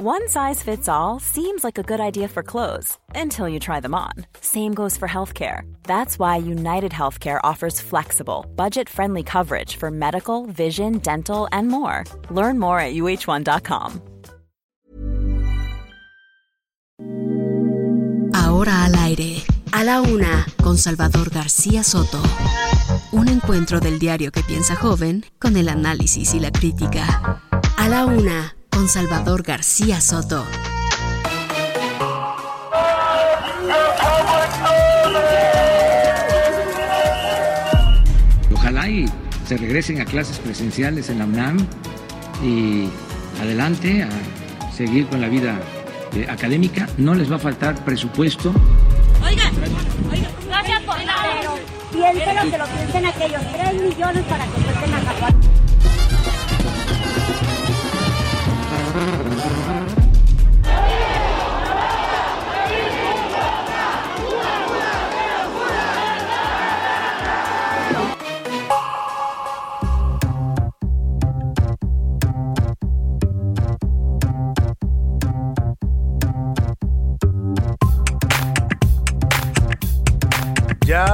One size fits all seems like a good idea for clothes until you try them on. Same goes for healthcare. That's why United Healthcare offers flexible, budget friendly coverage for medical, vision, dental, and more. Learn more at uh1.com. Ahora al aire, a la una, con Salvador García Soto. Un encuentro del diario que piensa joven con el análisis y la crítica. A la una con Salvador García Soto. Ojalá y se regresen a clases presenciales en la UNAM y adelante a seguir con la vida eh, académica. No les va a faltar presupuesto. Oigan, oigan, gracias por nada. Piénselo que lo piensen aquellos 3 millones para que Ya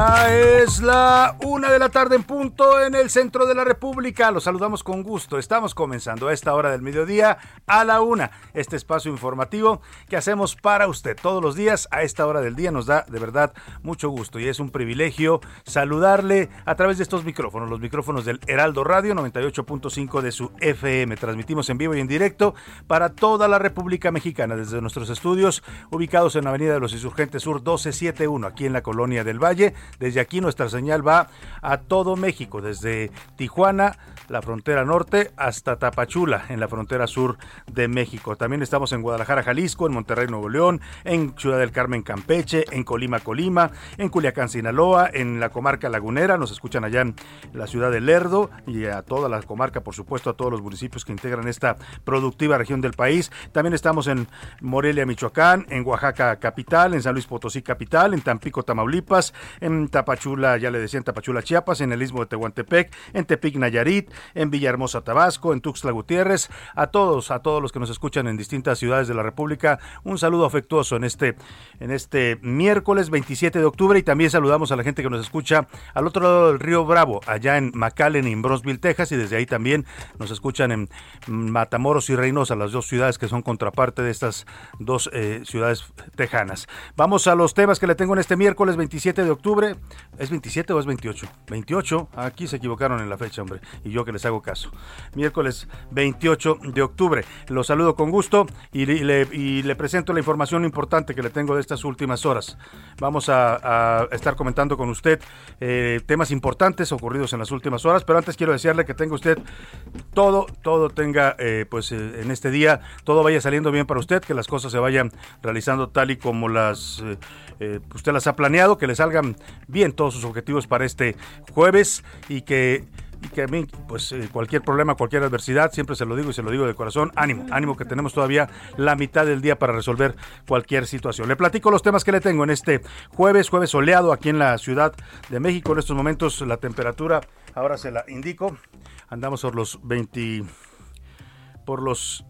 es la una de la tarde en punto en el centro de la República. Los saludamos con gusto. Estamos comenzando a esta hora del mediodía a la una. Este espacio informativo que hacemos para usted todos los días a esta hora del día nos da de verdad mucho gusto y es un privilegio saludarle a través de estos micrófonos, los micrófonos del Heraldo Radio 98.5 de su FM. Transmitimos en vivo y en directo para toda la República Mexicana desde nuestros estudios ubicados en la Avenida de los Insurgentes Sur 1271 aquí en la Colonia del Valle desde aquí nuestra señal va a todo México, desde Tijuana, la frontera norte, hasta Tapachula, en la frontera sur de México. También estamos en Guadalajara, Jalisco, en Monterrey, Nuevo León, en Ciudad del Carmen, Campeche, en Colima, Colima, en Culiacán, Sinaloa, en la comarca lagunera, nos escuchan allá en la ciudad de Lerdo y a toda la comarca, por supuesto, a todos los municipios que integran esta productiva región del país. También estamos en Morelia, Michoacán, en Oaxaca capital, en San Luis Potosí capital, en Tampico, Tamaulipas, en Tapachula, ya le decían Tapachula, Chiapas, en el istmo de Tehuantepec, en Tepic, Nayarit, en Villahermosa, Tabasco, en Tuxtla Gutiérrez, a todos, a todos los que nos escuchan en distintas ciudades de la República, un saludo afectuoso en este, en este miércoles 27 de octubre y también saludamos a la gente que nos escucha al otro lado del río Bravo, allá en McAllen y en Bronzeville, Texas, y desde ahí también nos escuchan en Matamoros y Reynosa, las dos ciudades que son contraparte de estas dos eh, ciudades tejanas. Vamos a los temas que le tengo en este miércoles 27 de octubre. ¿Es 27 o es 28? 28. Aquí se equivocaron en la fecha, hombre. Y yo que les hago caso. Miércoles 28 de octubre. Los saludo con gusto y le, presento la información importante que le tengo de estas últimas horas. Vamos a, estar comentando con usted eh, temas importantes ocurridos en las últimas horas, pero antes quiero desearle que tenga usted todo, todo tenga, eh, pues eh, en este día, todo vaya saliendo bien para usted, que las cosas se vayan realizando tal y como las usted las ha planeado, que le salgan bien todos sus objetivos para este jueves y que y que a mí, pues eh, cualquier problema, cualquier adversidad, siempre se lo digo y se lo digo de corazón, ánimo, ánimo que tenemos todavía la mitad del día para resolver cualquier situación. Le platico los temas que le tengo en este jueves, jueves soleado aquí en la Ciudad de México. En estos momentos la temperatura, ahora se la indico, andamos por los 20, por los...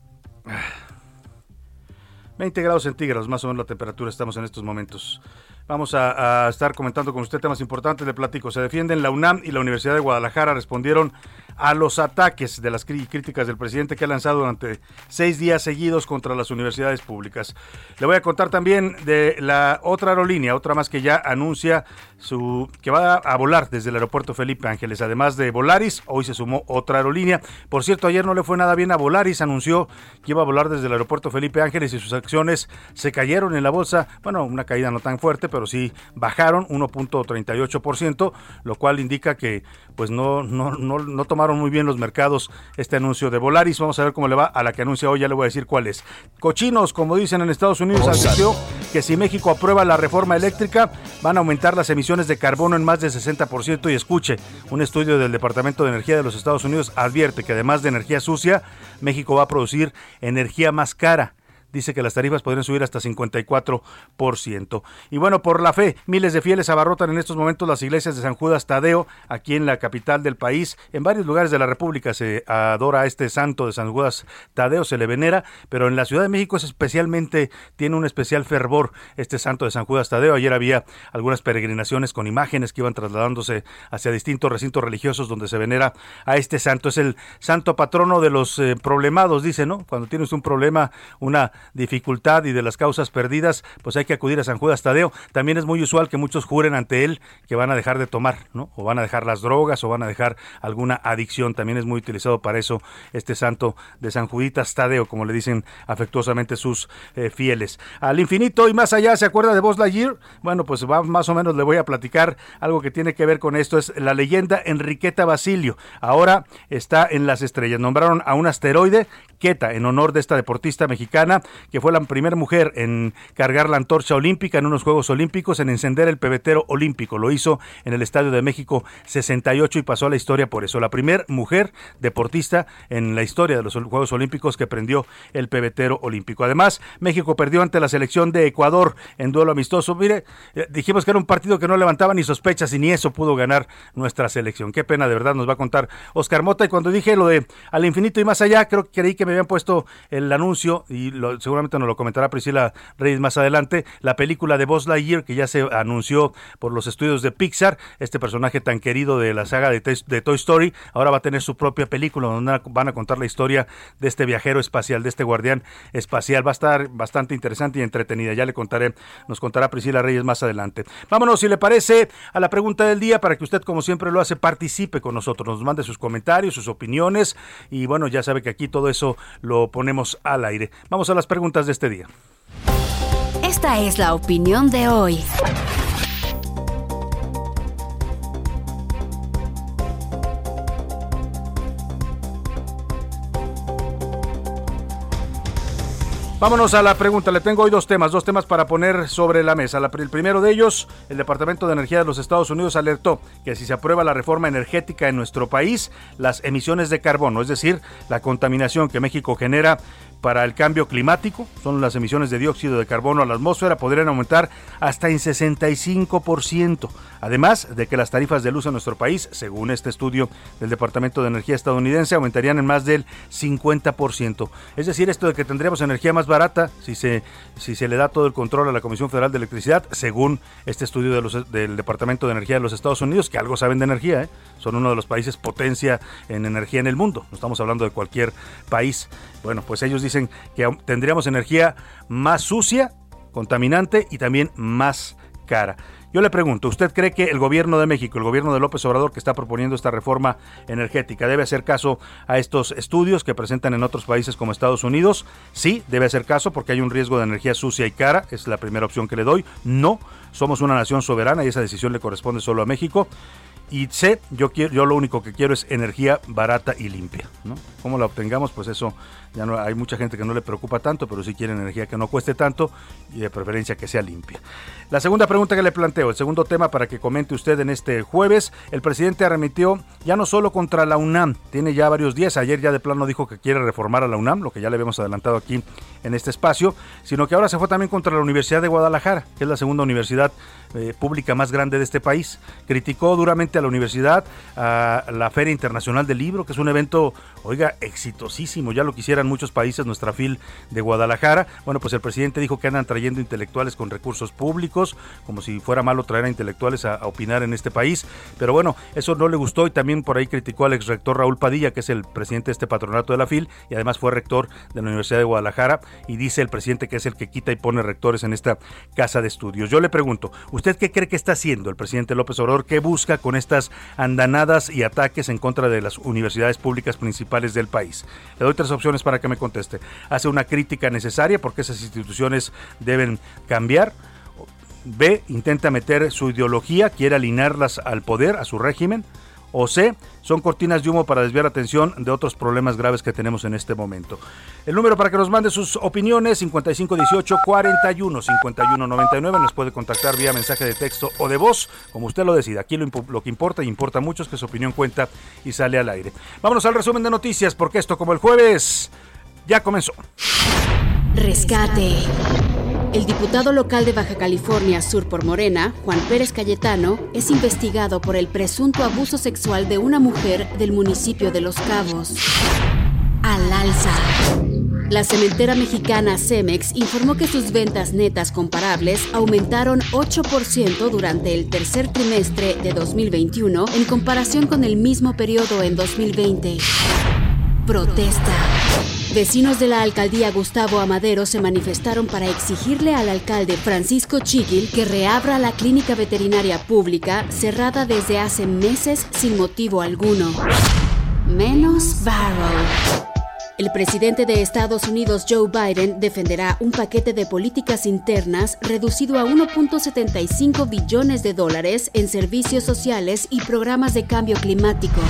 20 grados centígrados, más o menos la temperatura estamos en estos momentos. Vamos a, estar comentando con usted temas importantes de platico. Se defienden la UNAM y la Universidad de Guadalajara respondieron a los ataques de las críticas del presidente que ha lanzado durante seis días seguidos contra las universidades públicas. Le voy a contar también de la otra aerolínea, otra más que ya anuncia su que va a volar desde el aeropuerto Felipe Ángeles. Además de Volaris, hoy se sumó otra aerolínea. Por cierto, ayer no le fue nada bien a Volaris, anunció que iba a volar desde el aeropuerto Felipe Ángeles y sus acciones se cayeron en la bolsa. Bueno, una caída no tan fuerte, pero sí bajaron 1.38%, lo cual indica que pues no, no, no, no tomaron muy bien los mercados este anuncio de Volaris. Vamos a ver cómo le va a la que anuncia hoy, ya le voy a decir cuál es. Cochinos, como dicen en Estados Unidos, advirtió que si México aprueba la reforma eléctrica, van a aumentar las emisiones de carbono en más de 60%. Y escuche, un estudio del Departamento de Energía de los Estados Unidos advierte que además de energía sucia, México va a producir energía más cara dice que las tarifas podrían subir hasta 54%. Y bueno, por la fe, miles de fieles abarrotan en estos momentos las iglesias de San Judas Tadeo, aquí en la capital del país. En varios lugares de la República se adora a este santo de San Judas Tadeo, se le venera, pero en la Ciudad de México es especialmente, tiene un especial fervor este santo de San Judas Tadeo. Ayer había algunas peregrinaciones con imágenes que iban trasladándose hacia distintos recintos religiosos donde se venera a este santo. Es el santo patrono de los eh, problemados, dice, ¿no? Cuando tienes un problema, una dificultad y de las causas perdidas, pues hay que acudir a San Judas Tadeo. También es muy usual que muchos juren ante él que van a dejar de tomar, ¿no? O van a dejar las drogas o van a dejar alguna adicción. También es muy utilizado para eso este santo de San Juditas Tadeo, como le dicen afectuosamente sus eh, fieles. Al infinito y más allá, ¿se acuerda de Buzz Lightyear? Bueno, pues más o menos le voy a platicar algo que tiene que ver con esto. Es la leyenda Enriqueta Basilio. Ahora está en las estrellas. Nombraron a un asteroide En honor de esta deportista mexicana que fue la primera mujer en cargar la antorcha olímpica en unos Juegos Olímpicos, en encender el pebetero olímpico. Lo hizo en el Estadio de México 68 y pasó a la historia por eso. La primera mujer deportista en la historia de los Juegos Olímpicos que prendió el pebetero olímpico. Además, México perdió ante la selección de Ecuador en duelo amistoso. Mire, eh, dijimos que era un partido que no levantaba ni sospechas y ni eso pudo ganar nuestra selección. Qué pena, de verdad, nos va a contar Oscar Mota. Y cuando dije lo de al infinito y más allá, creo que creí que me habían puesto el anuncio y seguramente nos lo comentará Priscila Reyes más adelante, la película de Buzz Lightyear que ya se anunció por los estudios de Pixar, este personaje tan querido de la saga de, de Toy Story, ahora va a tener su propia película donde van a contar la historia de este viajero espacial, de este guardián espacial. Va a estar bastante interesante y entretenida. Ya le contaré, nos contará Priscila Reyes más adelante. Vámonos, si le parece, a la pregunta del día para que usted, como siempre lo hace, participe con nosotros, nos mande sus comentarios, sus opiniones y bueno, ya sabe que aquí todo eso lo ponemos al aire. Vamos a las preguntas de este día. Esta es la opinión de hoy. Vámonos a la pregunta. Le tengo hoy dos temas, dos temas para poner sobre la mesa. el primero de ellos, el Departamento de Energía de los Estados Unidos alertó que si se aprueba la reforma energética en nuestro país, las emisiones de carbono, es decir, la contaminación que México genera para el cambio climático, son las emisiones de dióxido de carbono a la atmósfera, podrían aumentar hasta en 65%. Además de que las tarifas de luz en nuestro país, según este estudio del Departamento de Energía estadounidense, aumentarían en más del 50%. Es decir, esto de que tendríamos energía más barata si se, si se le da todo el control a la Comisión Federal de Electricidad, según este estudio del Departamento de Energía de los Estados Unidos, que algo saben de energía, ¿eh? son uno de los países potencia en energía en el mundo. No estamos hablando de cualquier país. Bueno, pues ellos dicen que tendríamos energía más sucia, contaminante y también más cara. Yo le pregunto, ¿usted cree que el gobierno de México, el gobierno de López Obrador que está proponiendo esta reforma energética, debe hacer caso a estos estudios que presentan en otros países como Estados Unidos? Sí, debe hacer caso porque hay un riesgo de energía sucia y cara, es la primera opción que le doy. No, somos una nación soberana y esa decisión le corresponde solo a México. Y sé, yo, lo único que quiero es energía barata y limpia. ¿Cómo la obtengamos? Pues eso ya no hay mucha gente que no le preocupa tanto, pero sí quiere energía que no cueste tanto y de preferencia que sea limpia. La segunda pregunta que le planteo, el segundo tema para que comente usted en este jueves, el presidente arremitió ya no solo contra la UNAM, tiene ya varios días, ayer ya de plano dijo que quiere reformar a la UNAM, lo que ya le habíamos adelantado aquí en este espacio, sino que ahora se fue también contra la Universidad de Guadalajara, que es la segunda universidad eh, pública más grande de este país. Criticó duramente a la universidad, a la Feria Internacional del Libro, que es un evento, oiga, exitosísimo, ya lo quisieran muchos países, nuestra FIL de Guadalajara. Bueno, pues el presidente dijo que andan trayendo intelectuales con recursos públicos, como si fuera malo traer a intelectuales a, opinar en este país. Pero bueno, eso no le gustó y también por ahí criticó al ex rector Raúl Padilla, que es el presidente de este patronato de la FIL y además fue rector de la Universidad de Guadalajara. Y dice el presidente que es el que quita y pone rectores en esta casa de estudios. Yo le pregunto, ¿Usted qué cree que está haciendo el presidente López Obrador? ¿Qué busca con estas andanadas y ataques en contra de las universidades públicas principales del país? Le doy tres opciones para que me conteste. Hace una crítica necesaria porque esas instituciones deben cambiar. B, intenta meter su ideología, quiere alinearlas al poder, a su régimen o C, son cortinas de humo para desviar la atención de otros problemas graves que tenemos en este momento. El número para que nos mande sus opiniones 5518 41 51 99 nos puede contactar vía mensaje de texto o de voz, como usted lo decida. Aquí lo, lo que importa y importa mucho es que su opinión cuenta y sale al aire. Vámonos al resumen de noticias porque esto como el jueves ya comenzó. Rescate. El diputado local de Baja California Sur por Morena, Juan Pérez Cayetano, es investigado por el presunto abuso sexual de una mujer del municipio de Los Cabos. Al alza. La cementera mexicana Cemex informó que sus ventas netas comparables aumentaron 8% durante el tercer trimestre de 2021 en comparación con el mismo periodo en 2020. Protesta. Vecinos de la alcaldía Gustavo Amadero se manifestaron para exigirle al alcalde Francisco Chiquil que reabra la clínica veterinaria pública cerrada desde hace meses sin motivo alguno. Menos Barrow. El presidente de Estados Unidos, Joe Biden, defenderá un paquete de políticas internas reducido a 1.75 billones de dólares en servicios sociales y programas de cambio climático.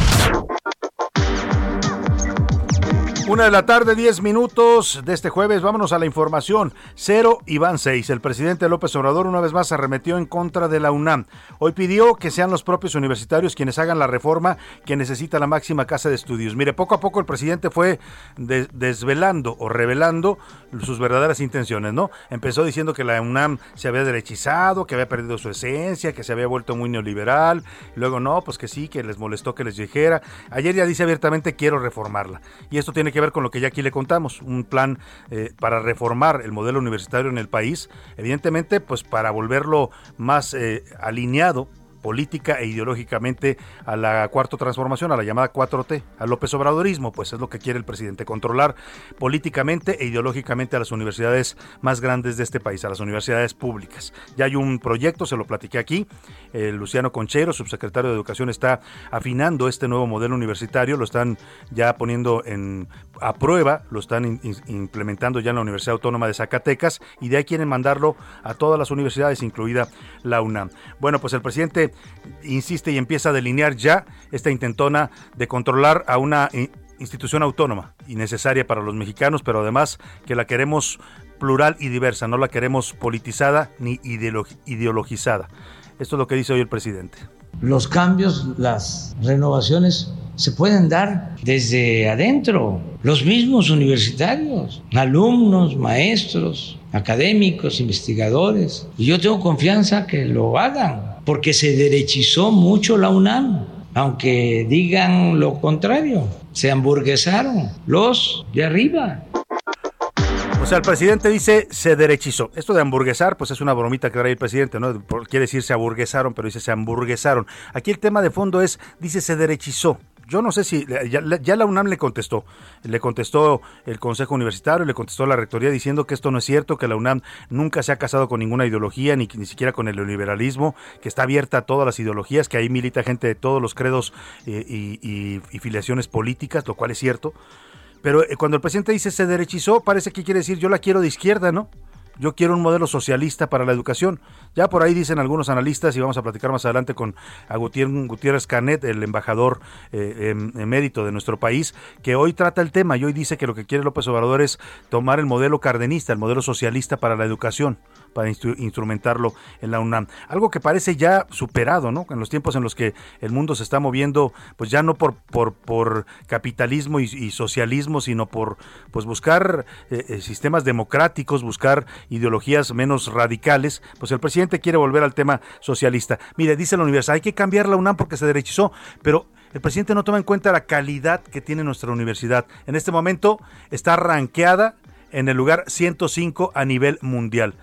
Una de la tarde, 10 minutos de este jueves. Vámonos a la información. Cero y van seis. El presidente López Obrador una vez más arremetió en contra de la UNAM. Hoy pidió que sean los propios universitarios quienes hagan la reforma que necesita la máxima casa de estudios. Mire, poco a poco el presidente fue desvelando o revelando sus verdaderas intenciones, ¿no? Empezó diciendo que la UNAM se había derechizado, que había perdido su esencia, que se había vuelto muy neoliberal. Luego, no, pues que sí, que les molestó que les dijera. Ayer ya dice abiertamente quiero reformarla. Y esto tiene que ver con lo que ya aquí le contamos, un plan eh, para reformar el modelo universitario en el país, evidentemente pues para volverlo más eh, alineado política e ideológicamente a la cuarta transformación, a la llamada 4T, al López Obradorismo, pues es lo que quiere el presidente, controlar políticamente e ideológicamente a las universidades más grandes de este país, a las universidades públicas. Ya hay un proyecto, se lo platiqué aquí, el Luciano Conchero, subsecretario de Educación, está afinando este nuevo modelo universitario, lo están ya poniendo en, a prueba, lo están implementando ya en la Universidad Autónoma de Zacatecas y de ahí quieren mandarlo a todas las universidades, incluida la UNAM. Bueno, pues el presidente insiste y empieza a delinear ya esta intentona de controlar a una institución autónoma y necesaria para los mexicanos, pero además que la queremos plural y diversa, no la queremos politizada ni ideologizada. Esto es lo que dice hoy el presidente. Los cambios, las renovaciones se pueden dar desde adentro, los mismos universitarios, alumnos, maestros, académicos, investigadores. Y yo tengo confianza que lo hagan porque se derechizó mucho la UNAM, aunque digan lo contrario, se hamburguesaron los de arriba. O sea, el presidente dice se derechizó. Esto de hamburguesar, pues es una bromita que trae el presidente, ¿no? Quiere decir se hamburguesaron, pero dice se hamburguesaron. Aquí el tema de fondo es, dice se derechizó yo no sé si ya, la UNAM le contestó, le contestó el Consejo Universitario, le contestó la Rectoría diciendo que esto no es cierto, que la UNAM nunca se ha casado con ninguna ideología, ni, ni siquiera con el neoliberalismo, que está abierta a todas las ideologías, que ahí milita gente de todos los credos eh, y, filiaciones políticas, lo cual es cierto. Pero eh, cuando el presidente dice se derechizó, parece que quiere decir yo la quiero de izquierda, ¿no? Yo quiero un modelo socialista para la educación. Ya por ahí dicen algunos analistas, y vamos a platicar más adelante con Gutiérrez Canet, el embajador eh, em, emérito de nuestro país, que hoy trata el tema y hoy dice que lo que quiere López Obrador es tomar el modelo cardenista, el modelo socialista para la educación para instrumentarlo en la UNAM. Algo que parece ya superado, ¿no? En los tiempos en los que el mundo se está moviendo, pues ya no por, por, capitalismo y, socialismo, sino por pues buscar eh, eh, sistemas democráticos, buscar ideologías menos radicales, pues el presidente quiere volver al tema socialista. Mire, dice la universidad, hay que cambiar la UNAM porque se derechizó, pero el presidente no toma en cuenta la calidad que tiene nuestra universidad. En este momento está ranqueada en el lugar 105 a nivel mundial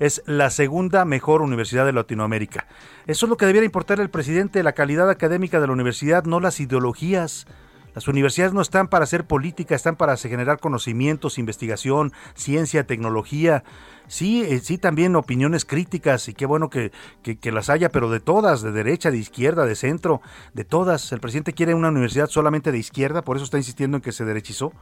es la segunda mejor universidad de Latinoamérica. Eso es lo que debiera importar el presidente, la calidad académica de la universidad, no las ideologías. Las universidades no están para hacer política, están para generar conocimientos, investigación, ciencia, tecnología. Sí, eh, sí, también opiniones críticas y qué bueno que, que, las haya, pero de todas, de derecha, de izquierda, de centro, de todas. El presidente quiere una universidad solamente de izquierda, por eso está insistiendo en que se derechizó.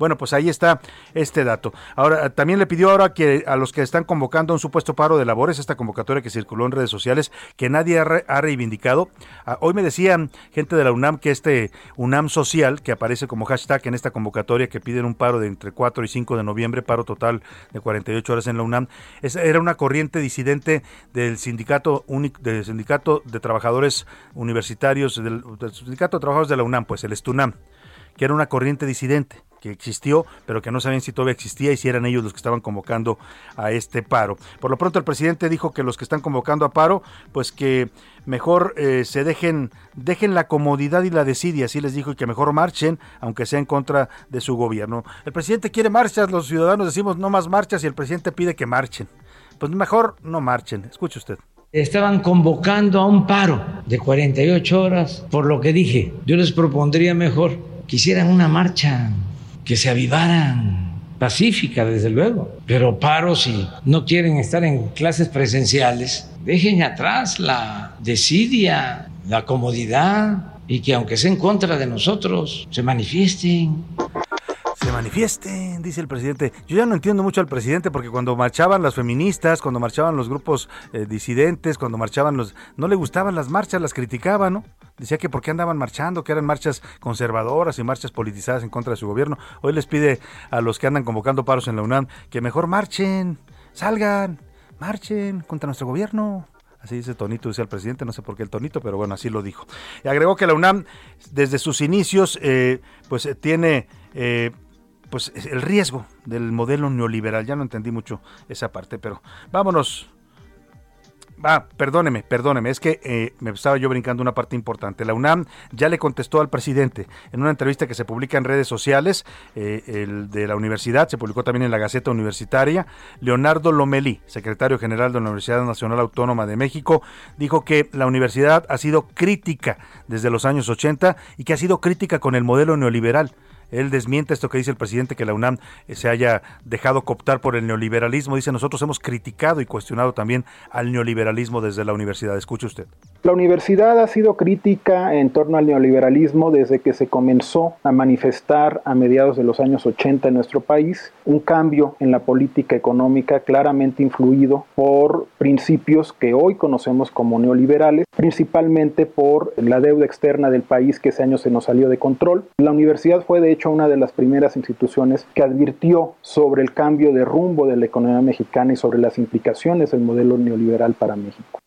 Bueno, pues ahí está este dato. Ahora, también le pidió ahora que a los que están convocando un supuesto paro de labores, esta convocatoria que circuló en redes sociales, que nadie ha, reivindicado. Ah, hoy me decían gente de la UNAM que este UNAM social, que aparece como hashtag en esta convocatoria que piden un paro de entre 4 y 5 de noviembre, paro total de 48 horas en la UNAM, era una corriente disidente del sindicato único, del sindicato de trabajadores universitarios, del, del sindicato de trabajadores de la UNAM, pues el STUNAM, que era una corriente disidente que existió, pero que no sabían si todavía existía y si eran ellos los que estaban convocando a este paro. Por lo pronto el presidente dijo que los que están convocando a paro, pues que mejor eh, se dejen, dejen la comodidad y la desidia, así les dijo, y que mejor marchen, aunque sea en contra de su gobierno. El presidente quiere marchas, los ciudadanos decimos no más marchas y el presidente pide que marchen. Pues mejor no marchen. Escuche usted estaban convocando a un paro de 48 horas, por lo que dije, yo les propondría mejor que hicieran una marcha que se avivaran, pacífica desde luego, pero paro si no quieren estar en clases presenciales, dejen atrás la desidia, la comodidad y que aunque sea en contra de nosotros, se manifiesten manifiesten, dice el presidente. Yo ya no entiendo mucho al presidente porque cuando marchaban las feministas, cuando marchaban los grupos eh, disidentes, cuando marchaban los... No le gustaban las marchas, las criticaba, ¿no? Decía que por qué andaban marchando, que eran marchas conservadoras y marchas politizadas en contra de su gobierno. Hoy les pide a los que andan convocando paros en la UNAM que mejor marchen, salgan, marchen contra nuestro gobierno. Así dice Tonito, dice el presidente, no sé por qué el Tonito, pero bueno, así lo dijo. Y agregó que la UNAM, desde sus inicios, eh, pues eh, tiene pues el riesgo del modelo neoliberal. Ya no entendí mucho esa parte, pero vámonos Ah, perdóneme, perdóneme, es que eh, me estaba yo brincando una parte importante. La UNAM ya le contestó al presidente en una entrevista que se publica en redes sociales, eh, el de la universidad, se publicó también en la Gaceta Universitaria. Leonardo Lomelí, secretario general de la Universidad Nacional Autónoma de México, dijo que la universidad ha sido crítica desde los años 80 y que ha sido crítica con el modelo neoliberal. Él desmiente esto que dice el presidente, que la UNAM eh, se haya dejado cooptar por el neoliberalismo. Dice, nosotros hemos criticado y cuestionado también al neoliberalismo desde la universidad. Escuche usted. La universidad ha sido crítica en torno al neoliberalismo desde que se comenzó a manifestar a mediados de los años 80 en nuestro país un cambio en la política económica claramente influido por principios que hoy conocemos como neoliberales, principalmente por la deuda externa del país que ese año se nos salió de control. La universidad fue de hecho una de las primeras instituciones que advirtió sobre el cambio de rumbo de la economía mexicana y sobre las implicaciones del modelo neoliberal para México.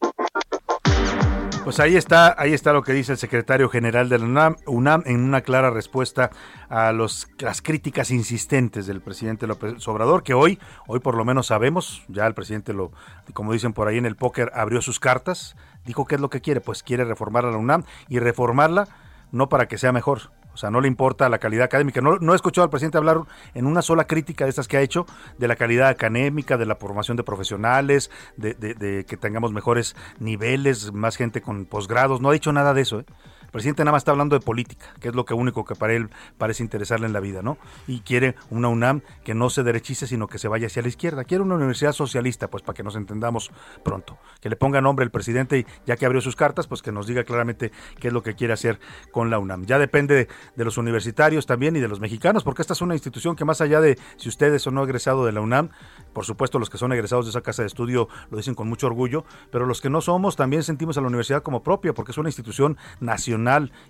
Pues ahí está, ahí está lo que dice el secretario general de la UNAM, en una clara respuesta a las críticas insistentes del presidente López Obrador, que hoy, hoy por lo menos sabemos, ya el presidente lo, como dicen por ahí en el póker, abrió sus cartas, dijo qué es lo que quiere, pues quiere reformar a la UNAM y reformarla no para que sea mejor, o sea, no le importa la calidad académica. No, no he escuchado al presidente hablar en una sola crítica de estas que ha hecho de la calidad académica, de la formación de profesionales, de, de que tengamos mejores niveles, más gente con posgrados. No ha dicho nada de eso. ¿eh? Presidente nada más está hablando de política, que es lo único que para él parece interesarle en la vida, ¿no? Y quiere una UNAM que no se derechice, sino que se vaya hacia la izquierda. Quiere una universidad socialista, pues para que nos entendamos pronto. Que le ponga nombre el presidente y ya que abrió sus cartas, pues que nos diga claramente qué es lo que quiere hacer con la UNAM. Ya depende de, los universitarios también y de los mexicanos, porque esta es una institución que más allá de si ustedes son no egresados de la UNAM, por supuesto los que son egresados de esa casa de estudio lo dicen con mucho orgullo, pero los que no somos también sentimos a la universidad como propia, porque es una institución nacional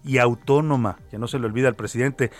y autónoma, que no se le olvida al presidente.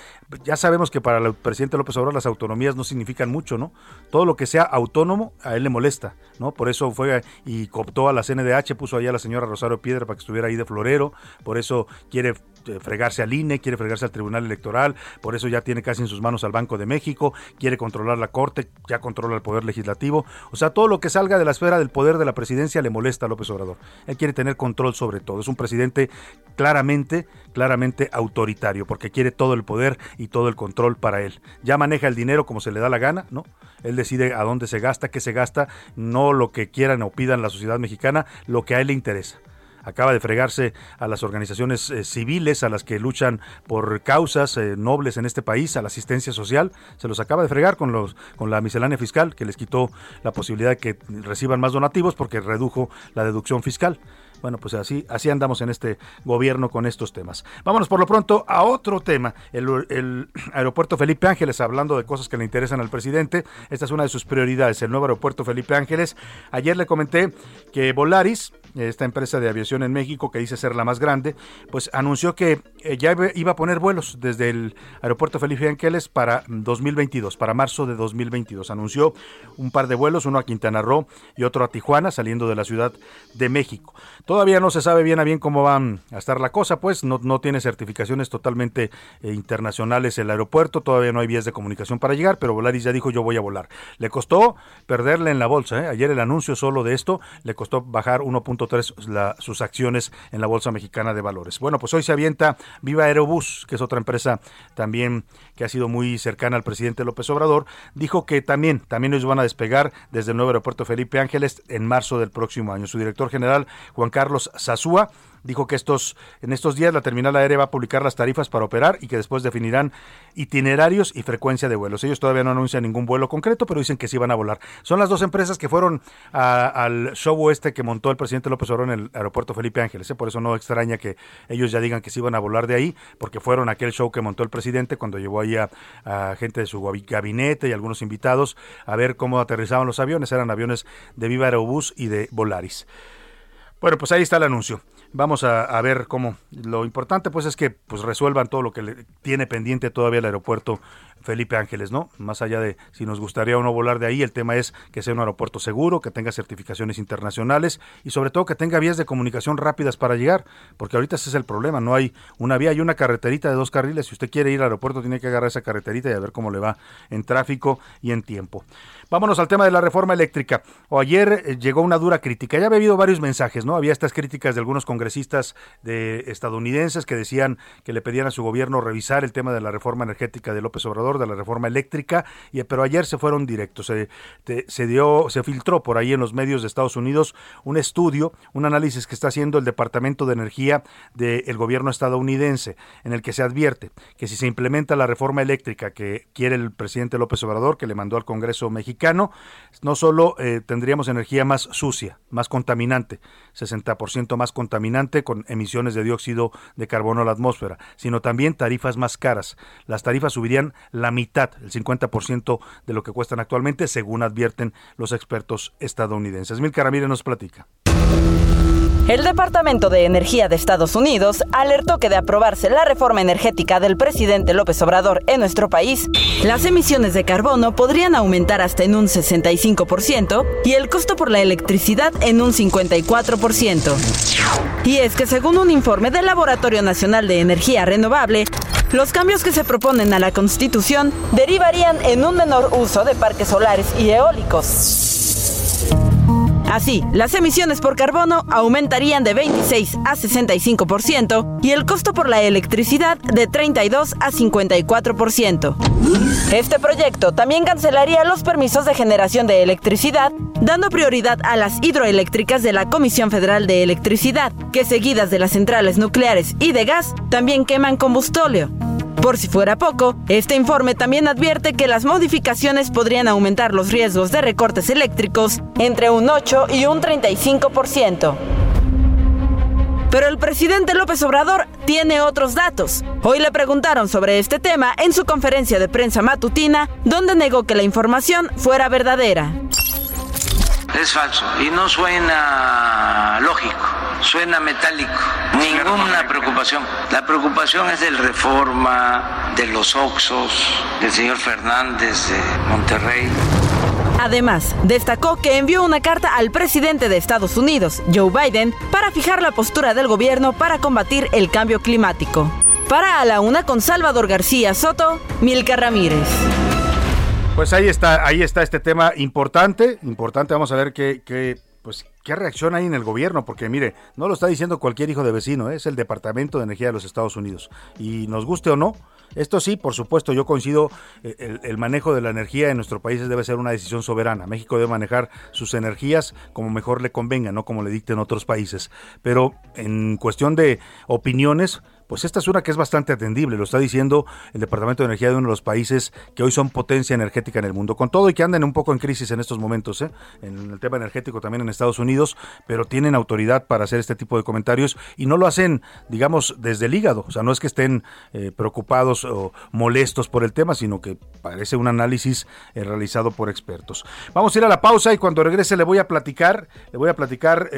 Ya sabemos que para el presidente López Obrador las autonomías no significan mucho, ¿no? Todo lo que sea autónomo a él le molesta, ¿no? Por eso fue y cooptó a la CNDH, puso allá a la señora Rosario Piedra para que estuviera ahí de florero, por eso quiere fregarse al INE, quiere fregarse al Tribunal Electoral, por eso ya tiene casi en sus manos al Banco de México, quiere controlar la Corte, ya controla el Poder Legislativo. O sea, todo lo que salga de la esfera del poder de la presidencia le molesta a López Obrador. Él quiere tener control sobre todo. Es un presidente claramente, claramente autoritario, porque quiere todo el poder y todo el control para él. Ya maneja el dinero como se le da la gana, ¿no? Él decide a dónde se gasta, qué se gasta, no lo que quieran o pidan la sociedad mexicana, lo que a él le interesa acaba de fregarse a las organizaciones eh, civiles, a las que luchan por causas eh, nobles en este país, a la asistencia social, se los acaba de fregar con, los, con la miscelánea fiscal, que les quitó la posibilidad de que reciban más donativos porque redujo la deducción fiscal. Bueno, pues así, así andamos en este gobierno con estos temas. Vámonos por lo pronto a otro tema, el, el, aeropuerto Felipe Ángeles, hablando de cosas que le interesan al presidente. Esta es una de sus prioridades, el nuevo aeropuerto Felipe Ángeles. Ayer le comenté que Volaris esta empresa de aviación en México, que dice ser la más grande, pues anunció que eh, ya iba a poner vuelos desde el aeropuerto Felipe Ángeles para 2022, para marzo de 2022. Anunció un par de vuelos, uno a Quintana Roo y otro a Tijuana, saliendo de la Ciudad de México. Todavía no se sabe bien a bien cómo van a estar la cosa, pues no, no tiene certificaciones totalmente eh, internacionales el aeropuerto, todavía no hay vías de comunicación para llegar, pero Volaris ya dijo yo voy a volar. Le costó perderle en la bolsa, ¿eh? ayer el anuncio solo de esto le costó bajar 1.3 sus acciones en la Bolsa Mexicana de Valores. Bueno, pues hoy se avienta Viva Aerobús, que es otra empresa también que ha sido muy cercana al presidente López Obrador, dijo que también, también ellos van a despegar desde el nuevo aeropuerto Felipe Ángeles en marzo del próximo año. Su director general, Juan Carlos Sazúa, dijo que estos, en estos días la terminal aérea va a publicar las tarifas para operar y que después definirán itinerarios y frecuencia de vuelos. Ellos todavía no anuncian ningún vuelo concreto, pero dicen que sí van a volar. Son las dos empresas que fueron al show este que montó el presidente López Obrador en el aeropuerto Felipe Ángeles. ¿eh? Por eso no extraña que ellos ya digan que sí van a volar de ahí, porque fueron aquel show que montó el presidente cuando llevó ahí a, gente de su gabinete y algunos invitados a ver cómo aterrizaban los aviones. Eran aviones de Viva Aerobús y de Volaris. Bueno, pues ahí está el anuncio. Vamos a, ver cómo. Lo importante pues es que pues resuelvan todo lo que le tiene pendiente todavía el aeropuerto Felipe Ángeles, ¿no? Más allá de si nos gustaría o no volar de ahí, el tema es que sea un aeropuerto seguro, que tenga certificaciones internacionales y sobre todo que tenga vías de comunicación rápidas para llegar, porque ahorita ese es el problema, no hay una vía, hay una carreterita de dos carriles, si usted quiere ir al aeropuerto tiene que agarrar esa carreterita y a ver cómo le va en tráfico y en tiempo. Vámonos al tema de la reforma eléctrica. Ayer eh, llegó una dura crítica. Ya había habido varios mensajes, ¿no? Había estas críticas de algunos congresistas de estadounidenses que decían que le pedían a su gobierno revisar el tema de la reforma energética de López Obrador de la reforma eléctrica, y, pero ayer se fueron directos. Se, se, dio, se filtró por ahí en los medios de Estados Unidos un estudio, un análisis que está haciendo el Departamento de Energía del gobierno estadounidense, en el que se advierte que si se implementa la reforma eléctrica que quiere el presidente López Obrador, que le mandó al Congreso mexicano, no solo eh, tendríamos energía más sucia, más contaminante, 60% más contaminante con emisiones de dióxido de carbono a la atmósfera, sino también tarifas más caras. Las tarifas subirían la mitad, el 50% de lo que cuestan actualmente, según advierten los expertos estadounidenses. Milka Ramírez nos platica. El Departamento de Energía de Estados Unidos alertó que de aprobarse la reforma energética del presidente López Obrador en nuestro país, las emisiones de carbono podrían aumentar hasta en un 65% y el costo por la electricidad en un 54%. Y es que según un informe del Laboratorio Nacional de Energía Renovable, los cambios que se proponen a la Constitución derivarían en un menor uso de parques solares y eólicos. Así, las emisiones por carbono aumentarían de 26 a 65% y el costo por la electricidad de 32 a 54%. Este proyecto también cancelaría los permisos de generación de electricidad, dando prioridad a las hidroeléctricas de la Comisión Federal de Electricidad, que seguidas de las centrales nucleares y de gas también queman combustóleo. Por si fuera poco, este informe también advierte que las modificaciones podrían aumentar los riesgos de recortes eléctricos entre un 8 y un 35%. Pero el presidente López Obrador tiene otros datos. Hoy le preguntaron sobre este tema en su conferencia de prensa matutina, donde negó que la información fuera verdadera. Es falso y no suena lógico, suena metálico. Ninguna preocupación. La preocupación es del reforma, de los Oxos, del señor Fernández de Monterrey. Además, destacó que envió una carta al presidente de Estados Unidos, Joe Biden, para fijar la postura del gobierno para combatir el cambio climático. Para a la una con Salvador García Soto, Milka Ramírez. Pues ahí está, ahí está este tema importante, importante. Vamos a ver qué, qué, pues, qué reacción hay en el gobierno, porque mire, no lo está diciendo cualquier hijo de vecino, ¿eh? es el Departamento de Energía de los Estados Unidos. Y nos guste o no, esto sí, por supuesto, yo coincido, eh, el, el, manejo de la energía en nuestro país debe ser una decisión soberana. México debe manejar sus energías como mejor le convenga, no como le dicten otros países. Pero en cuestión de opiniones, pues esta es una que es bastante atendible, lo está diciendo el Departamento de Energía de uno de los países que hoy son potencia energética en el mundo, con todo y que andan un poco en crisis en estos momentos, ¿eh? en el tema energético también en Estados Unidos, pero tienen autoridad para hacer este tipo de comentarios y no lo hacen, digamos, desde el hígado, o sea, no es que estén eh, preocupados o molestos por el tema, sino que parece un análisis eh, realizado por expertos. Vamos a ir a la pausa y cuando regrese le voy a platicar, le voy a platicar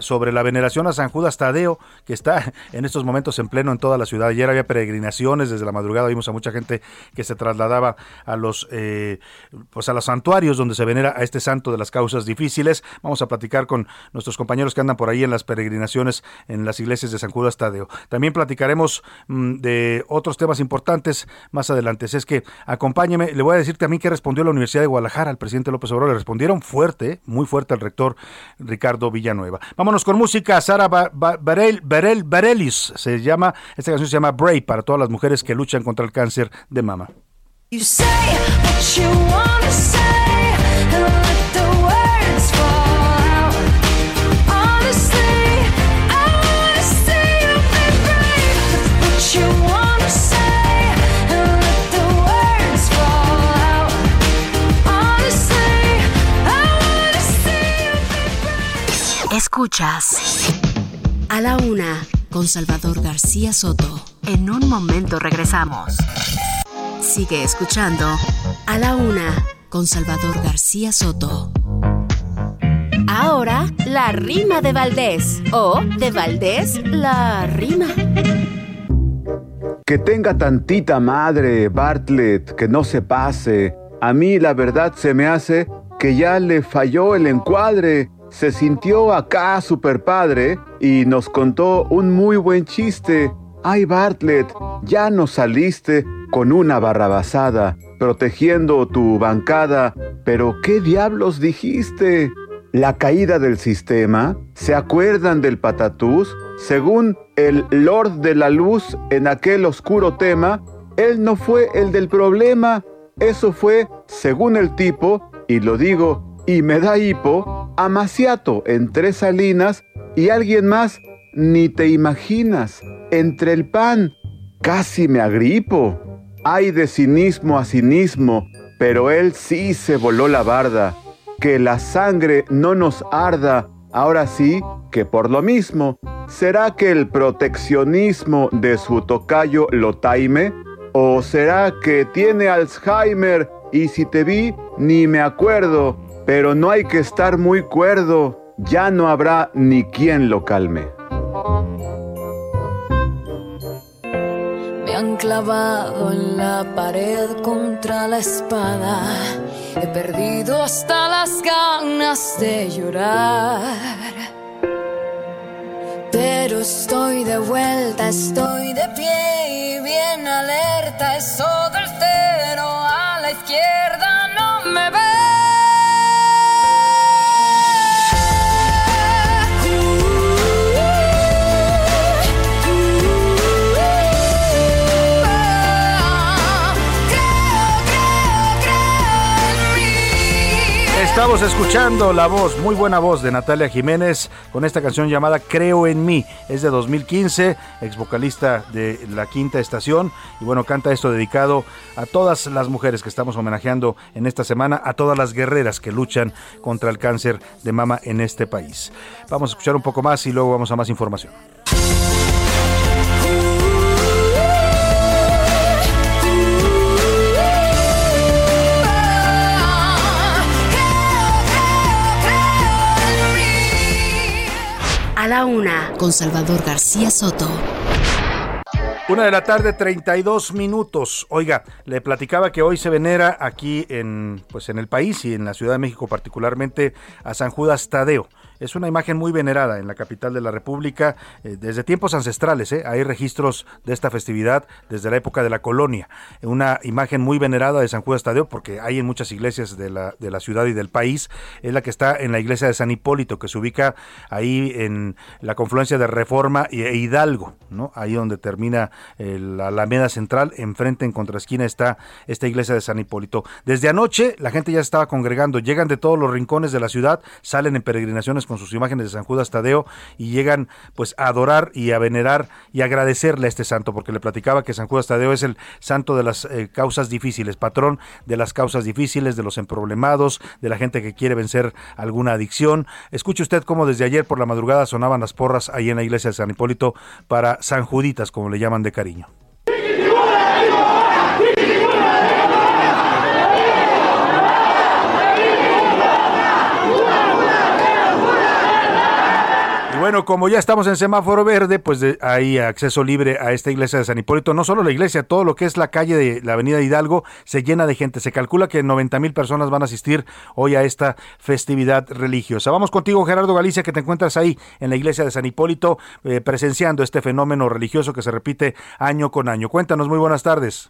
sobre la veneración a San Judas Tadeo, que está en estos momentos en pleno en toda la ciudad. Ayer había peregrinaciones desde la madrugada, vimos a mucha gente que se trasladaba a los eh, pues a los santuarios donde se venera a este santo de las causas difíciles. Vamos a platicar con nuestros compañeros que andan por ahí en las peregrinaciones en las iglesias de San Judas Tadeo. También platicaremos mm, de otros temas importantes más adelante. Es que acompáñeme, le voy a decir también que respondió la Universidad de Guadalajara al presidente López Obrador. Le respondieron fuerte, muy fuerte al rector Ricardo Villanueva. Vámonos con música. Sara Barel, Barelis se llama, esta canción se llama Brave para todas las mujeres que luchan contra el cáncer de mama. Escuchas. A la una con Salvador García Soto. En un momento regresamos. Sigue escuchando a la una con Salvador García Soto. Ahora, la rima de Valdés o de Valdés, la rima. Que tenga tantita madre, Bartlett, que no se pase. A mí la verdad se me hace que ya le falló el encuadre se sintió acá super padre y nos contó un muy buen chiste. Ay Bartlett, ya nos saliste con una barrabasada, protegiendo tu bancada, pero ¿qué diablos dijiste? La caída del sistema, ¿se acuerdan del patatús? Según el Lord de la Luz en aquel oscuro tema, él no fue el del problema, eso fue, según el tipo, y lo digo, y me da hipo, Amaciato en Tres Salinas y alguien más, ni te imaginas, entre el pan, casi me agripo. Hay de cinismo a cinismo, pero él sí se voló la barda. Que la sangre no nos arda, ahora sí que por lo mismo. ¿Será que el proteccionismo de su tocayo lo taime? ¿O será que tiene Alzheimer y si te vi ni me acuerdo? Pero no hay que estar muy cuerdo, ya no habrá ni quien lo calme. Me han clavado en la pared contra la espada, he perdido hasta las ganas de llorar. Pero estoy de vuelta, estoy de pie y bien alerta, eso del cero a la izquierda no me ve. Estamos escuchando la voz, muy buena voz de Natalia Jiménez con esta canción llamada Creo en mí. Es de 2015, ex vocalista de la quinta estación. Y bueno, canta esto dedicado a todas las mujeres que estamos homenajeando en esta semana, a todas las guerreras que luchan contra el cáncer de mama en este país. Vamos a escuchar un poco más y luego vamos a más información. Una, con Salvador García Soto. Una de la tarde, 32 minutos. Oiga, le platicaba que hoy se venera aquí en, pues en el país y en la Ciudad de México particularmente a San Judas Tadeo. Es una imagen muy venerada en la capital de la República eh, desde tiempos ancestrales. ¿eh? Hay registros de esta festividad desde la época de la colonia. Una imagen muy venerada de San Judas Tadeo, porque hay en muchas iglesias de la, de la ciudad y del país. Es la que está en la iglesia de San Hipólito, que se ubica ahí en la confluencia de Reforma e Hidalgo, ¿no? ahí donde termina eh, la Alameda Central. Enfrente, en contraesquina, está esta iglesia de San Hipólito. Desde anoche la gente ya estaba congregando. Llegan de todos los rincones de la ciudad, salen en peregrinaciones con sus imágenes de San Judas Tadeo y llegan pues a adorar y a venerar y agradecerle a este santo, porque le platicaba que San Judas Tadeo es el santo de las eh, causas difíciles, patrón de las causas difíciles, de los emproblemados, de la gente que quiere vencer alguna adicción. Escuche usted cómo desde ayer por la madrugada sonaban las porras ahí en la iglesia de San Hipólito para San Juditas, como le llaman de cariño. Bueno, como ya estamos en semáforo verde, pues hay acceso libre a esta iglesia de San Hipólito. No solo la iglesia, todo lo que es la calle de la avenida Hidalgo se llena de gente. Se calcula que 90 mil personas van a asistir hoy a esta festividad religiosa. Vamos contigo, Gerardo Galicia, que te encuentras ahí en la iglesia de San Hipólito, eh, presenciando este fenómeno religioso que se repite año con año. Cuéntanos, muy buenas tardes.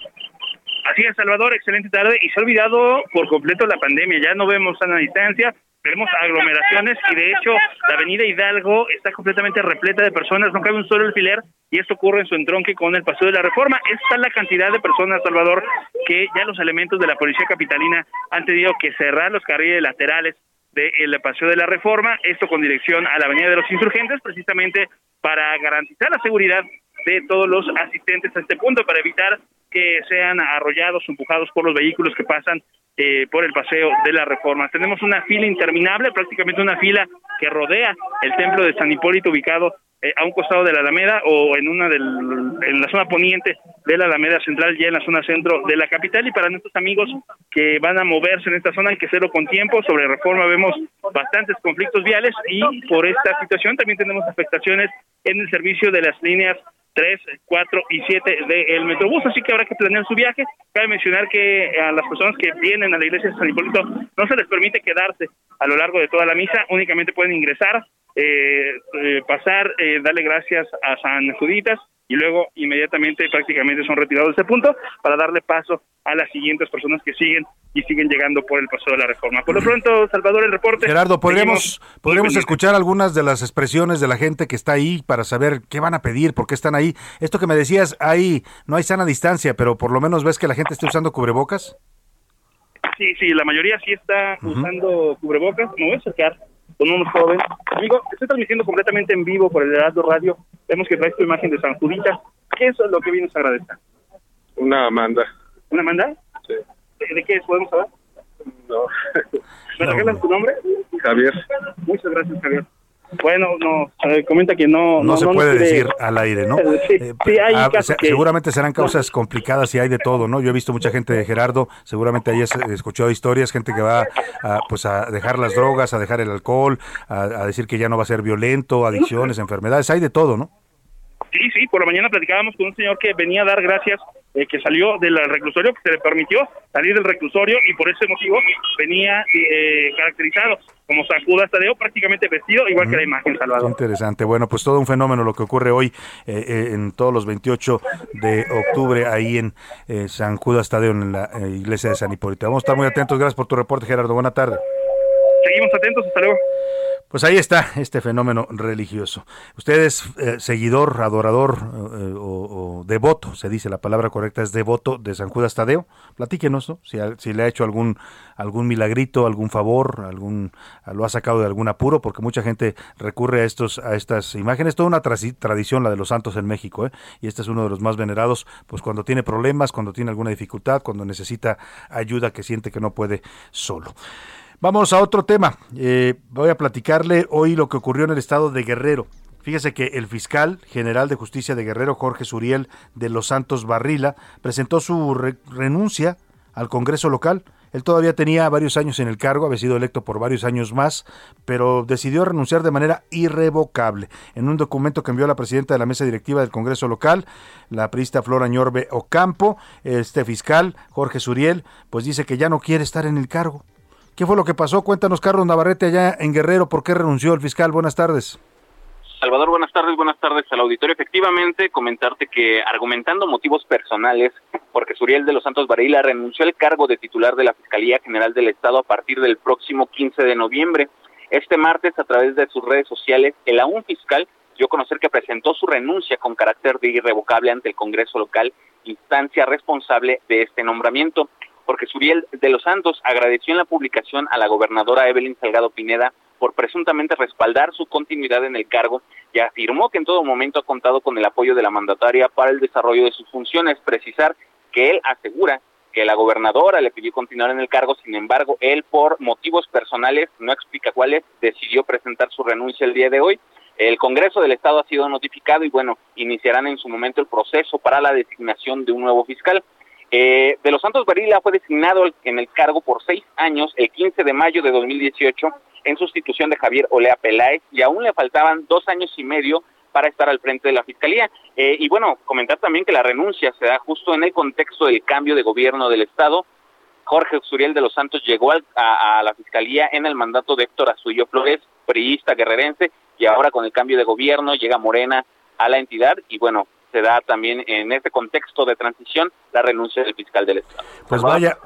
Así es, Salvador, excelente tarde. Y se ha olvidado por completo la pandemia. Ya no vemos sana distancia, tenemos aglomeraciones y de hecho la avenida Hidalgo está completamente repleta de personas, no cabe un solo alfiler y esto ocurre en su entronque con el Paseo de la Reforma. Esta es la cantidad de personas, Salvador, que ya los elementos de la Policía Capitalina han tenido que cerrar los carriles laterales del Paseo de la Reforma, esto con dirección a la Avenida de los Insurgentes, precisamente para garantizar la seguridad de todos los asistentes a este punto, para evitar que sean arrollados empujados por los vehículos que pasan eh, por el paseo de la Reforma. Tenemos una fila interminable, prácticamente una fila que rodea el templo de San Hipólito ubicado eh, a un costado de la Alameda o en una del, en la zona poniente de la Alameda Central, ya en la zona centro de la capital. Y para nuestros amigos que van a moverse en esta zona hay que hacerlo con tiempo. Sobre reforma vemos bastantes conflictos viales y por esta situación también tenemos afectaciones en el servicio de las líneas 3, 4 y 7 del Metrobús, así que habrá que planear su viaje. Cabe mencionar que a las personas que vienen a la iglesia de San Hipólito no se les permite quedarse a lo largo de toda la misa, únicamente pueden ingresar, eh, eh, pasar, eh, darle gracias a San Juditas y luego inmediatamente prácticamente son retirados de ese punto para darle paso a las siguientes personas que siguen y siguen llegando por el paso de la reforma. Por lo pronto, Salvador, el reporte. Gerardo, ¿podríamos, podríamos escuchar algunas de las expresiones de la gente que está ahí para saber qué van a pedir, por qué están ahí. Esto que me decías, ahí no hay sana distancia, pero por lo menos ves que la gente esté usando cubrebocas. Sí, sí, la mayoría sí está usando cubrebocas. Me voy a acercar con unos jóvenes. Amigo, estoy transmitiendo completamente en vivo por el Heraldo Radio. Vemos que traes tu imagen de San Judita. ¿Qué es lo que vienes a agradecer? Una manda. ¿Una manda? Sí. ¿De, qué es? ¿Podemos saber? No. ¿Me regalas tu nombre? Javier. Muchas gracias, Javier. Bueno, no, comenta que no... No, se puede decir al aire, ¿no? Sí, eh, hay ah, Seguramente serán causas complicadas y hay de todo, ¿no? Yo he visto mucha gente de Gerardo, seguramente ahí escuchado historias, gente que va a, pues a dejar las drogas, a dejar el alcohol, a decir que ya no va a ser violento, adicciones, enfermedades, hay de todo, ¿no? Sí, sí, por la mañana platicábamos con un señor que venía a dar gracias, eh, que salió del reclusorio, que se le permitió salir del reclusorio y por ese motivo venía eh, caracterizado como San Judas Tadeo, prácticamente vestido igual que la imagen Salvador. interesante. Bueno, pues todo un fenómeno lo que ocurre hoy eh, en todos los 28 de octubre ahí en San Judas Tadeo, en la iglesia de San Hipólito. Vamos a estar muy atentos. Gracias por tu reporte, Gerardo. Buena tarde. Seguimos atentos. Hasta luego. Pues ahí está este fenómeno religioso. Usted es eh, seguidor, adorador eh, o, devoto, se dice la palabra correcta es devoto de San Judas Tadeo. Platíquenos, ¿no? si, si, le ha hecho algún algún milagrito, algún favor, algún lo ha sacado de algún apuro, porque mucha gente recurre a estos a estas imágenes. Toda una tradición la de los santos en México, ¿eh? y este es uno de los más venerados, pues cuando tiene problemas, cuando tiene alguna dificultad, cuando necesita ayuda que siente que no puede solo. Vamos a otro tema. Eh, voy a platicarle hoy lo que ocurrió en el estado de Guerrero. Fíjese que el fiscal general de justicia de Guerrero, Jorge Suriel de Los Santos Barrila, presentó su renuncia al Congreso local. Él todavía tenía varios años en el cargo, había sido electo por varios años más, pero decidió renunciar de manera irrevocable. En un documento que envió la presidenta de la mesa directiva del Congreso local, la priista Flora Ñorbe Ocampo, este fiscal, Jorge Suriel, pues dice que ya no quiere estar en el cargo. ¿Qué fue lo que pasó? Cuéntanos, Carlos Navarrete, allá en Guerrero, ¿por qué renunció el fiscal? Buenas tardes. Salvador, buenas tardes, buenas tardes al auditorio. Efectivamente, comentarte que argumentando motivos personales, porque Suriel de los Santos Varela renunció al cargo de titular de la Fiscalía General del Estado a partir del próximo 15 de noviembre. Este martes, a través de sus redes sociales, el aún fiscal dio a conocer que presentó su renuncia con carácter de irrevocable ante el Congreso local, instancia responsable de este nombramiento porque Suriel de los Santos agradeció en la publicación a la gobernadora Evelyn Salgado Pineda por presuntamente respaldar su continuidad en el cargo y afirmó que en todo momento ha contado con el apoyo de la mandataria para el desarrollo de sus funciones. Precisar que él asegura que la gobernadora le pidió continuar en el cargo, sin embargo, él por motivos personales, no explica cuáles, decidió presentar su renuncia el día de hoy. El Congreso del Estado ha sido notificado y bueno, iniciarán en su momento el proceso para la designación de un nuevo fiscal. Eh, de los Santos Barila fue designado en el cargo por seis años el 15 de mayo de 2018 en sustitución de Javier Olea Peláez y aún le faltaban dos años y medio para estar al frente de la Fiscalía. Eh, y bueno, comentar también que la renuncia se da justo en el contexto del cambio de gobierno del Estado. Jorge Suriel de los Santos llegó a, la Fiscalía en el mandato de Héctor Azullo Flores, priista guerrerense, y ahora con el cambio de gobierno llega Morena a la entidad y bueno, se da también en este contexto de transición la renuncia del fiscal del Estado. Pues vaya,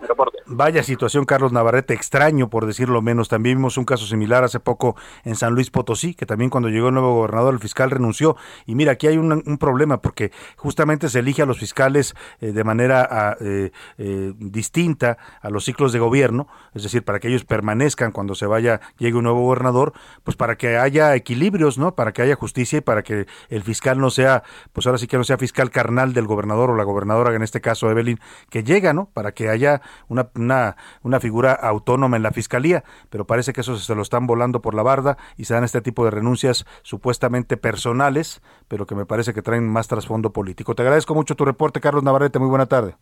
vaya situación, Carlos Navarrete, extraño por decirlo menos. También vimos un caso similar hace poco en San Luis Potosí, que también cuando llegó el nuevo gobernador, el fiscal renunció. Y mira, aquí hay un, problema porque justamente se elige a los fiscales eh, de manera ah, eh, eh, distinta a los ciclos de gobierno, es decir, para que ellos permanezcan cuando se vaya, llegue un nuevo gobernador, pues para que haya equilibrios, ¿no? Para que haya justicia y para que el fiscal no sea, pues ahora sí que no sea fiscal carnal del gobernador o la gobernadora, en este caso Evelyn, que llega, ¿no? Para que haya una, una, figura autónoma en la fiscalía, pero parece que eso se lo están volando por la barda y se dan este tipo de renuncias supuestamente personales, pero que me parece que traen más trasfondo político. Te agradezco mucho tu reporte, Carlos Navarrete, muy buena tarde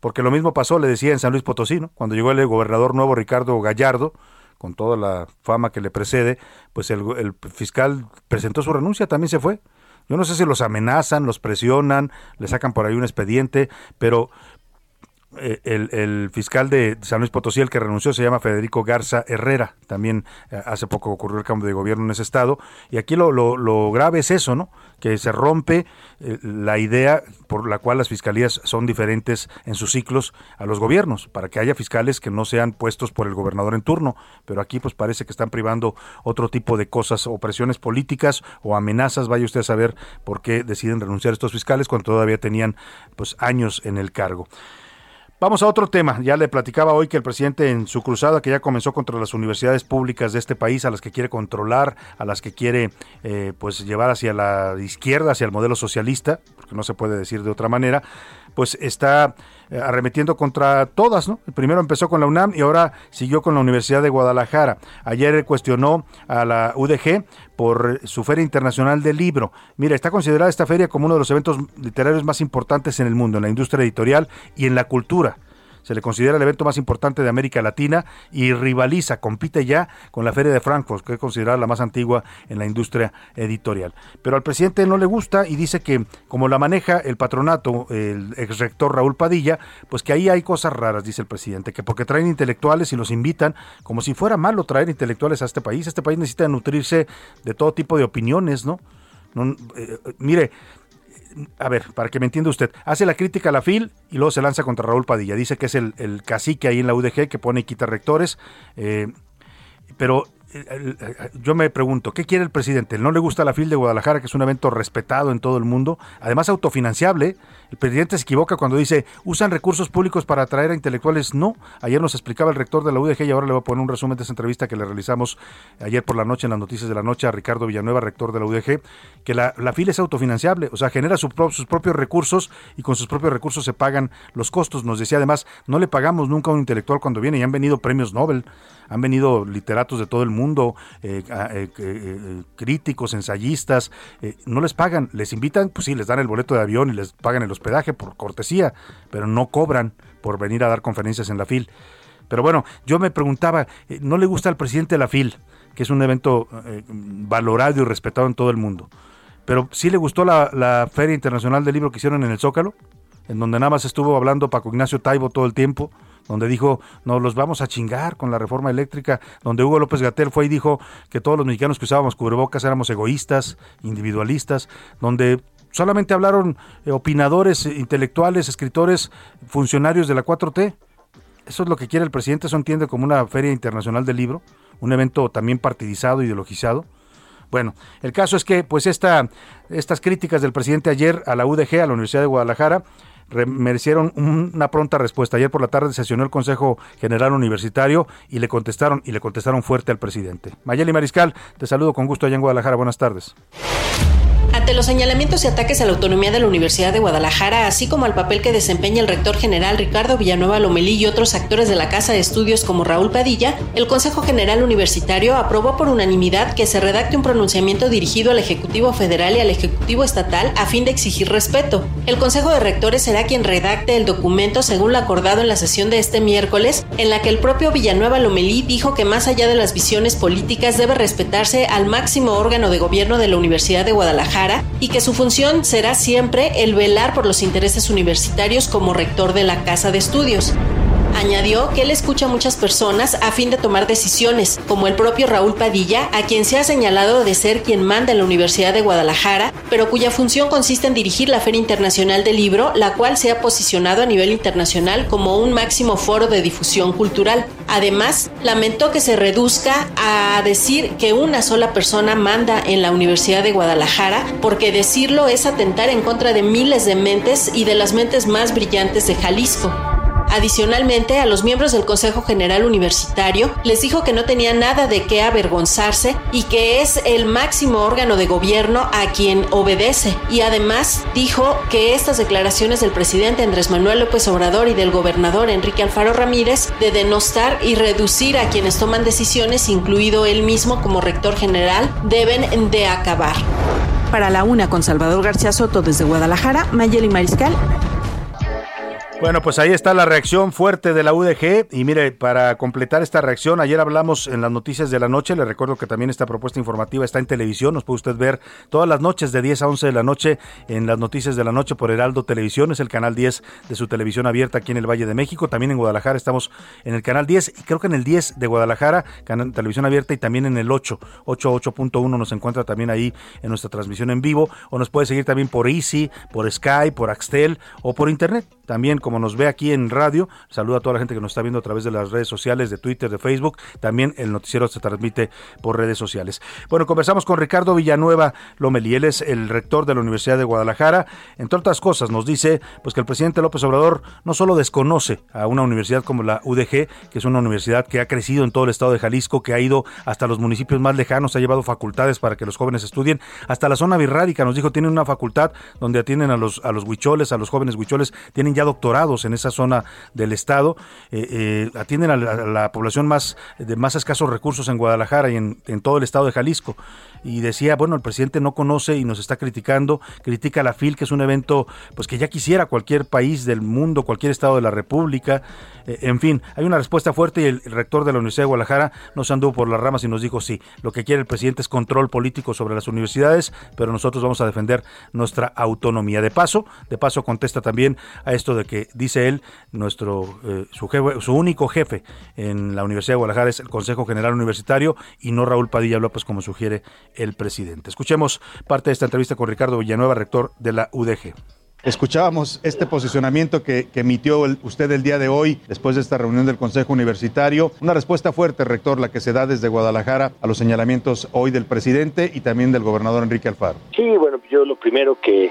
porque lo mismo pasó, le decía en San Luis Potosí, cuando llegó el gobernador nuevo Ricardo Gallardo, con toda la fama que le precede, pues el, fiscal presentó su renuncia, también se fue. Yo no sé si los amenazan, los presionan, le sacan por ahí un expediente, pero eh, el, fiscal de San Luis Potosí, el que renunció, se llama Federico Garza Herrera. También eh, hace poco ocurrió el cambio de gobierno en ese estado. Y aquí lo, grave es eso, ¿no? Que se rompe eh, la idea por la cual las fiscalías son diferentes en sus ciclos a los gobiernos, para que haya fiscales que no sean puestos por el gobernador en turno. Pero aquí pues parece que están privando otro tipo de cosas, o presiones políticas o amenazas. Vaya usted a saber por qué deciden renunciar estos fiscales cuando todavía tenían pues años en el cargo. Vamos a otro tema. Ya le platicaba hoy que el presidente en su cruzada, que ya comenzó contra las universidades públicas de este país, a las que quiere controlar, a las que quiere eh, pues llevar hacia la izquierda, hacia el modelo socialista, porque no se puede decir de otra manera, pues está arremetiendo contra todas, ¿no? Primero empezó con la UNAM y ahora siguió con la Universidad de Guadalajara. Ayer cuestionó a la UDG por su Feria Internacional del Libro. Mira, está considerada esta feria como uno de los eventos literarios más importantes en el mundo, en la industria editorial y en la cultura se le considera el evento más importante de América Latina y rivaliza, compite ya con la Feria de Frankfurt, que es considerada la más antigua en la industria editorial. Pero al presidente no le gusta y dice que como la maneja el patronato, el ex rector Raúl Padilla, pues que ahí hay cosas raras, dice el presidente, que porque traen intelectuales y los invitan, como si fuera malo traer intelectuales a este país, este país necesita nutrirse de todo tipo de opiniones, ¿no? Eh, mire, a ver, para que me entienda usted, hace la crítica a la FIL y luego se lanza contra Raúl Padilla. Dice que es el, cacique ahí en la UDG que pone y quita rectores. Eh, pero yo me pregunto, ¿qué quiere el presidente? ¿No le gusta la FIL de Guadalajara, que es un evento respetado en todo el mundo? Además, autofinanciable. El presidente se equivoca cuando dice, usan recursos públicos para atraer a intelectuales. No, ayer nos explicaba el rector de la UDG y ahora le voy a poner un resumen de esa entrevista que le realizamos ayer por la noche en las noticias de la noche a Ricardo Villanueva, rector de la UDG, que la, FIL es autofinanciable, o sea, genera sus propios recursos y con sus propios recursos se pagan los costos. Nos decía además, no le pagamos nunca a un intelectual cuando viene y han venido premios Nobel han venido literatos de todo el mundo, eh, eh, eh, críticos, ensayistas, no les pagan, les invitan, pues sí, les dan el boleto de avión y les pagan el hospedaje por cortesía, pero no cobran por venir a dar conferencias en la FIL. Pero bueno, yo me preguntaba, ¿no le gusta al presidente de la FIL, que es un evento valorado y respetado en todo el mundo? Pero sí le gustó la, la Feria Internacional del Libro que hicieron en el Zócalo, en donde nada más estuvo hablando Paco Ignacio Taibo todo el tiempo, donde dijo, nos los vamos a chingar con la reforma eléctrica, donde Hugo López Gatel fue y dijo que todos los mexicanos que usábamos cubrebocas éramos egoístas, individualistas, donde solamente hablaron eh, opinadores, intelectuales, escritores, funcionarios de la 4T. Eso es lo que quiere el presidente, eso entiende como una feria internacional del libro, un evento también partidizado, ideologizado. Bueno, el caso es que pues esta, estas críticas del presidente ayer a la UDG, a la Universidad de Guadalajara, merecieron una pronta respuesta. Ayer por la tarde sesionó el Consejo General Universitario y le contestaron y le contestaron fuerte al presidente. Mayeli Mariscal, te saludo con gusto allá en Guadalajara. Buenas tardes. Ante los señalamientos y ataques a la autonomía de la Universidad de Guadalajara, así como al papel que desempeña el rector general Ricardo Villanueva Lomelí y otros actores de la Casa de Estudios como Raúl Padilla, el Consejo General Universitario aprobó por unanimidad que se redacte un pronunciamiento dirigido al Ejecutivo Federal y al Ejecutivo Estatal a fin de exigir respeto. El Consejo de Rectores será quien redacte el documento según lo acordado en la sesión de este miércoles, en la que el propio Villanueva Lomelí dijo que más allá de las visiones políticas debe respetarse al máximo órgano de gobierno de la Universidad de Guadalajara y que su función será siempre el velar por los intereses universitarios como rector de la Casa de Estudios. Añadió que él escucha a muchas personas a fin de tomar decisiones, como el propio Raúl Padilla, a quien se ha señalado de ser quien manda en la Universidad de Guadalajara, pero cuya función consiste en dirigir la Feria Internacional del Libro, la cual se ha posicionado a nivel internacional como un máximo foro de difusión cultural. Además, lamentó que se reduzca a decir que una sola persona manda en la Universidad de Guadalajara, porque decirlo es atentar en contra de miles de mentes y de las mentes más brillantes de Jalisco. Adicionalmente, a los miembros del Consejo General Universitario les dijo que no tenía nada de qué avergonzarse y que es el máximo órgano de gobierno a quien obedece. Y además dijo que estas declaraciones del presidente Andrés Manuel López Obrador y del gobernador Enrique Alfaro Ramírez de denostar y reducir a quienes toman decisiones, incluido él mismo como rector general, deben de acabar. Para la una con Salvador García Soto desde Guadalajara, Mayeli Mariscal. Bueno, pues ahí está la reacción fuerte de la UDG y mire, para completar esta reacción, ayer hablamos en las noticias de la noche, le recuerdo que también esta propuesta informativa está en televisión, nos puede usted ver todas las noches de 10 a 11 de la noche en las noticias de la noche por Heraldo Televisión, es el canal 10 de su televisión abierta aquí en el Valle de México, también en Guadalajara estamos en el canal 10 y creo que en el 10 de Guadalajara, canal, televisión abierta y también en el 8, 88.1 nos encuentra también ahí en nuestra transmisión en vivo. O nos puede seguir también por Easy, por Sky, por Axtel o por internet, también como nos ve aquí en radio. Saluda a toda la gente que nos está viendo a través de las redes sociales, de Twitter, de Facebook. También el noticiero se transmite por redes sociales. Bueno, conversamos con Ricardo Villanueva Lomeli. Él es el rector de la Universidad de Guadalajara. Entre otras cosas, nos dice pues que el presidente López Obrador no solo desconoce a una universidad como la UDG, que es una universidad que ha crecido en todo el estado de Jalisco, que ha ido hasta los municipios más lejanos, ha llevado facultades para que los jóvenes estudien, hasta la zona birrárica, nos dijo, tiene una facultad donde atienden a los, a los huicholes, a los jóvenes huicholes, tienen ya doctorados en esa zona del estado, eh, eh, atienden a la, población más de más escasos recursos en Guadalajara y en, todo el estado de Jalisco y decía, bueno, el presidente no conoce y nos está criticando, critica la FIL, que es un evento pues que ya quisiera cualquier país del mundo, cualquier estado de la República, eh, en fin, hay una respuesta fuerte y el, rector de la Universidad de Guadalajara nos anduvo por las ramas y nos dijo, sí, lo que quiere el presidente es control político sobre las universidades, pero nosotros vamos a defender nuestra autonomía. De paso, de paso contesta también a de que dice él, nuestro eh, su, jefe, su único jefe en la Universidad de Guadalajara es el Consejo General Universitario y no Raúl Padilla López como sugiere el presidente. Escuchemos parte de esta entrevista con Ricardo Villanueva, rector de la UDG. Escuchábamos este posicionamiento que, emitió usted el día de hoy después de esta reunión del Consejo Universitario. Una respuesta fuerte, rector, la que se da desde Guadalajara a los señalamientos hoy del presidente y también del gobernador Enrique Alfaro. Sí, bueno, yo lo primero que,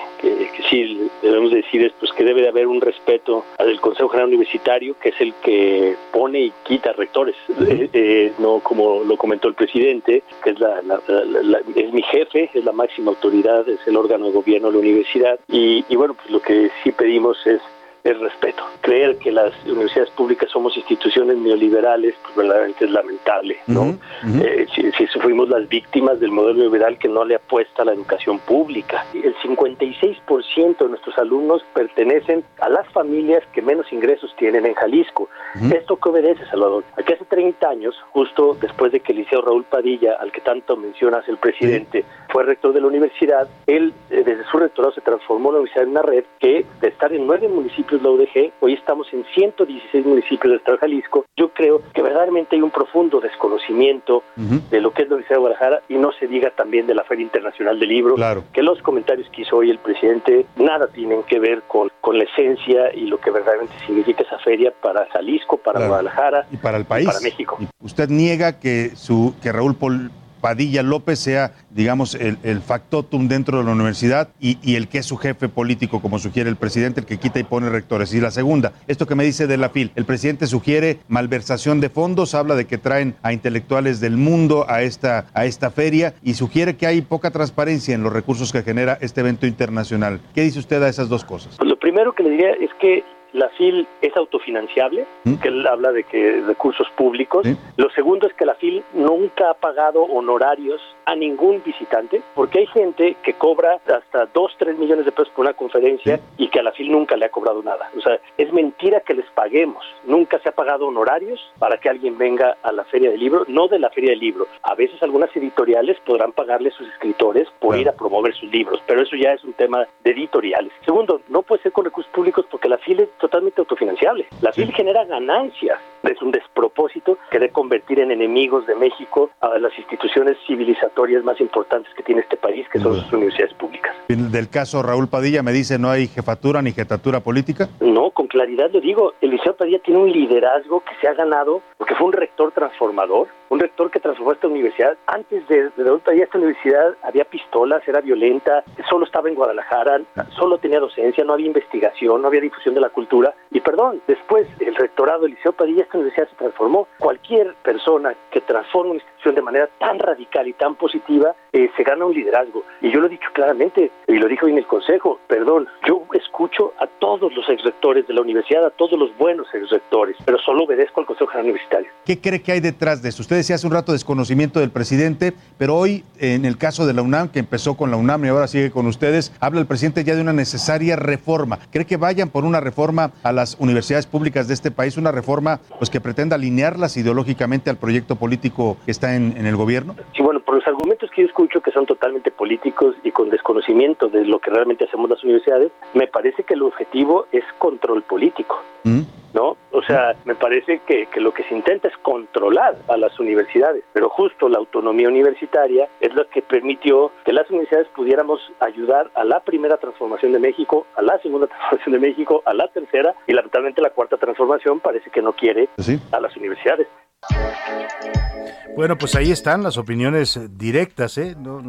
sí debemos decir es pues, que debe de haber un respeto al Consejo General Universitario, que es el que pone y quita rectores, eh, eh, no como lo comentó el presidente, que es, la, es mi jefe, es la máxima autoridad, es el órgano de gobierno de la universidad. Y, y bueno, pues lo que sí pedimos es el respeto. Creer que las universidades públicas somos instituciones neoliberales, pues verdaderamente es lamentable, ¿no? Eh, si, fuimos las víctimas del modelo neoliberal que no le apuesta a la educación pública. El 56% de nuestros alumnos pertenecen a las familias que menos ingresos tienen en Jalisco. ¿Esto qué obedece, Salvador? Aquí hace 30 años, justo después de que el liceo Raúl Padilla, al que tanto mencionas el presidente, fue rector de la universidad, él eh, desde su rectorado se transformó la universidad en una red que de estar en nueve municipios la UDG, hoy estamos en 116 municipios de Estado Jalisco. Yo creo que verdaderamente hay un profundo desconocimiento de lo que es la Universidad de Guadalajara y no se diga también de la Feria Internacional del Libro, que los comentarios que hizo hoy el presidente nada tienen que ver con, con la esencia y lo que verdaderamente significa esa feria para Jalisco, para Guadalajara y para el país. para México. ¿Usted niega que, su, que Raúl Pol Padilla López sea, digamos, el, factotum dentro de la universidad y, el que es su jefe político, como sugiere el presidente, el que quita y pone rectores. Y la segunda, esto que me dice de la FIL, el presidente sugiere malversación de fondos, habla de que traen a intelectuales del mundo a esta, a esta feria y sugiere que hay poca transparencia en los recursos que genera este evento internacional. ¿Qué dice usted a esas dos cosas? Lo primero que le diría es que la FIL es autofinanciable, ¿Mm? que él habla de que recursos públicos. Lo segundo es que la FIL nunca ha pagado honorarios a ningún visitante, porque hay gente que cobra hasta 2, 3 millones de pesos por una conferencia y que a la FIL nunca le ha cobrado nada. O sea, es mentira que les paguemos. Nunca se ha pagado honorarios para que alguien venga a la Feria del Libro, no de la Feria del Libro. A veces algunas editoriales podrán pagarle a sus escritores por ir a promover sus libros, pero eso ya es un tema de editoriales. Segundo, no puede ser con recursos públicos porque la FIL es totalmente autofinanciable. La FIL genera ganancias. Es un despropósito querer convertir en enemigos de México a las instituciones civilizatorias más importantes que tiene este país, que son sus universidades públicas. Del caso Raúl Padilla me dice no hay jefatura ni jetatura política. No, con claridad lo digo. El Liceo Padilla tiene un liderazgo que se ha ganado porque fue un rector transformador, un rector que transformó esta universidad. Antes de, de Raúl Padilla, esta universidad había pistolas, era violenta, solo estaba en Guadalajara, solo tenía docencia, no había investigación, no había difusión de la cultura. Y perdón, después el rectorado del Liceo Padilla, esta universidad se transformó. Cualquier persona que transforma una institución de manera tan radical y tan positiva, eh, se gana un liderazgo. Y yo lo he dicho claramente, y lo dijo en el Consejo, perdón, yo escucho a todos los exrectores de la universidad, a todos los buenos exrectores, pero solo obedezco al Consejo General Universitario. ¿Qué cree que hay detrás de esto? Usted hace un rato desconocimiento del presidente, pero hoy, en el caso de la UNAM, que empezó con la UNAM y ahora sigue con ustedes, habla el presidente ya de una necesaria reforma. ¿Cree que vayan por una reforma a las universidades públicas de este país, una reforma pues que pretenda alinearlas ideológicamente al proyecto político que está en, en el gobierno? Sí, bueno, los argumentos que yo escucho que son totalmente políticos y con desconocimiento de lo que realmente hacemos las universidades, me parece que el objetivo es control político. ¿Mm? ¿no? O sea, me parece que, que, lo que se intenta es controlar a las universidades, pero justo la autonomía universitaria es lo que permitió que las universidades pudiéramos ayudar a la primera transformación de México, a la segunda transformación de México, a la tercera y lamentablemente la cuarta transformación parece que no quiere ¿Sí? a las universidades. Bueno, pues ahí están las opiniones directas, ¿eh? no,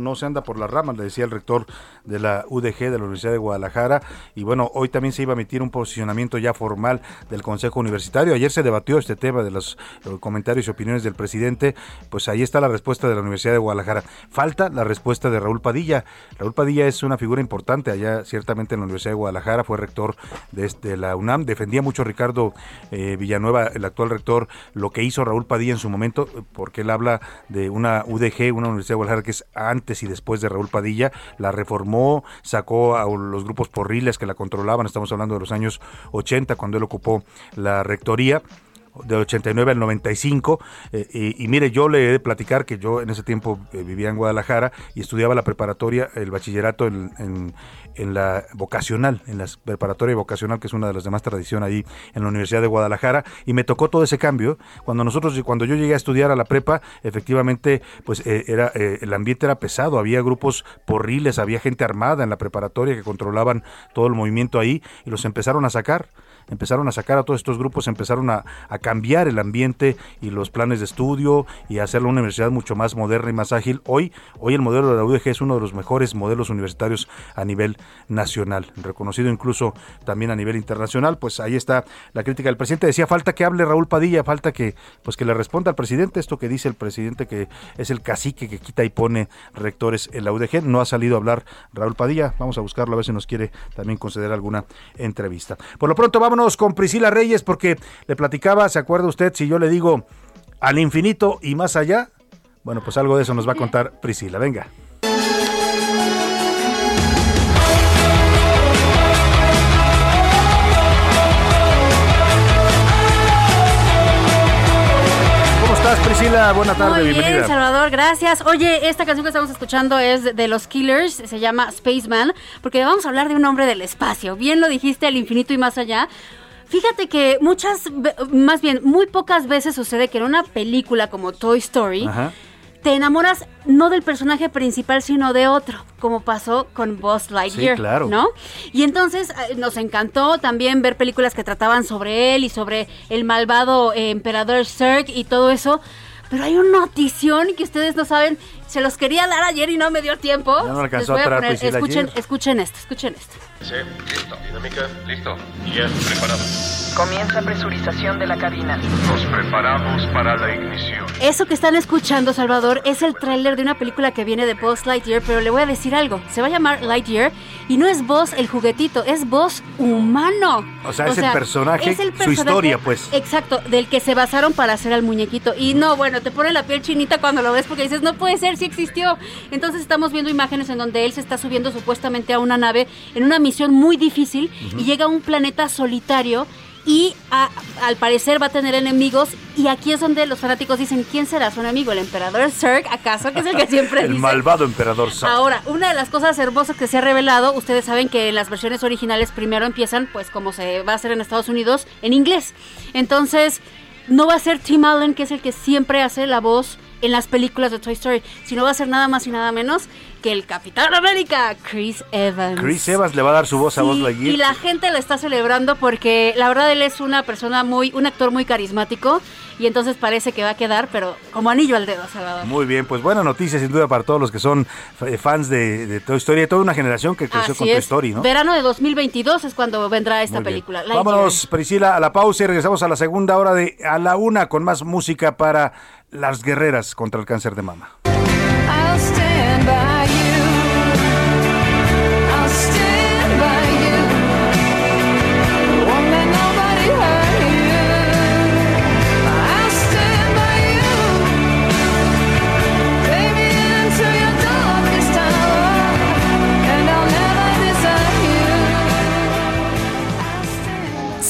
no, se anda por las ramas, le decía el rector de la UDG de la Universidad de Guadalajara. Y bueno, hoy también se iba a emitir un posicionamiento ya formal del Consejo Universitario. Ayer se debatió este tema de los eh, comentarios y opiniones del presidente. Pues ahí está la respuesta de la Universidad de Guadalajara. Falta la respuesta de Raúl Padilla. Raúl Padilla es una figura importante allá, ciertamente en la Universidad de Guadalajara, fue rector de, este, la UNAM. Defendía mucho Ricardo eh, Villanueva, el actual rector, lo que hizo Raúl Padilla en su momento porque él habla de una UDG, una Universidad de Guadalajara que es antes y después de Raúl Padilla, la reformó, sacó a los grupos porriles que la controlaban, estamos hablando de los años 80 cuando él ocupó la rectoría del 89 al 95 eh, y, y, mire yo le he de platicar que yo en ese tiempo eh, vivía en Guadalajara y estudiaba la preparatoria el bachillerato en, en, la vocacional en la preparatoria vocacional que es una de las de más tradición ahí en la Universidad de Guadalajara y me tocó todo ese cambio. Cuando nosotros cuando yo llegué a estudiar a la prepa efectivamente pues eh, era el ambiente era pesado había grupos porriles había gente armada en la preparatoria que controlaban todo el movimiento ahí y los empezaron a sacar empezaron a sacar a todos estos grupos, empezaron a, a, cambiar el ambiente y los planes de estudio y a hacerlo una universidad mucho más moderna y más ágil. Hoy, hoy el modelo de la UDG es uno de los mejores modelos universitarios a nivel nacional, reconocido incluso también a nivel internacional. Pues ahí está la crítica del presidente. Decía falta que hable Raúl Padilla, falta que pues que le responda al presidente esto que dice el presidente que es el cacique que quita y pone rectores en la UDG. No ha salido a hablar Raúl Padilla. Vamos a buscarlo a ver si nos quiere también conceder alguna entrevista. Por lo pronto vamos Vámonos con Priscila Reyes porque le platicaba, ¿se acuerda usted si yo le digo al infinito y más allá? Bueno, pues algo de eso nos va a contar Priscila. Venga. Priscila, buena tarde, Muy bienvenida. Bien, Salvador, gracias. Oye, esta canción que estamos escuchando es de los Killers, se llama Spaceman, porque vamos a hablar de un hombre del espacio. Bien lo dijiste, al infinito y más allá. Fíjate que muchas, más bien, muy pocas veces sucede que en una película como Toy Story, Ajá. te enamoras no del personaje principal, sino de otro, como pasó con Buzz Lightyear, sí, claro. ¿no? Y entonces nos encantó también ver películas que trataban sobre él y sobre el malvado eh, emperador Zurg y todo eso. Pero hay una notición que ustedes no saben, se los quería dar ayer y no me dio tiempo. Ya no alcanzó Les voy a traer poner- escuchen, ayer. escuchen esto, escuchen esto. Sí, listo. Dinámica, listo. Ya, preparado. Comienza presurización de la cabina. Nos preparamos para la ignición. Eso que están escuchando, Salvador, es el tráiler de una película que viene de Buzz Lightyear, pero le voy a decir algo. Se va a llamar Lightyear y no es Buzz el juguetito, es Buzz humano. O sea, es el personaje, su historia, pues. Exacto, del que se basaron para hacer al muñequito. Y no, bueno, te pone la piel chinita cuando lo ves porque dices, no puede ser, sí existió. Entonces estamos viendo imágenes en donde él se está subiendo supuestamente a una nave en una misión muy difícil y llega a un planeta solitario y a- al parecer va a tener enemigos y aquí es donde los fanáticos dicen, ¿quién será su enemigo? ¿El emperador Zurg acaso? Que es el que siempre El dice. malvado emperador Zod. Ahora, una de las cosas hermosas que se ha revelado, ustedes saben que en las versiones originales primero empiezan, pues como se va a hacer en Estados Unidos, en inglés. Entonces, no va a ser Tim Allen, que es el que siempre hace la voz en las películas de Toy Story, sino va a ser nada más y nada menos que el Capitán América, Chris Evans. Chris Evans le va a dar su voz a Buzz Lightyear. y la gente lo está celebrando porque la verdad él es una persona muy, un actor muy carismático y entonces parece que va a quedar, pero como anillo al dedo, Salvador. Muy bien, pues buena noticia sin duda para todos los que son fans de, de Toy Story, de toda una generación que creció Así con Toy es. Story, ¿no? Verano de 2022 es cuando vendrá esta película. Vámonos, Priscila, a la pausa y regresamos a la segunda hora de A la Una con más música para las guerreras contra el cáncer de mama.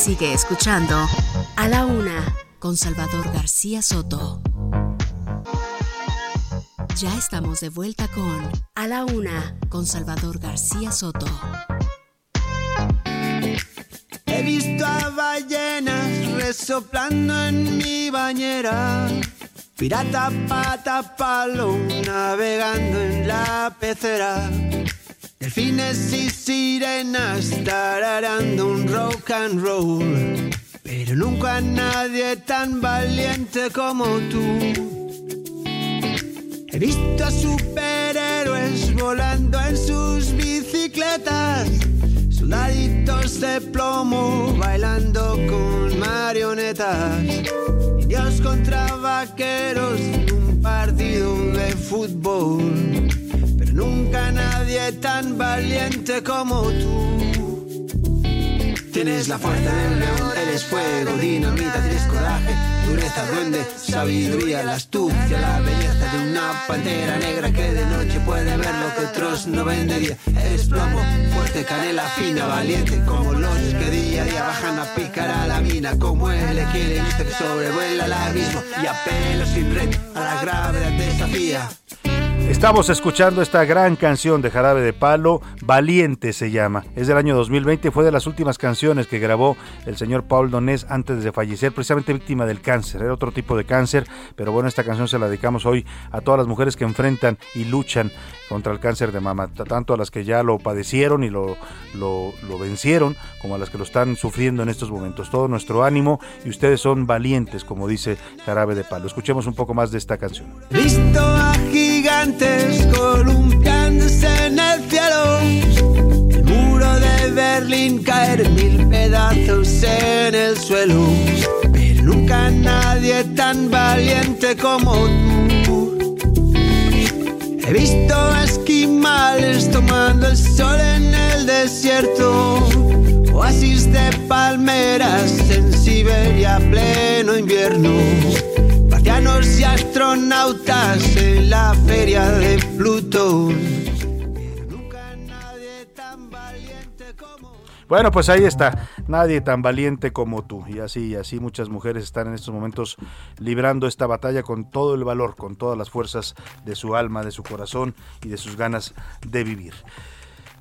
Sigue escuchando A la Una con Salvador García Soto. Ya estamos de vuelta con A la Una con Salvador García Soto. He visto a ballenas resoplando en mi bañera. Pirata pata palo navegando en la pecera. Delfines y sirenas tararando un rock and roll. Pero nunca nadie tan valiente como tú. He visto a superhéroes volando en sus bicicletas. Soldaditos de plomo bailando con marionetas. Indios contra vaqueros en un partido de fútbol. Nunca nadie tan valiente como tú. Tienes la fuerza del león, eres fuego, dinamita, tienes coraje, dureza, duende, sabiduría, la astucia, la belleza de una pantera negra que de noche puede ver lo que otros no ven de día. Eres plomo, fuerte, canela fina, valiente, como los que día a día bajan a picar a la mina, como el equilibrista que sobrevuela el abismo y a pelo sin red a la gravedad desafía. Estamos escuchando esta gran canción de Jarabe de Palo, Valiente se llama. Es del año 2020, fue de las últimas canciones que grabó el señor Paul Donés antes de fallecer, precisamente víctima del cáncer. Era otro tipo de cáncer, pero bueno, esta canción se la dedicamos hoy a todas las mujeres que enfrentan y luchan contra el cáncer de mama, tanto a las que ya lo padecieron y lo, lo, vencieron, como a las que lo están sufriendo en estos momentos. Todo nuestro ánimo y ustedes son valientes, como dice Jarabe de Palo. Escuchemos un poco más de esta canción. He visto a gigantes columpiándose en el cielo. El muro de Berlín caer mil pedazos en el suelo. Pero nunca nadie tan valiente como tú. He visto esquimales tomando el sol en el desierto. Oasis de palmeras en Siberia pleno invierno. Y astronautas en la feria de Plutón. Bueno, pues ahí está. Nadie tan valiente como tú. Y así, y así muchas mujeres están en estos momentos librando esta batalla con todo el valor, con todas las fuerzas de su alma, de su corazón y de sus ganas de vivir.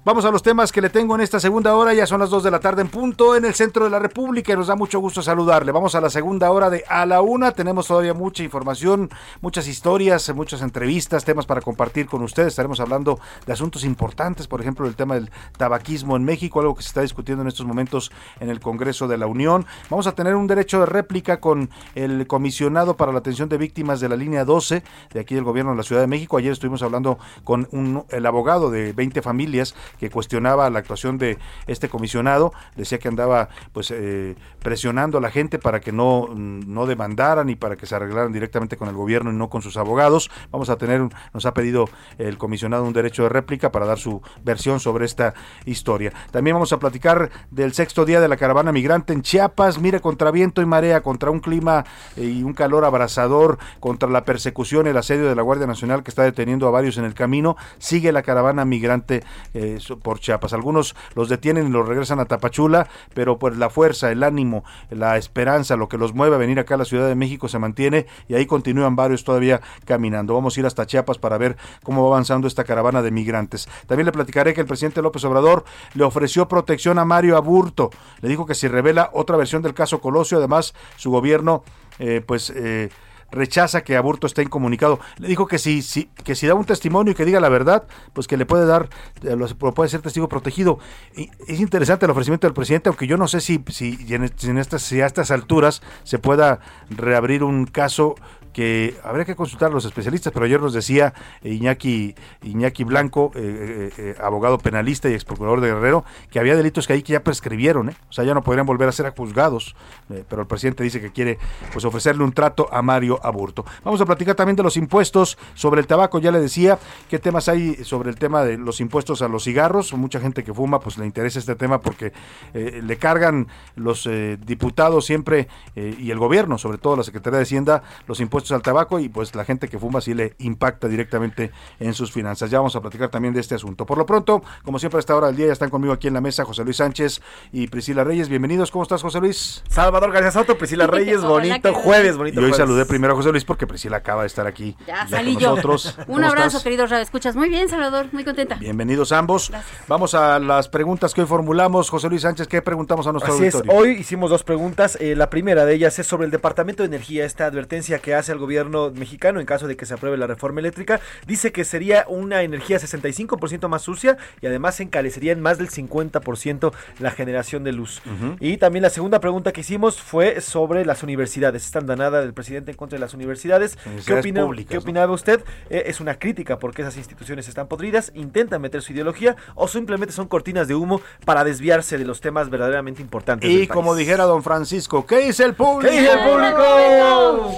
Vamos a los temas que le tengo en esta segunda hora. Ya son las 2 de la tarde en punto en el centro de la República y nos da mucho gusto saludarle. Vamos a la segunda hora de A la Una. Tenemos todavía mucha información, muchas historias, muchas entrevistas, temas para compartir con ustedes. Estaremos hablando de asuntos importantes, por ejemplo, el tema del tabaquismo en México, algo que se está discutiendo en estos momentos en el Congreso de la Unión. Vamos a tener un derecho de réplica con el comisionado para la atención de víctimas de la línea 12 de aquí del gobierno de la Ciudad de México. Ayer estuvimos hablando con un, el abogado de 20 familias que cuestionaba la actuación de este comisionado, decía que andaba pues eh, presionando a la gente para que no, no demandaran y para que se arreglaran directamente con el gobierno y no con sus abogados. Vamos a tener, nos ha pedido el comisionado un derecho de réplica para dar su versión sobre esta historia. También vamos a platicar del sexto día de la caravana migrante en Chiapas, mire, contra viento y marea, contra un clima eh, y un calor abrasador, contra la persecución, el asedio de la Guardia Nacional que está deteniendo a varios en el camino, sigue la caravana migrante eh, por Chiapas. Algunos los detienen y los regresan a Tapachula, pero pues la fuerza, el ánimo, la esperanza, lo que los mueve a venir acá a la Ciudad de México se mantiene y ahí continúan varios todavía caminando. Vamos a ir hasta Chiapas para ver cómo va avanzando esta caravana de migrantes. También le platicaré que el presidente López Obrador le ofreció protección a Mario Aburto. Le dijo que si revela otra versión del caso Colosio, además su gobierno eh, pues eh, rechaza que Aburto esté incomunicado. Le dijo que si, si, que si da un testimonio y que diga la verdad, pues que le puede dar, eh, lo- puede ser testigo protegido. Y es interesante el ofrecimiento del presidente, aunque yo no sé si, si, en, si en estas, si a estas alturas se pueda reabrir un caso que habría que consultar a los especialistas, pero ayer nos decía Iñaki, Iñaki Blanco, eh, eh, eh, abogado penalista y ex procurador de Guerrero, que había delitos que ahí que ya prescribieron, ¿eh? o sea, ya no podrían volver a ser juzgados, eh, pero el presidente dice que quiere pues ofrecerle un trato a Mario Aburto. Vamos a platicar también de los impuestos sobre el tabaco, ya le decía, qué temas hay sobre el tema de los impuestos a los cigarros, mucha gente que fuma pues le interesa este tema porque eh, le cargan los eh, diputados siempre eh, y el gobierno, sobre todo la Secretaría de Hacienda, los impuestos al tabaco y pues la gente que fuma sí le impacta directamente en sus finanzas. Ya vamos a platicar también de este asunto. Por lo pronto, como siempre a esta hora del día ya están conmigo aquí en la mesa José Luis Sánchez y Priscila Reyes. Bienvenidos, ¿cómo estás José Luis? Salvador García Soto, Priscila Reyes, Hola, bonito jueves, bonito Y hoy jueves. saludé primero a José Luis porque Priscila acaba de estar aquí Ya ya salí con yo. nosotros. Un ¿Cómo abrazo, estás? queridos Radio Escuchas. Muy bien, Salvador, muy contenta. Bienvenidos ambos. Vamos a las preguntas que hoy formulamos. José Luis Sánchez, ¿qué preguntamos a nuestro Así es, auditorio? hoy hicimos dos preguntas. Eh, la primera de ellas es sobre el Departamento de Energía, esta advertencia que hace al gobierno mexicano en caso de que se apruebe la reforma eléctrica. Dice que sería una energía 65% más sucia y además encarecería en más del 50% la generación de luz. Y también la segunda pregunta que hicimos fue sobre las universidades, esta andanada del presidente en contra de las universidades. ¿Qué, opina- públicas, ¿qué ¿no? opinaba usted? Eh, ¿Es una crítica porque esas instituciones están podridas, intentan meter su ideología o simplemente son cortinas de humo para desviarse de los temas verdaderamente importantes? Y del como dijera don Francisco, ¿qué dice el público? ¿Qué dice el público?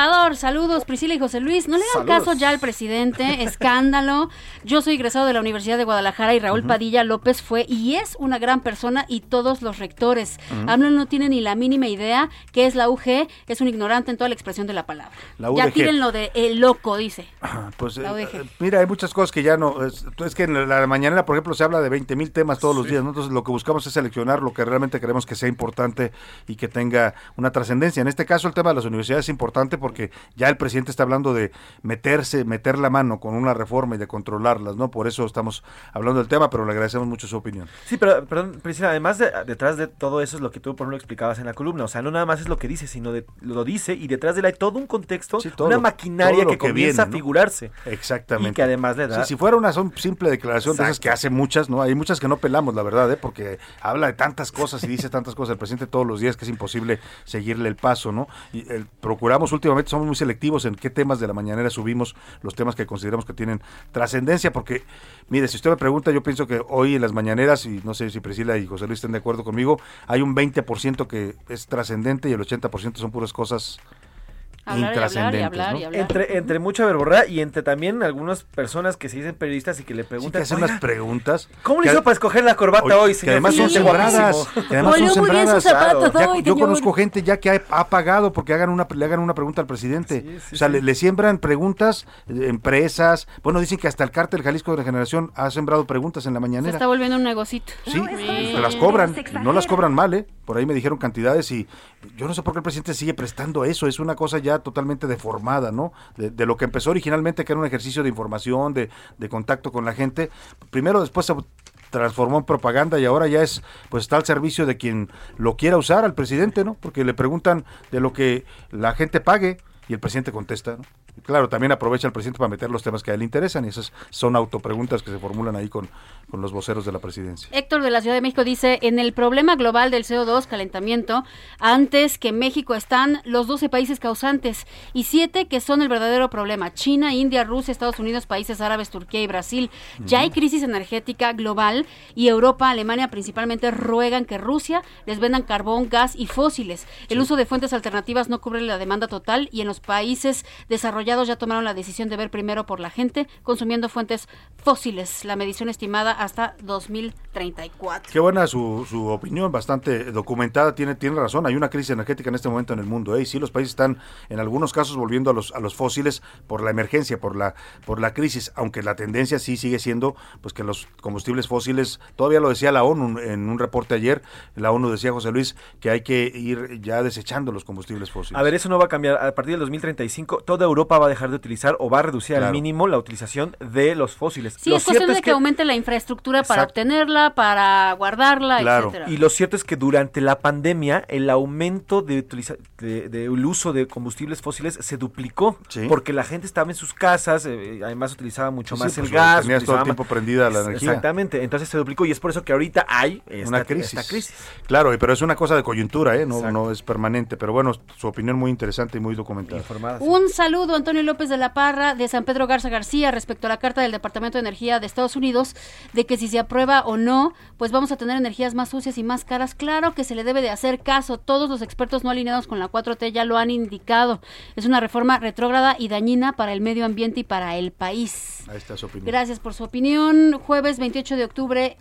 Salvador, saludos, Priscila y José Luis. No le hagan Saludos. caso ya al presidente, escándalo. Yo soy egresado de la Universidad de Guadalajara y Raúl Padilla López fue y es una gran persona y todos los rectores. Ujú. AMLO no tiene ni la mínima idea qué es la UG, es un ignorante en toda la expresión de la palabra. La ya UDG. tírenlo de el loco, dice. Pues La eh, UDG. eh, mira, hay muchas cosas que ya no. Es, es que en la mañanera, por ejemplo, se habla de 20 mil temas todos los días. ¿no? Entonces, lo que buscamos es seleccionar lo que realmente queremos que sea importante y que tenga una trascendencia. En este caso, el tema de las universidades es importante porque ya el presidente está hablando de meterse, meter la mano con una reforma y de controlarlas, ¿no? Por eso estamos hablando del tema, pero le agradecemos mucho su opinión. Sí, pero, perdón, Priscila, además de, detrás de todo eso es lo que tú, por ejemplo, explicabas en la columna. O sea, no nada más es lo que dice, sino de, lo dice y detrás de él hay todo un contexto, todo una maquinaria que, que comienza viene, ¿no? a figurarse. Exactamente. Y que además le da... Sí, si fuera una simple declaración de esas Exacto. que hace muchas, ¿no? Hay muchas que no pelamos, la verdad, ¿eh? Porque habla de tantas cosas y dice tantas cosas el presidente todos los días que es imposible seguirle el paso, ¿no? Y procuramos últimamente, somos muy selectivos en qué temas de la mañanera subimos los temas que consideramos que tienen trascendencia, porque, mire, si usted me pregunta, yo pienso que hoy en las mañaneras, y no sé si Priscila y José Luis estén de acuerdo conmigo, hay un 20% que es trascendente y el 80% son puras cosas Hablar y hablar y intrascendentes, hablar ¿no? y hablar. Entre, entre mucha verborrea y entre también algunas personas que se dicen periodistas y que le Sí, preguntan... que hacen "Oiga, unas preguntas. ¿Cómo le hizo para escoger la corbata hoy, que además son sembradas, que además son sembradas. zapatos Ya- hoy, yo conozco gente ya que ha, ha pagado porque hagan una, le hagan una pregunta al presidente. o sea, le, le siembran preguntas, eh, empresas. Bueno, dicen que hasta el cártel Jalisco de Regeneración ha sembrado preguntas en la Se mañanera. está volviendo un negocito. Sí, se las cobran, no las cobran mal, ¿eh? Por ahí me dijeron cantidades y yo no sé por qué el presidente sigue prestando eso, es una cosa ya totalmente deformada, ¿no? De, lo que empezó originalmente, que era un ejercicio de información, de, de contacto con la gente. Primero, después se transformó en propaganda y ahora ya es, pues está al servicio de quien lo quiera usar al presidente, ¿no? Porque le preguntan de lo que la gente pague y el presidente contesta, ¿no? Claro, también aprovecha el presidente para meter los temas que a él le interesan y esas son autopreguntas que se formulan ahí con, con los voceros de la presidencia. Héctor de la Ciudad de México dice, en el problema global del CO2, calentamiento, antes que México están los 12 países causantes y 7 que son el verdadero problema, China, India, Rusia, Estados Unidos, países árabes, Turquía y Brasil. Ya hay crisis energética global y Europa, Alemania principalmente ruegan que Rusia les vendan carbón, gas y fósiles. El uso de fuentes alternativas no cubre la demanda total y en los países desarrollados ya tomaron la decisión de ver primero por la gente consumiendo fuentes fósiles. La medición estimada hasta 2034. Qué buena su, su opinión, bastante documentada, tiene, tiene razón, hay una crisis energética en este momento en el mundo, ¿eh? y sí los países están en algunos casos volviendo a los, a los fósiles por la emergencia, por la, por la crisis, aunque la tendencia sí sigue siendo pues que los combustibles fósiles, todavía lo decía la ONU en un reporte ayer, la ONU decía José Luis que hay que ir ya desechando los combustibles fósiles. A ver, eso no va a cambiar. A partir del 2035, toda Europa va a dejar de utilizar o va a reducir al Claro. mínimo la utilización de los fósiles. Sí, Lo es cuestión cierto de que, aumente la infraestructura para obtenerla, para guardarla, etcétera. Y lo cierto es que durante la pandemia el aumento de, utiliza- de- del uso de combustibles fósiles se duplicó porque la gente estaba en sus casas, eh, además utilizaba mucho Sí, más sí, el pues, gas. tenías todo el tiempo más- prendida la energía. Exactamente, entonces se duplicó y es por eso que ahorita hay esta, una crisis. esta crisis. Claro, pero es una cosa de coyuntura, ¿eh? no, no es permanente, pero bueno, su opinión muy interesante y muy documentada. Un saludo a Antonio López de la Parra de San Pedro Garza García respecto a la carta del Departamento de Energía de Estados Unidos de que si se aprueba o no, pues vamos a tener energías más sucias y más caras. Claro que se le debe de hacer caso. Todos los expertos no alineados con la 4T ya lo han indicado. Es una reforma retrógrada y dañina para el medio ambiente y para el país. Ahí está su opinión. Gracias por su opinión. Jueves 28 de octubre.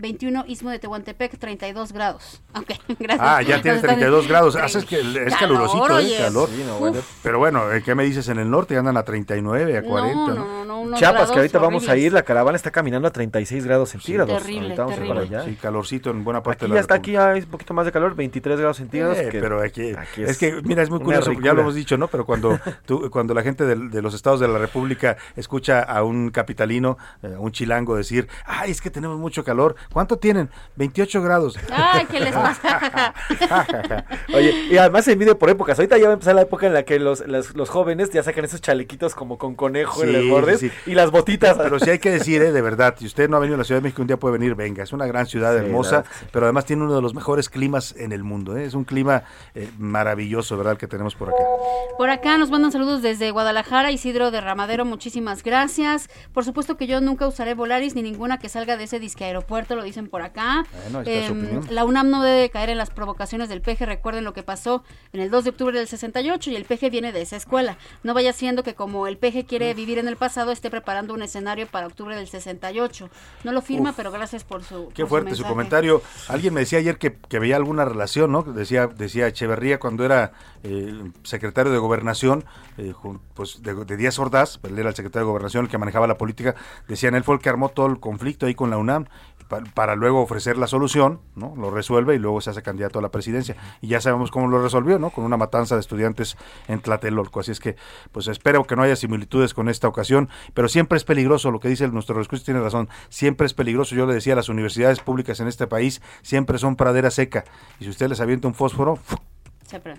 21 Istmo de Tehuantepec, 32 grados. Ok, gracias. Ah, ya tiene Nos están- 32 grados. Haces que el- es Calor, calurosito, ¿eh? oye. Calor. Sí, no, bueno. Pero bueno, ¿eh? ¿qué me dices? En el norte andan a 39, a 40. ¿no? no, no, Chiapas, que ahorita vamos a ir, la caravana está caminando a 36 grados centígrados. Terrible, Ahorita vamos a ir terrible. para allá. Sí, calorcito en buena parte Aquí de la hasta aquí hay un poquito más de calor, 23 grados centígrados. Eh, que pero aquí, aquí es, que, mira, es muy curioso, ya lo hemos dicho, ¿no? Pero cuando, tú- cuando la gente de, los estados de la República escucha a un capitalino, eh, a un chilango decir, ay, es que tenemos mucho calor, ¿cuánto tienen? 28 grados. Ay, ¿qué les pasa? Oye, y además se mide por épocas. Ahorita ya va a empezar la época en la que los, los, los jóvenes ya sacan esos chalequitos como con conejo en los bordes sí, sí. y las botitas. Pero sí hay que decir, eh, de verdad, si usted no ha venido a la Ciudad de México, un día puede venir, venga. Es una gran ciudad Sí, hermosa, verdad pero además tiene uno de los mejores climas en el mundo. eh. Es un clima eh, maravilloso, ¿verdad?, el que tenemos por acá. Por acá nos mandan saludos desde Guadalajara, Isidro de Ramadero, muchísimas gracias. Por supuesto que yo nunca usaré Volaris ni ninguna que salga de ese disque aeropuerto, lo dicen por acá. Bueno, ahí está su Em, opinión. la UNAM no debe caer en las provocaciones del peje, recuerden lo que pasó en el 2 de octubre del 68 y el peje viene de esa escuela. No vaya siendo que como el peje quiere vivir en el pasado, esté preparando un escenario para octubre del 68. No lo firma, Uf. pero gracias por su Qué por fuerte su comentario. Alguien me decía ayer que, que veía alguna relación, ¿no? Decía, decía Echeverría cuando era eh, secretario de Gobernación, eh, pues de, de Díaz Ordaz, él era el secretario de Gobernación, el que manejaba la política, decían, él fue el que armó todo el conflicto ahí con la UNAM para luego ofrecer la solución, ¿no? Lo resuelve y luego se hace candidato a la presidencia. Y ya sabemos cómo lo resolvió, ¿no? Con una matanza de estudiantes en Tlatelolco. Así es que, pues espero que no haya similitudes con esta ocasión, pero siempre es peligroso, lo que dice nuestro escucha tiene razón, siempre es peligroso. Yo le decía, las universidades públicas en este país siempre son pradera seca. Y si usted les avienta un fósforo, Siempre.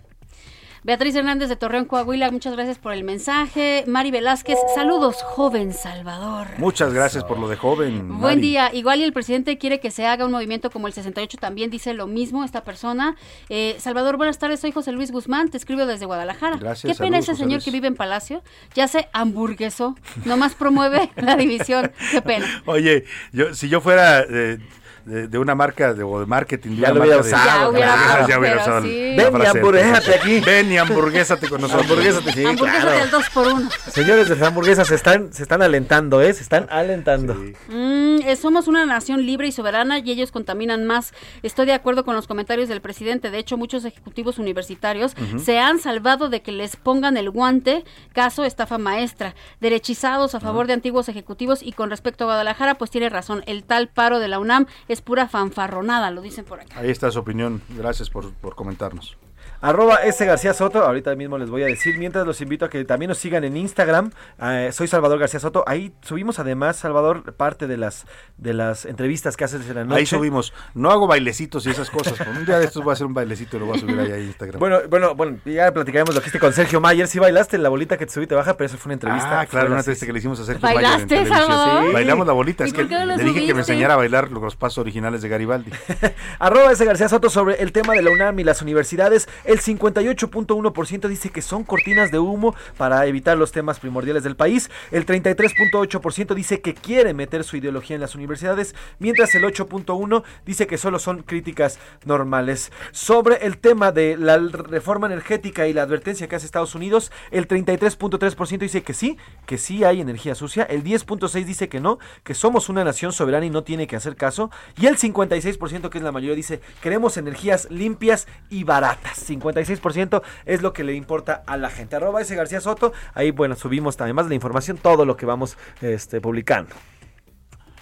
Beatriz Hernández de Torreón, Coahuila, muchas gracias por el mensaje. Mari Velázquez, saludos, joven Salvador. muchas gracias por lo de joven. Buen día. Igual y el presidente quiere que se haga un movimiento como el 68, también dice lo mismo esta persona. Eh, Salvador, buenas tardes, soy José Luis Guzmán, te escribo desde Guadalajara. Gracias, Qué pena ese José señor Luis. que vive en Palacio, ya se hamburguesó, nomás promueve la división. Qué pena. Oye, yo, si yo fuera de, de- de una marca de, o de marketing, de Ya una lo hubiera marca de- usado, Ya usado, ya hubiera pero usado sí. Ven y hamburguésate aquí. Ven y hamburguésate con nosotros. Hamburguésate, sí, Hamburguesas claro. del 2 por 1 Señores de las hamburguesas se están, se están alentando, ¿eh? Se están alentando. Mm, eh, somos una nación libre y soberana y ellos contaminan más. Estoy de acuerdo con los comentarios del presidente. De hecho, muchos ejecutivos universitarios se han salvado de que les pongan el guante, caso estafa maestra. Derechizados a favor de antiguos ejecutivos y con respecto a Guadalajara, pues tiene razón. El tal paro de la UNAM es pura fanfarronada, lo dicen por acá. Ahí está su opinión. Gracias por, por comentarnos. Arroba S García Soto, ahorita mismo les voy a decir, mientras los invito a que también nos sigan en Instagram, eh, soy Salvador García Soto, ahí subimos además, Salvador, parte de las de las entrevistas que haces en la noche. Ahí subimos. No hago bailecitos y esas cosas. un día de estos voy a hacer un bailecito y lo voy a subir ahí a Instagram. Bueno, bueno, bueno, ya platicaremos lo que hiciste con Sergio Mayer. Sí bailaste la bolita que te subí te baja, pero eso fue una entrevista. Ah, claro, una entrevista que le hicimos a Sergio ¿Bailaste, Mayer en televisión. Sí, Bailamos la bolita. ¿Y Es que le dije que me enseñara a bailar los pasos originales de Garibaldi. Arroba S. García Soto sobre el tema de la UNAM y las universidades. El 58.1% dice que son cortinas de humo para evitar los temas primordiales del país. El 33.8% dice que quiere meter su ideología en las universidades. Mientras el 8.1% dice que solo son críticas normales. Sobre el tema de la reforma energética y la advertencia que hace Estados Unidos, el 33.3% dice que sí, que sí hay energía sucia. El 10.6% dice que no, que somos una nación soberana y no tiene que hacer caso. Y el 56%, que es la mayoría, dice queremos energías limpias y baratas. 56% es lo que le importa a la gente. Arroba ese García Soto. Ahí, bueno, subimos además de la información todo lo que vamos este, publicando.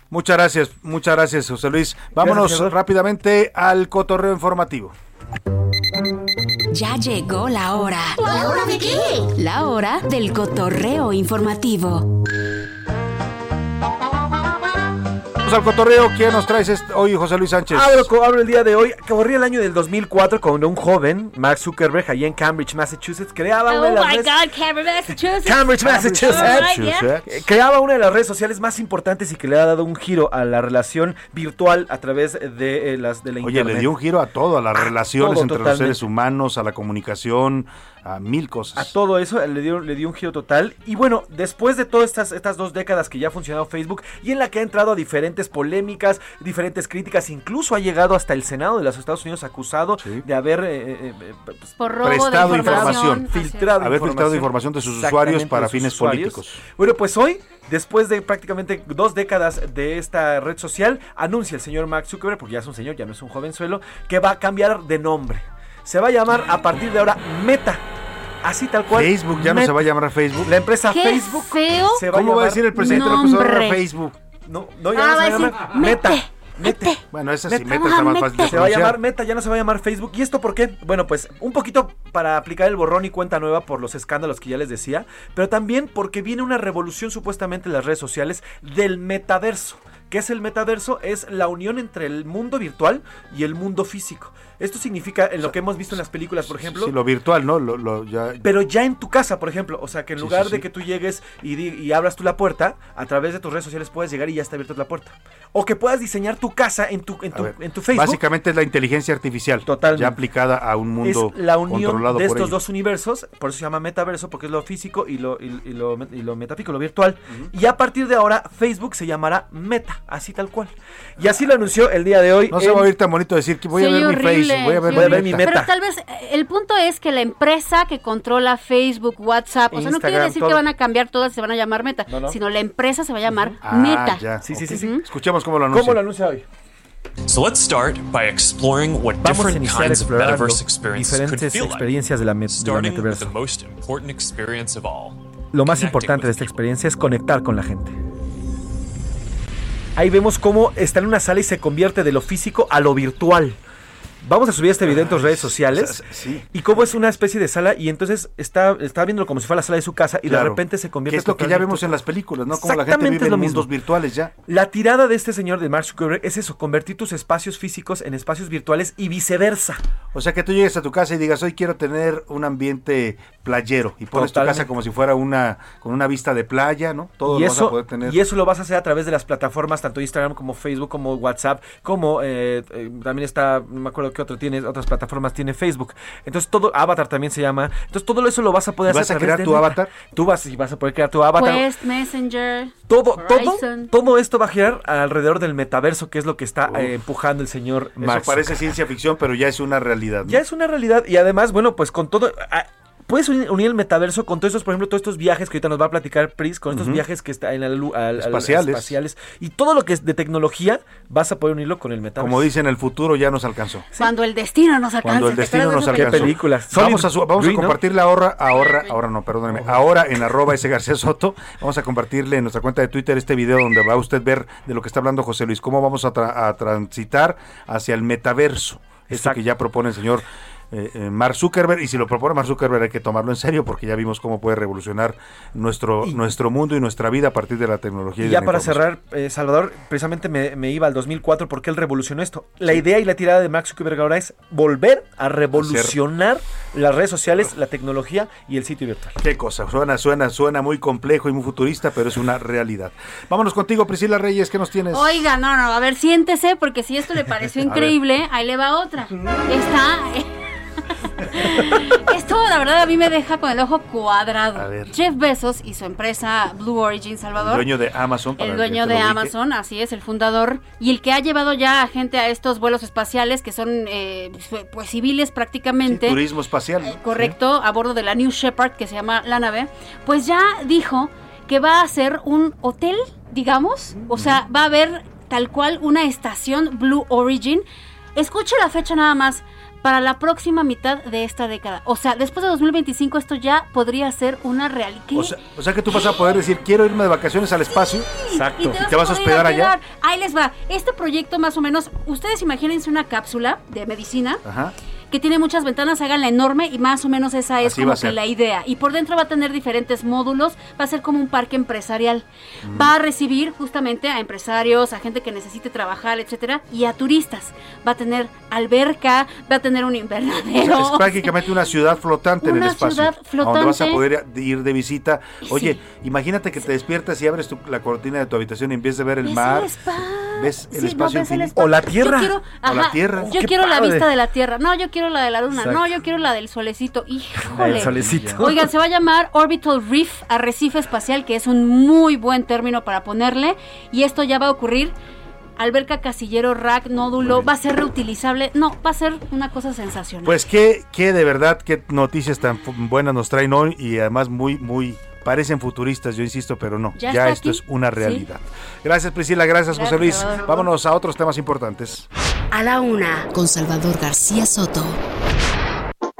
Muchas gracias, muchas gracias, José Luis. Vámonos rápidamente al cotorreo informativo. Ya llegó la hora. ¿La hora de qué? La hora del cotorreo informativo. Vamos al cotorreo. ¿Quién nos traes este- hoy, José Luis Sánchez? Abro, el día de hoy. Corría el año del 2004 cuando un joven, Mark Zuckerberg, allá en Cambridge, Massachusetts, creaba una Oh de las my redes- God, Cambridge, Massachusetts. Cambridge, Massachusetts. Alright, yeah. Creaba una de las redes sociales más importantes y que le ha dado un giro a la relación virtual a través de, eh, las, de la Oye, internet. le dio un giro a todo, a las relaciones todo, entre los seres humanos, a la comunicación, a mil A cosas. todo eso eh, le dio, le dio un giro total. Y bueno, después de todas estas, estas dos décadas que ya ha funcionado Facebook y en la que ha entrado a diferentes polémicas, diferentes críticas, incluso ha llegado hasta el Senado de los Estados Unidos acusado de haber eh, eh, eh, pues, Por robo Prestado de información. filtrado Haber filtrado información de sus usuarios para sus fines usuarios. políticos. Bueno, pues hoy, después de prácticamente dos décadas de esta red social, anuncia el señor Mark Zuckerberg, porque ya es un señor, ya no es un jovenzuelo, que va a cambiar de nombre. Se va a llamar a partir de ahora Meta. Así tal cual. Facebook ya no se va a llamar Facebook. La empresa Qué Facebook feo. se va ¿Cómo a va a llamar decir el presidente López Obrador. Facebook? No, no, ya Ah, no se va a llamar Meta. Mete. Meta. Bueno, esa sí, Meta. meta está más fácil de Se va a llamar Meta, ya no se va a llamar Facebook. ¿Y esto por qué? Bueno, pues un poquito para aplicar el borrón y cuenta nueva por los escándalos que ya les decía, pero también porque viene una revolución supuestamente en las redes sociales del metaverso. ¿Qué es el metaverso? Es la unión entre el mundo virtual y el mundo físico. Esto significa, en lo que hemos visto en las películas, por ejemplo, Sí, lo virtual, ¿no? Lo, lo- ya, pero ya en tu casa, por ejemplo. O sea, que en Sí, lugar sí, de que tú llegues y, abras tú la puerta, a través de tus redes sociales puedes llegar y ya está abierta la puerta. O que puedas diseñar tu casa en tu, en tu, ver, en tu Facebook. Básicamente es la inteligencia artificial. Totalmente. Ya aplicada a un mundo es la unión controlado de estos dos universos, por eso se llama metaverso, porque es lo físico y lo, y, y lo, y lo metafísico, lo virtual. Y a partir de ahora, Facebook se llamará Meta, así tal cual. Y así lo anunció el día de hoy. No se va a oír tan bonito decir que voy a ver mi horrible, Facebook, voy a ver, sí, Voy a mi ver mi meta. Pero tal vez eh, el punto es que la empresa que controla Facebook, WhatsApp, o sea, no quiere decir todo. que van a cambiar todas y se van a llamar Meta, No, no. sino la empresa se va a llamar Ah, Meta. ya, Sí, sí, sí, sí. Escuchemos cómo lo anuncia. ¿Cómo lo anuncia hoy? So let's start by exploring what Vamos a different iniciar kinds of metaverse experiences could diferentes feel like, experiencias de la, met- with metaverso. the most important experience of all. Lo más connecting importante de with esta experiencia es conectar con la gente. Ahí vemos cómo está en una sala y se convierte de lo físico a lo virtual. Vamos a subir este video en tus redes sociales. Sí. Y cómo es una especie de sala y entonces está, está viéndolo como si fuera la sala de su casa y de repente se convierte Que es lo que ya vemos en las películas, ¿no? Como la gente vive lo en mismo. mundos virtuales ya. La tirada de este señor de Mark Zuckerberg es eso, convertir tus espacios físicos en espacios virtuales y viceversa. O sea, que tú llegues a tu casa y digas, hoy quiero tener un ambiente playero y pones tu Totalmente. casa como si fuera una con una vista de playa, ¿no? Todo y lo vas a eso, poder tener. y eso lo vas a hacer a través de las plataformas, tanto Instagram como Facebook, como WhatsApp, como eh, eh, también está, no me acuerdo qué otro tiene, otras plataformas tiene Facebook. Entonces todo, Avatar también se llama. Entonces todo eso lo vas a poder ¿Vas hacer a a crear tu avatar? Tú vas y vas a poder crear tu avatar. Quest, Messenger, todo, todo, Horizon. todo esto va a girar alrededor del metaverso, que es lo que está eh, empujando el señor Eso Mark parece ciencia ficción, pero ya es una realidad. ¿no? ya es una realidad y además, bueno, pues con todo... Puedes unir, unir el metaverso con todos estos, por ejemplo, todos estos viajes que ahorita nos va a platicar Pris, con estos viajes que está en la lu- al- al- Espaciales. espaciales. Y todo lo que es de tecnología, vas a poder unirlo con el metaverso. Como dicen, el futuro ya nos alcanzó. Cuando el destino nos alcance. Cuando el ¿te destino nos esa ¿Qué alcanzó. películas? Vamos a, su- vamos a ahora, ahora, ahora no, perdóneme, ahora en arroba ese García Soto, vamos a compartirle en nuestra cuenta de Twitter este video donde va a usted ver de lo que está hablando José Luis, cómo vamos a, tra- a transitar hacia el metaverso, esto Exacto. que ya propone el señor eh, eh, Mark Zuckerberg y si lo propone Mark Zuckerberg hay que tomarlo en serio porque ya vimos cómo puede revolucionar nuestro nuestro mundo y nuestra vida a partir de la tecnología. Y ya para cerrar, eh, Salvador, precisamente me, me iba al 2004 porque él revolucionó esto. La idea y la tirada de Max Zuckerberg ahora es volver a revolucionar las redes sociales, la tecnología y el sitio virtual. Qué cosa, suena, suena, suena muy complejo y muy futurista, pero es una realidad. Vámonos contigo, Priscila Reyes, ¿qué nos tienes? Oiga, no, no, a ver, siéntese, porque si esto le pareció increíble, ahí le va otra. Está. Esto, la verdad, a mí me deja con el ojo cuadrado. A ver. Jeff Bezos y su empresa Blue Origin Salvador. El dueño de Amazon. para El dueño de. Amazon, así es, el fundador, y el que ha llevado ya a gente a estos vuelos espaciales que son eh, pues civiles prácticamente. Turismo espacial. ¿no? correcto, a bordo de la New Shepard, que se llama la nave, pues ya dijo que va a ser un hotel, digamos, o sea, va a haber tal cual una estación Blue Origin. Escuche la fecha nada más. Para la próxima mitad de esta década. O sea, después de 2025 esto ya podría ser una realidad. O sea, o sea que tú vas a poder decir, quiero irme de vacaciones al espacio. Y Y te vas a hospedar allá. Ahí les va. Este proyecto más o menos, ustedes imagínense una cápsula de medicina Ajá. Que tiene muchas ventanas, háganla enorme y más o menos esa es Así como a que la idea. Y por dentro va a tener diferentes módulos, va a ser como un parque empresarial. Va a recibir justamente a empresarios, a gente que necesite trabajar, etcétera, y a turistas. Va a tener alberca, va a tener un O sea, invernadero. es prácticamente una ciudad flotante en el espacio. ciudad A donde vas a flotante. poder ir de visita. Oye, Sí. imagínate que te despiertas y abres tu- la cortina de tu habitación y vez de ver el Ves mar, el spa. Ves el Sí, no, espacio ves el infinito. spa. Yo quiero, O la tierra. Yo quiero la vista de la tierra. No, yo quiero la de la luna. Exacto. No, yo quiero la del solecito. Híjole. El solecito. Oigan, se va a llamar Orbital Reef, arrecife espacial, que es un muy buen término para ponerle. Y esto ya va a ocurrir. Alberca, casillero, rack, nódulo, va a ser reutilizable. No, va a ser una cosa sensacional. Pues qué, qué de verdad, qué noticias tan buenas nos traen hoy y además muy, muy, parecen futuristas, yo insisto, pero no, Ya esto aquí. es una Sí. realidad. Gracias Priscila, gracias, José Luis. Salvador. Vámonos a otros temas importantes. A la una, con Salvador García Soto.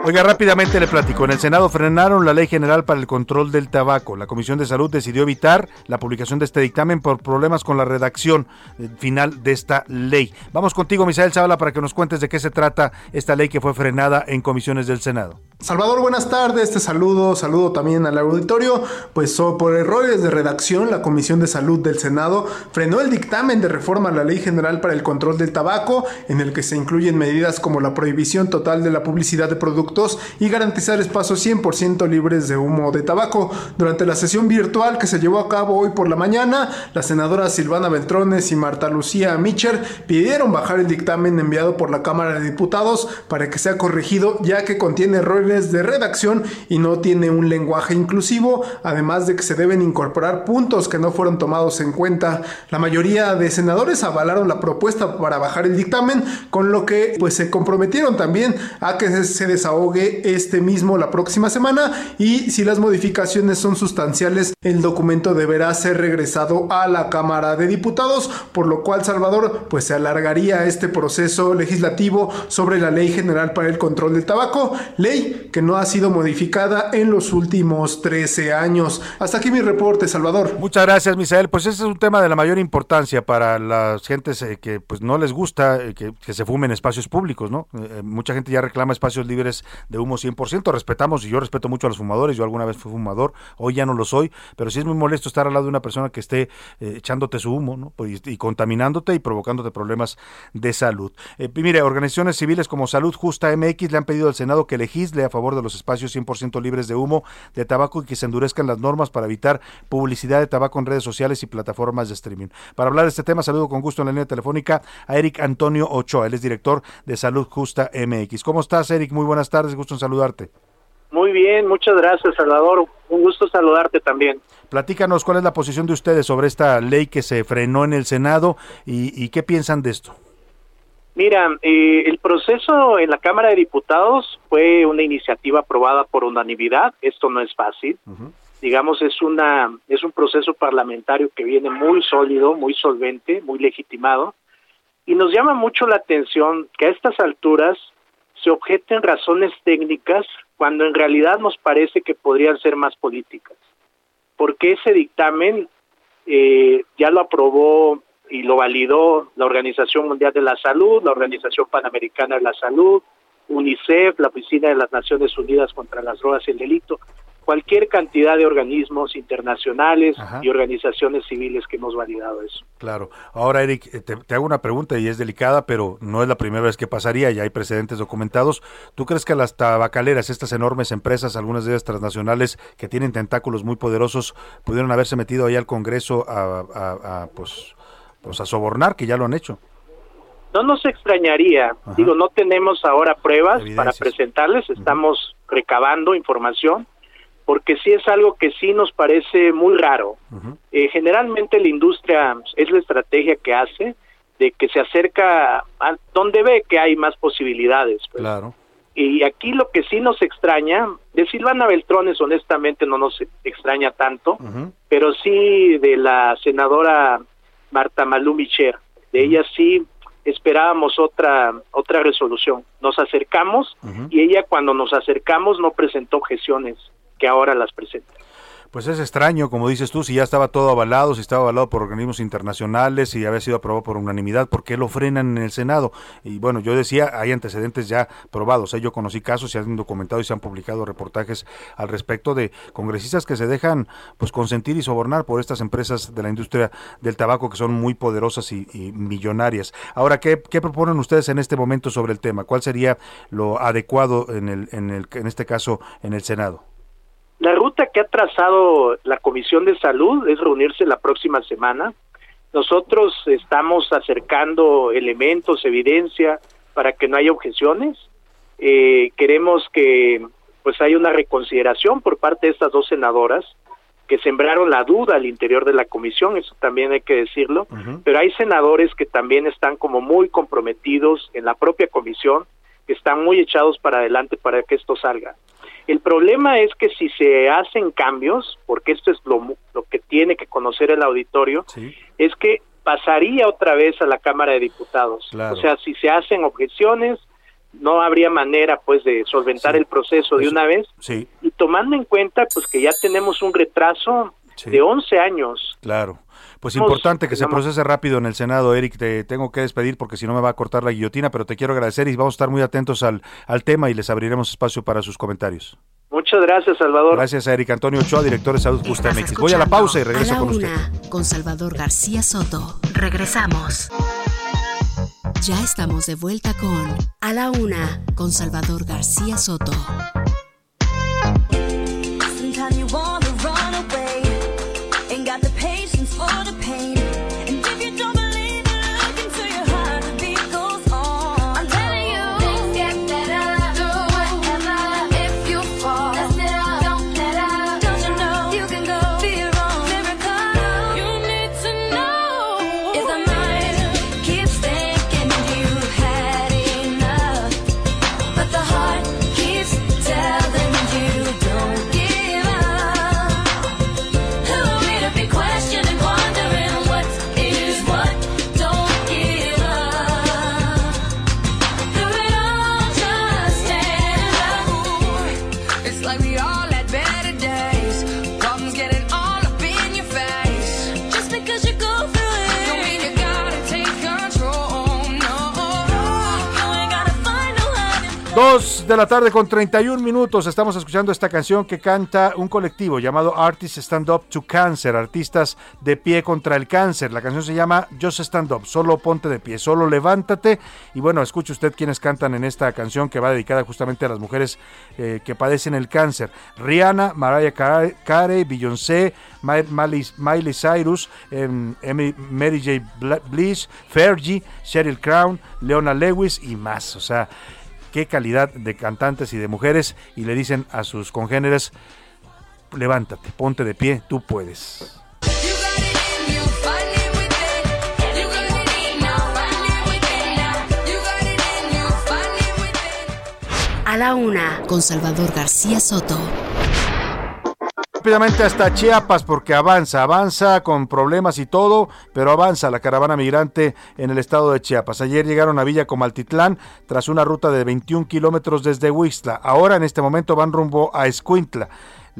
Oiga, rápidamente le platico. En el Senado frenaron la Ley General para el Control del Tabaco. La Comisión de Salud decidió evitar la publicación de este dictamen por problemas con la redacción eh, final de esta ley. Vamos contigo, Misael Zavala, para que nos cuentes de qué se trata esta ley que fue frenada en comisiones del Senado. Salvador, buenas tardes, te saludo, saludo también al auditorio. Pues so- por errores de redacción, la Comisión de Salud del Senado frenó el dictamen de reforma a la Ley General para el Control del Tabaco, en el que se incluyen medidas como la prohibición total de la publicidad de productos y garantizar espacios 100% libres de humo de tabaco. Durante la sesión virtual que se llevó a cabo hoy por la mañana, las senadoras Silvana Beltrones y Marta Lucía Micher pidieron bajar el dictamen enviado por la Cámara de Diputados para que sea corregido ya que contiene errores de redacción y no tiene un lenguaje inclusivo, además de que se deben incorporar puntos que no fueron tomados en cuenta. La mayoría de senadores avalaron la propuesta para bajar el dictamen, con lo que pues se comprometieron también a que se desahogue este mismo la próxima semana y si las modificaciones son sustanciales, el documento deberá ser regresado a la Cámara de Diputados, por lo cual Salvador pues se alargaría este proceso legislativo sobre la Ley General para el Control del Tabaco, ley que no ha sido modificada en los últimos 13 años. Hasta aquí mi reporte, Salvador. Muchas gracias, Misael. Pues ese es un tema de la mayor importancia para las gentes eh, que pues no les gusta eh, que, que se fumen espacios públicos, ¿no? Eh, mucha gente ya reclama espacios libres de humo 100%. Respetamos y yo respeto mucho a los fumadores. Yo alguna vez fui fumador, hoy ya no lo soy, pero sí es muy molesto estar al lado de una persona que esté echándote su humo, ¿no? Pues, y, contaminándote y provocándote problemas de salud. Eh, mire, organizaciones civiles como Salud Justa MX le han pedido al Senado que legisle a favor de los espacios 100% libres de humo de tabaco y que se endurezcan las normas para evitar publicidad de tabaco en redes sociales y plataformas de streaming. Para hablar de este tema, saludo con gusto en la línea telefónica a Eric Antonio Ochoa, él es director de Salud Justa MX. ¿Cómo estás, Eric? Muy buenas tardes, gusto en saludarte. Muy bien, muchas gracias, Salvador. Un gusto saludarte también. Platícanos cuál es la posición de ustedes sobre esta ley que se frenó en el Senado y, y qué piensan de esto. Mira, eh, el proceso en la Cámara de Diputados fue una iniciativa aprobada por unanimidad. Esto no es fácil. Digamos, es una es un proceso parlamentario que viene muy sólido, muy solvente, muy legitimado. Y nos llama mucho la atención que a estas alturas se objeten razones técnicas cuando en realidad nos parece que podrían ser más políticas. Porque ese dictamen eh, ya lo aprobó y lo validó la Organización Mundial de la Salud, la Organización Panamericana de la Salud, UNICEF, la Oficina de las Naciones Unidas contra las Drogas y el Delito, cualquier cantidad de organismos internacionales Ajá. y organizaciones civiles que hemos validado eso. Claro. Ahora, Eric, eh, te, te hago una pregunta y es delicada, pero no es la primera vez que pasaría, ya hay precedentes documentados. ¿Tú crees que las tabacaleras, estas enormes empresas, algunas de ellas transnacionales, que tienen tentáculos muy poderosos, pudieron haberse metido ahí al Congreso a, a- a, pues, pues a sobornar, que ya lo han hecho? No nos extrañaría, digo, no tenemos ahora pruebas para presentarles, estamos recabando información, porque sí es algo que sí nos parece muy raro. Eh, generalmente la industria es la estrategia que hace de que se acerca a donde ve que hay más posibilidades. pues. Claro. Y aquí lo que sí nos extraña, de Silvana Beltrones honestamente no nos extraña tanto, pero sí de la senadora Marta Malú Micher, de ella sí esperábamos otra otra resolución. Nos acercamos y ella cuando nos acercamos no presentó objeciones que ahora las presenta. Pues es extraño, como dices tú, si ya estaba todo avalado, si estaba avalado por organismos internacionales, si había sido aprobado por unanimidad, ¿por qué lo frenan en el Senado? Y bueno, yo decía, hay antecedentes ya probados. ¿eh? Yo conocí casos, se han documentado y se han publicado reportajes al respecto de congresistas que se dejan pues consentir y sobornar por estas empresas de la industria del tabaco que son muy poderosas y, y millonarias. Ahora, ¿qué, ¿qué proponen ustedes en este momento sobre el tema? ¿Cuál sería lo adecuado en, el, en, el, en este caso en el Senado? La ruta que ha trazado la Comisión de Salud es reunirse la próxima semana. Nosotros estamos acercando elementos, evidencia, para que no haya objeciones. Eh, queremos que pues haya una reconsideración por parte de estas dos senadoras que sembraron la duda al interior de la comisión, eso también hay que decirlo, pero hay senadores que también están como muy comprometidos en la propia comisión, que están muy echados para adelante para que esto salga. El problema es que si se hacen cambios, porque esto es lo, lo que tiene que conocer el auditorio, es que pasaría otra vez a la Cámara de Diputados. Claro. O sea, si se hacen objeciones, no habría manera pues de solventar el proceso de una vez Sí, y tomando en cuenta pues que ya tenemos un retraso de 11 años. claro. Pues importante que se procese rápido en el Senado, Eric. Te tengo que despedir porque si no me va a cortar la guillotina, pero te quiero agradecer y vamos a estar muy atentos al, al tema y les abriremos espacio para sus comentarios. Muchas gracias, Salvador. Gracias a Eric Antonio Ochoa, director de Salud Justa MX. Voy a la pausa y regreso a la con usted. una, con Salvador García Soto. Regresamos. Ya estamos de vuelta con A la una, con Salvador García Soto. Dos de la tarde con 31 minutos. Estamos escuchando esta canción que canta un colectivo llamado Artists Stand Up to Cancer, artistas de pie contra el cáncer. La canción se llama Just Stand Up, solo ponte de pie, solo levántate. Y bueno, escuche usted quienes cantan en esta canción que va dedicada justamente a las mujeres eh, que padecen el cáncer. Rihanna, Mariah Carey, Beyoncé, Miley, Cyrus, em, Mary J. Bliss, Fergie, Sheryl Crown, Leona Lewis y más. O sea, qué calidad de cantantes y de mujeres y le dicen a sus congéneres, levántate, ponte de pie, tú puedes. A la una, con Salvador García Soto. Rápidamente hasta Chiapas porque avanza, avanza con problemas y todo, pero avanza la caravana migrante en el estado de Chiapas. Ayer llegaron a Villa Comaltitlán tras una ruta de 21 kilómetros desde Huixtla. Ahora en este momento van rumbo a Escuintla.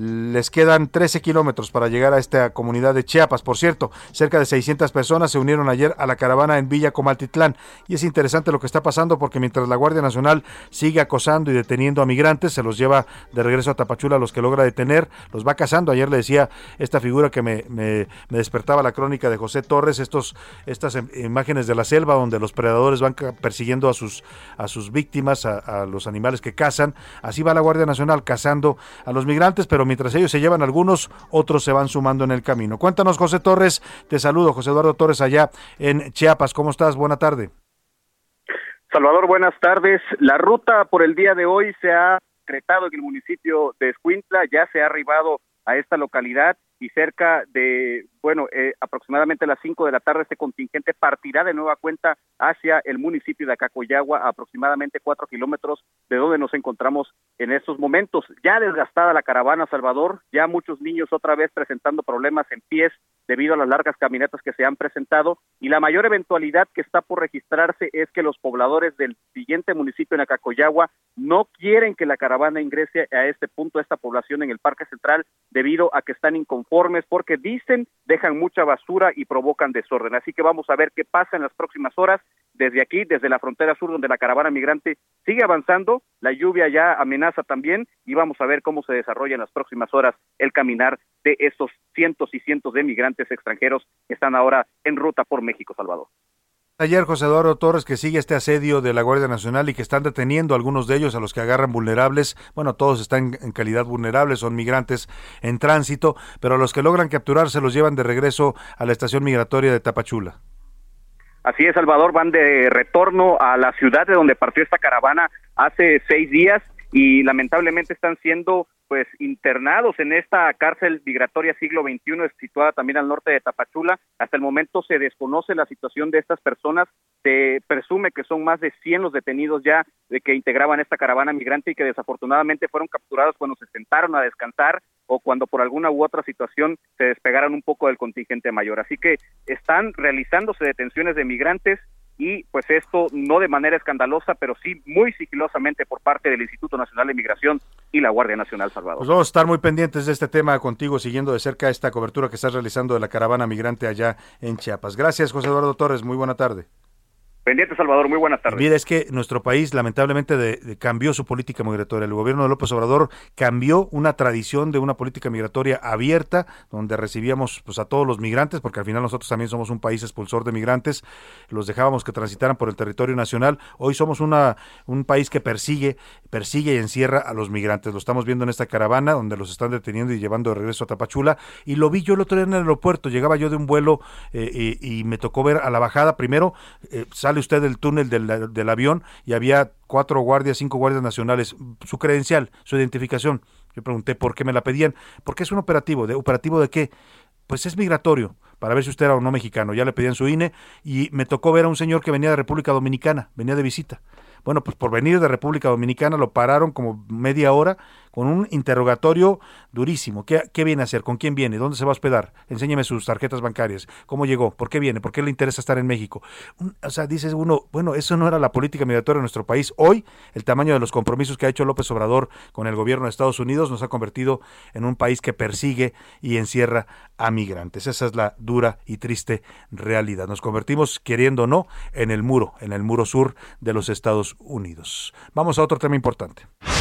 Les quedan 13 kilómetros para llegar a esta comunidad de Chiapas. Por cierto, cerca de 600 personas se unieron ayer a la caravana en Villa Comaltitlán. Y es interesante lo que está pasando porque mientras la Guardia Nacional sigue acosando y deteniendo a migrantes, se los lleva de regreso a Tapachula a los que logra detener, los va cazando. Ayer le decía esta figura que me, me- despertaba la crónica de José Torres, estos, estas imágenes de la selva donde los predadores van persiguiendo a sus, a sus víctimas, a, a los animales que cazan. Así va la Guardia Nacional cazando a los migrantes, pero mientras ellos se llevan algunos, otros se van sumando en el camino. Cuéntanos, José Torres. Te saludo, José Eduardo Torres, allá en Chiapas. ¿Cómo estás? Buena tarde. Salvador, buenas tardes. La ruta por el día de hoy se ha en el municipio de Escuintla, ya se ha arribado a esta localidad y cerca de, bueno, eh, aproximadamente a las 5 de la tarde este contingente partirá de nueva cuenta hacia el municipio de Acacoyagua, aproximadamente 4 kilómetros de donde nos encontramos en estos momentos. Ya desgastada la caravana, Salvador, ya muchos niños otra vez presentando problemas en pies debido a las largas caminatas que se han presentado y la mayor eventualidad que está por registrarse es que los pobladores del siguiente municipio en Acacoyagua no quieren que la caravana ingrese a este punto, a esta población en el Parque Central, debido a que están inconformes porque dicen dejan mucha basura y provocan desorden. Así que vamos a ver qué pasa en las próximas horas desde aquí, desde la frontera sur, donde la caravana migrante sigue avanzando, la lluvia ya amenaza también y vamos a ver cómo se desarrolla en las próximas horas el caminar de estos cientos y cientos de migrantes extranjeros que están ahora en ruta por México, Salvador. Ayer José Eduardo Torres que sigue este asedio de la Guardia Nacional y que están deteniendo a algunos de ellos a los que agarran vulnerables. Bueno, todos están en calidad vulnerable, son migrantes en tránsito, pero a los que logran capturar se los llevan de regreso a la estación migratoria de Tapachula. Así es, Salvador, van de retorno a la ciudad de donde partió esta caravana hace seis días y lamentablemente están siendo pues internados en esta cárcel migratoria siglo XXI situada también al norte de Tapachula. Hasta el momento se desconoce la situación de estas personas. Se presume que son más de 100 los detenidos ya de que integraban esta caravana migrante y que desafortunadamente fueron capturados cuando se sentaron a descansar o cuando por alguna u otra situación se despegaron un poco del contingente mayor. Así que están realizándose detenciones de migrantes y pues esto no de manera escandalosa, pero sí muy sigilosamente por parte del Instituto Nacional de Migración y la Guardia Nacional Salvador. Pues vamos a estar muy pendientes de este tema contigo, siguiendo de cerca esta cobertura que estás realizando de la caravana migrante allá en Chiapas. Gracias, José Eduardo Torres. Muy buena tarde. Pendiente, Salvador. Muy buenas tardes. Mira, es que nuestro país lamentablemente cambió su política migratoria. El gobierno de López Obrador cambió una tradición de una política migratoria abierta, donde recibíamos pues, a todos los migrantes, porque al final nosotros también somos un país expulsor de migrantes, los dejábamos que transitaran por el territorio nacional. Hoy somos un país que persigue, persigue y encierra a los migrantes. Lo estamos viendo en esta caravana, donde los están deteniendo y llevando de regreso a Tapachula. Y lo vi yo el otro día en el aeropuerto. Llegaba yo de un vuelo eh, y, y me tocó ver a la bajada. Primero, eh, sale usted del túnel del, del avión y había cuatro guardias, cinco guardias nacionales, su credencial, su identificación. Yo pregunté por qué me la pedían, porque es un operativo, ¿de operativo de qué? Pues es migratorio, para ver si usted era o no mexicano. Ya le pedían su INE y me tocó ver a un señor que venía de República Dominicana, venía de visita. Bueno, pues por venir de República Dominicana lo pararon como media hora con un interrogatorio durísimo. ¿Qué, viene a hacer? ¿Con quién viene? ¿Dónde se va a hospedar? Enséñeme sus tarjetas bancarias. ¿Cómo llegó? ¿Por qué viene? ¿Por qué le interesa estar en México? O sea, dices uno, bueno, eso no era la política migratoria de nuestro país. Hoy, el tamaño de los compromisos que ha hecho López Obrador con el gobierno de Estados Unidos nos ha convertido en un país que persigue y encierra a migrantes. Esa es la dura y triste realidad. Nos convertimos, queriendo o no, en el muro, en el muro sur de los Estados Unidos. Vamos a otro tema importante.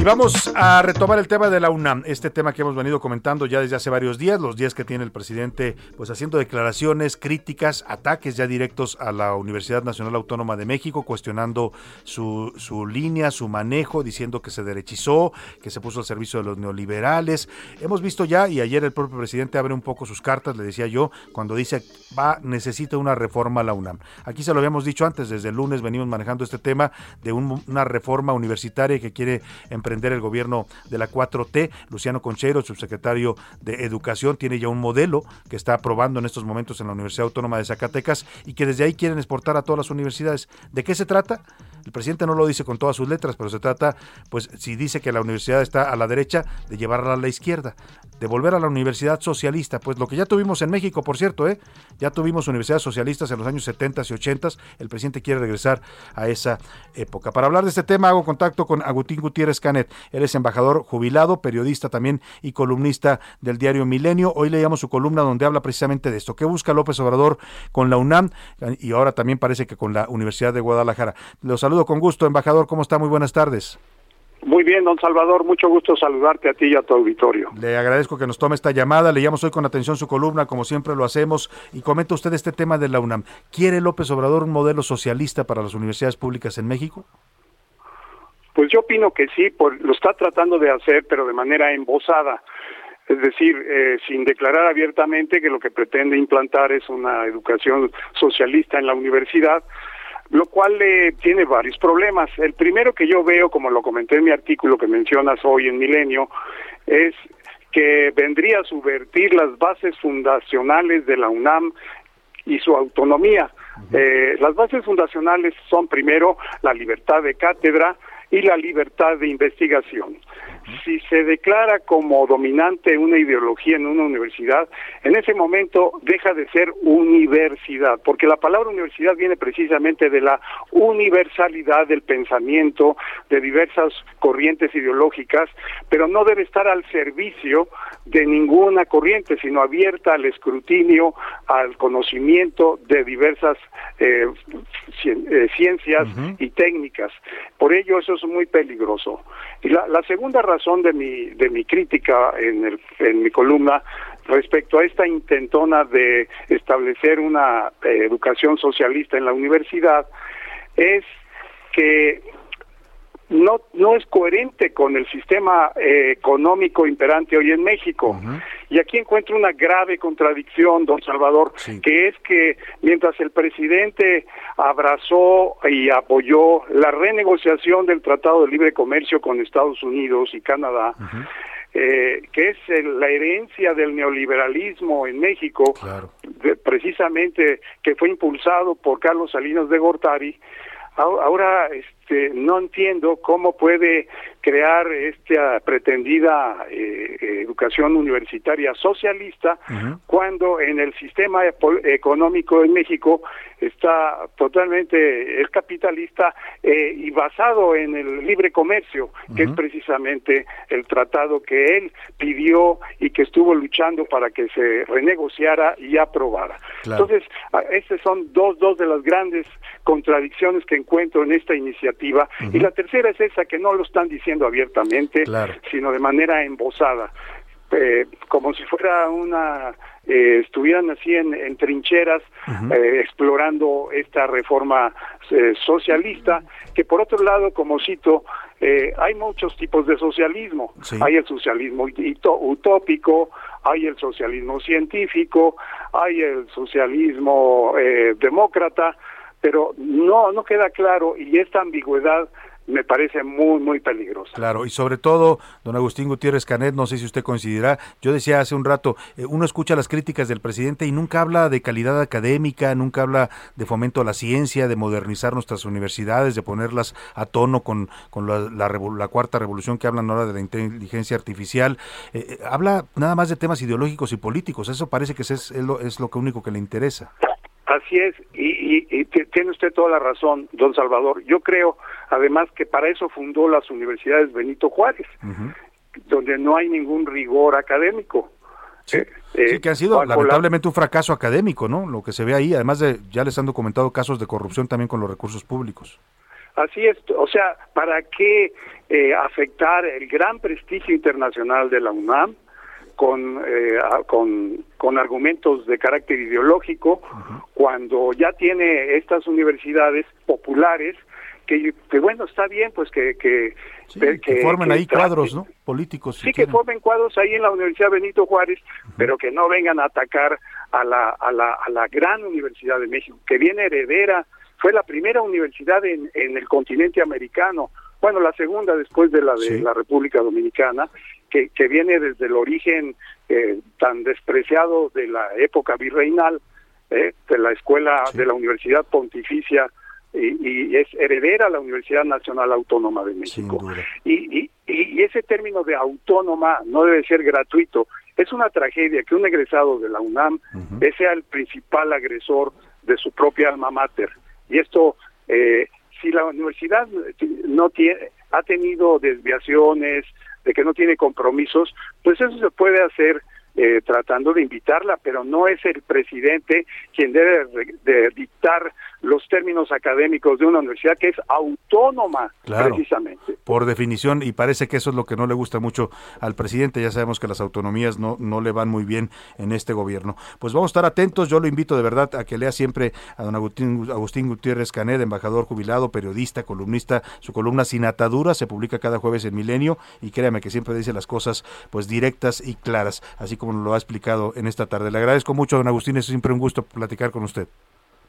Y vamos a retomar el tema de la UNAM, este tema que hemos venido comentando ya desde hace varios días, los días que tiene el presidente pues haciendo declaraciones, críticas, ataques ya directos a la Universidad Nacional Autónoma de México, cuestionando su, su línea, su manejo, diciendo que se derechizó, que se puso al servicio de los neoliberales. Hemos visto ya, y ayer el propio presidente abre un poco sus cartas, le decía yo, cuando dice va, necesita una reforma a la UNAM. Aquí se lo habíamos dicho antes, desde el lunes venimos manejando este tema de un- una reforma universitaria que quiere emprender el gobierno de la 4T. Luciano Conchero, subsecretario de Educación, tiene ya un modelo que está aprobando en estos momentos en la Universidad Autónoma de Zacatecas y que desde ahí quieren exportar a todas las universidades. ¿De qué se trata? El presidente no lo dice con todas sus letras, pero se trata, pues, si dice que la universidad está a la derecha, de llevarla a la izquierda, de volver a la universidad socialista, pues lo que ya tuvimos en México, por cierto, ¿eh? ya tuvimos universidades socialistas en los años 70 y 80, el presidente quiere regresar a esa época. Para hablar de este tema hago contacto con Agustín Gutiérrez Canet, él es embajador jubilado, periodista también y columnista del diario Milenio. Hoy leíamos su columna donde habla precisamente de esto, qué busca López Obrador con la UNAM y ahora también parece que con la Universidad de Guadalajara. Los saludo con gusto, embajador, ¿cómo está? Muy buenas tardes. Muy bien, don Salvador, mucho gusto saludarte a ti y a tu auditorio. Le agradezco que nos tome esta llamada, leíamos hoy con atención su columna, como siempre lo hacemos, y comenta usted este tema de la UNAM. ¿Quiere López Obrador un modelo socialista para las universidades públicas en México? Pues yo opino que sí, por, lo está tratando de hacer, pero de manera embosada. Es decir, eh, sin declarar abiertamente que lo que pretende implantar es una educación socialista en la universidad, lo cual eh, tiene varios problemas. El primero que yo veo, como lo comenté en mi artículo que mencionas hoy en Milenio, es que vendría a subvertir las bases fundacionales de la UNAM y su autonomía. Eh, las bases fundacionales son primero la libertad de cátedra y la libertad de investigación. Si se declara como dominante una ideología en una universidad, en ese momento deja de ser universidad, porque la palabra universidad viene precisamente de la universalidad del pensamiento de diversas corrientes ideológicas, pero no debe estar al servicio de ninguna corriente, sino abierta al escrutinio, al conocimiento de diversas eh, cien- eh, ciencias y técnicas. Por ello eso es muy peligroso. Y la, la segunda razón de mi, de mi crítica en, el, en mi columna respecto a esta intentona de establecer una eh, educación socialista en la universidad es que no, no es coherente con el sistema eh, económico imperante hoy en México. Y aquí encuentro una grave contradicción, don Salvador, que es que mientras el presidente abrazó y apoyó la renegociación del Tratado de Libre Comercio con Estados Unidos y Canadá, eh, que es el- la herencia del neoliberalismo en México, de- precisamente que fue impulsado por Carlos Salinas de Gortari, Ahora- Ahora este, no entiendo cómo puede crear esta pretendida eh, educación universitaria socialista cuando en el sistema económico en México está totalmente es capitalista eh, y basado en el libre comercio, que es precisamente el tratado que él pidió y que estuvo luchando para que se renegociara y aprobara. Claro. Entonces, estas son dos, dos de las grandes contradicciones que encuentro en esta iniciativa. Y la tercera es esa que no lo están diciendo abiertamente, sino de manera embosada. Eh, como si fuera una, eh, estuvieran así en, en trincheras eh, explorando esta reforma eh, socialista, que por otro lado, como cito, eh, hay muchos tipos de socialismo. Hay el socialismo utópico, hay el socialismo científico, hay el socialismo eh, demócrata, pero no, no queda claro y esta ambigüedad me parece muy, muy peligrosa. Claro, y sobre todo, don Agustín Gutiérrez Canet, no sé si usted coincidirá, yo decía hace un rato, eh, uno escucha las críticas del presidente y nunca habla de calidad académica, nunca habla de fomento a la ciencia, de modernizar nuestras universidades, de ponerlas a tono con, con la, la la cuarta revolución que hablan ahora de la inteligencia artificial. Eh, eh, habla nada más de temas ideológicos y políticos, eso parece que es, es, lo, es lo único que le interesa. Así es, y, y- y tiene usted toda la razón, don Salvador. Yo creo, además, que para eso fundó las universidades Benito Juárez, donde no hay ningún rigor académico. Eh, eh, Sí, que han sido lamentablemente un fracaso académico, ¿no? Lo que se ve ahí, además de, ya les han documentado casos de corrupción también con los recursos públicos. Así es, o sea, ¿para qué eh, afectar el gran prestigio internacional de la UNAM con, eh, con, con argumentos de carácter ideológico cuando ya tiene estas universidades populares que, que, bueno, está bien, pues que... que, Que, formen ahí cuadros, ¿no? Políticos. si Sí, que formen cuadros ahí en la Universidad Benito Juárez, pero que no vengan a atacar a la, a, la, a la gran Universidad de México, que viene heredera, fue la primera universidad en, en el continente americano, bueno, la segunda después de la de la República Dominicana, que, que viene desde el origen eh, tan despreciado de la época virreinal, eh, de la escuela, de la Universidad Pontificia y, y es heredera a la Universidad Nacional Autónoma de México. Y, y, y ese término de autónoma no debe ser gratuito. Es una tragedia que un egresado de la UNAM ese sea el principal agresor de su propia alma mater. Y esto, eh, si la universidad no tiene, ha tenido desviaciones, de que no tiene compromisos, pues eso se puede hacer eh, tratando de invitarla, pero no es el presidente quien debe de dictar los términos académicos de una universidad que es autónoma, Claro. precisamente. Por definición, y parece que eso es lo que no le gusta mucho al presidente. Ya sabemos que las autonomías no, no le van muy bien en este gobierno. Pues vamos a estar atentos. Yo lo invito de verdad a que lea siempre a don Agustín, Agustín Gutiérrez Canet, embajador jubilado, periodista, columnista. Su columna Sin Atadura se publica cada jueves en Milenio y créame que siempre dice las cosas pues directas y claras, así como lo ha explicado en esta tarde. Le agradezco mucho, don Agustín. Es siempre un gusto platicar con usted.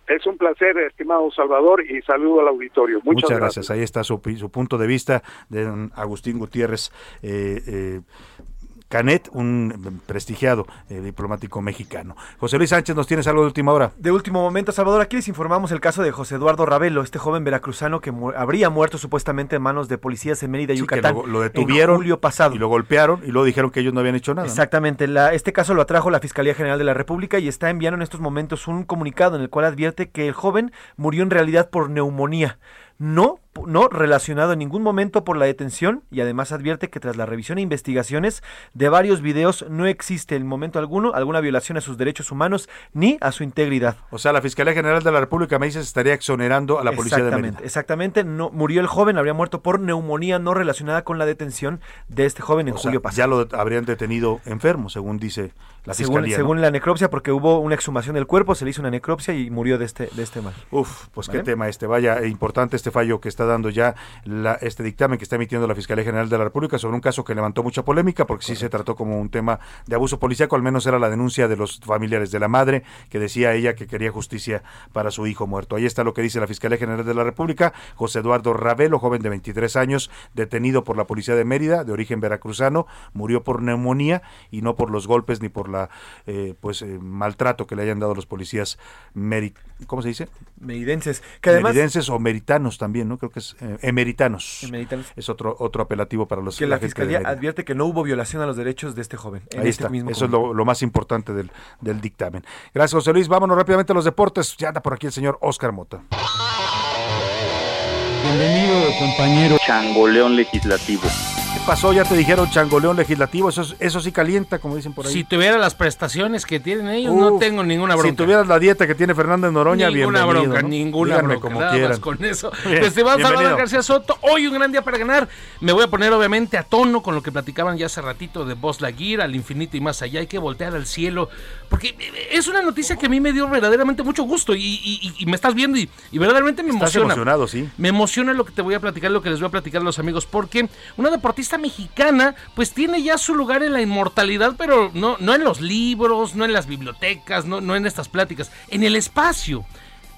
Es un placer, estimado Salvador, y saludo al auditorio. Muchas, Muchas, gracias. Ahí está su, su punto de vista de don Agustín Gutiérrez eh, eh, Canet, un prestigiado eh, diplomático mexicano. José Luis Sánchez, ¿nos tienes algo de última hora? De último momento, Salvador, aquí les informamos el caso de José Eduardo Ravelo, este joven veracruzano que mu- habría muerto supuestamente en manos de policías en Mérida, Sí, que Yucatán. lo, lo en detuvieron julio pasado. y lo golpearon y luego dijeron que ellos no habían hecho nada. ¿no? Exactamente, la- este caso lo atrajo la Fiscalía General de la República y está enviando en estos momentos un comunicado en el cual advierte que el joven murió en realidad por neumonía. No, no relacionado en ningún momento por la detención y además advierte que tras la revisión e investigaciones de varios videos no existe en momento alguno alguna violación a sus derechos humanos ni a su integridad. O sea, la Fiscalía General de la República me dice se estaría exonerando a la policía de Mérida. exactamente, no murió el joven, habría muerto por neumonía no relacionada con la detención de este joven en O sea, julio pasado. ya lo habrían detenido enfermo, según dice la según, Fiscalía. ¿no? según la necropsia, porque hubo una exhumación del cuerpo, se le hizo una necropsia y murió de este, de este mal. Uf, pues ¿Vale? qué tema este. Vaya, eh, importante este fallo que está dando ya la- este dictamen que está emitiendo la Fiscalía General de la República sobre un caso que levantó mucha polémica porque sí se trató como un tema de abuso policíaco, al menos era la denuncia de los familiares de la madre que decía ella que quería justicia para su hijo muerto. Ahí está lo que dice la Fiscalía General de la República. José Eduardo Ravelo, joven de 23 años, detenido por la policía de Mérida, de origen veracruzano, murió por neumonía y no por los golpes ni por la eh, pues eh, maltrato que le hayan dado los policías meri ¿cómo se dice? Meridenses, que además Meridenses o meritanos también, ¿no? Creo que es eh, emeritanos. Emeritanos. Es otro otro apelativo para los que la fiscalía advierte que no hubo violación a los derechos de este joven. en Ahí este está. mismo Eso es lo más importante del, del dictamen. Gracias, José Luis. Vámonos rápidamente a los deportes. Ya anda por aquí el señor Oscar Mota. Bienvenido, compañero. Changoleón legislativo. ¿Qué pasó? Ya te dijeron changoleón legislativo. Eso, es- eso sí calienta, como dicen por ahí. Si tuviera las prestaciones que tienen ellos, no tengo ninguna bronca. Si tuvieras la dieta que tiene Fernando en Noroña, ninguna bienvenido. bronca, ¿no? ninguna Díganme bronca. quieran. más con eso. Bien, Estimado Salvador. García Soto, hoy un gran día para ganar. Me voy a poner obviamente a tono con lo que platicaban ya hace ratito de Buzz Lightyear, al infinito y más allá. Hay que voltear al cielo, porque es una noticia que a mí me dio verdaderamente mucho gusto y, y- y me estás viendo y, y verdaderamente me Estás emociona. emocionado, sí. Me emociona lo que te voy a platicar, lo que les voy a platicar a los amigos, porque una deportista mexicana, pues tiene ya su lugar en la inmortalidad, pero no, no en los libros, no en las bibliotecas, no, no en estas pláticas, en el espacio.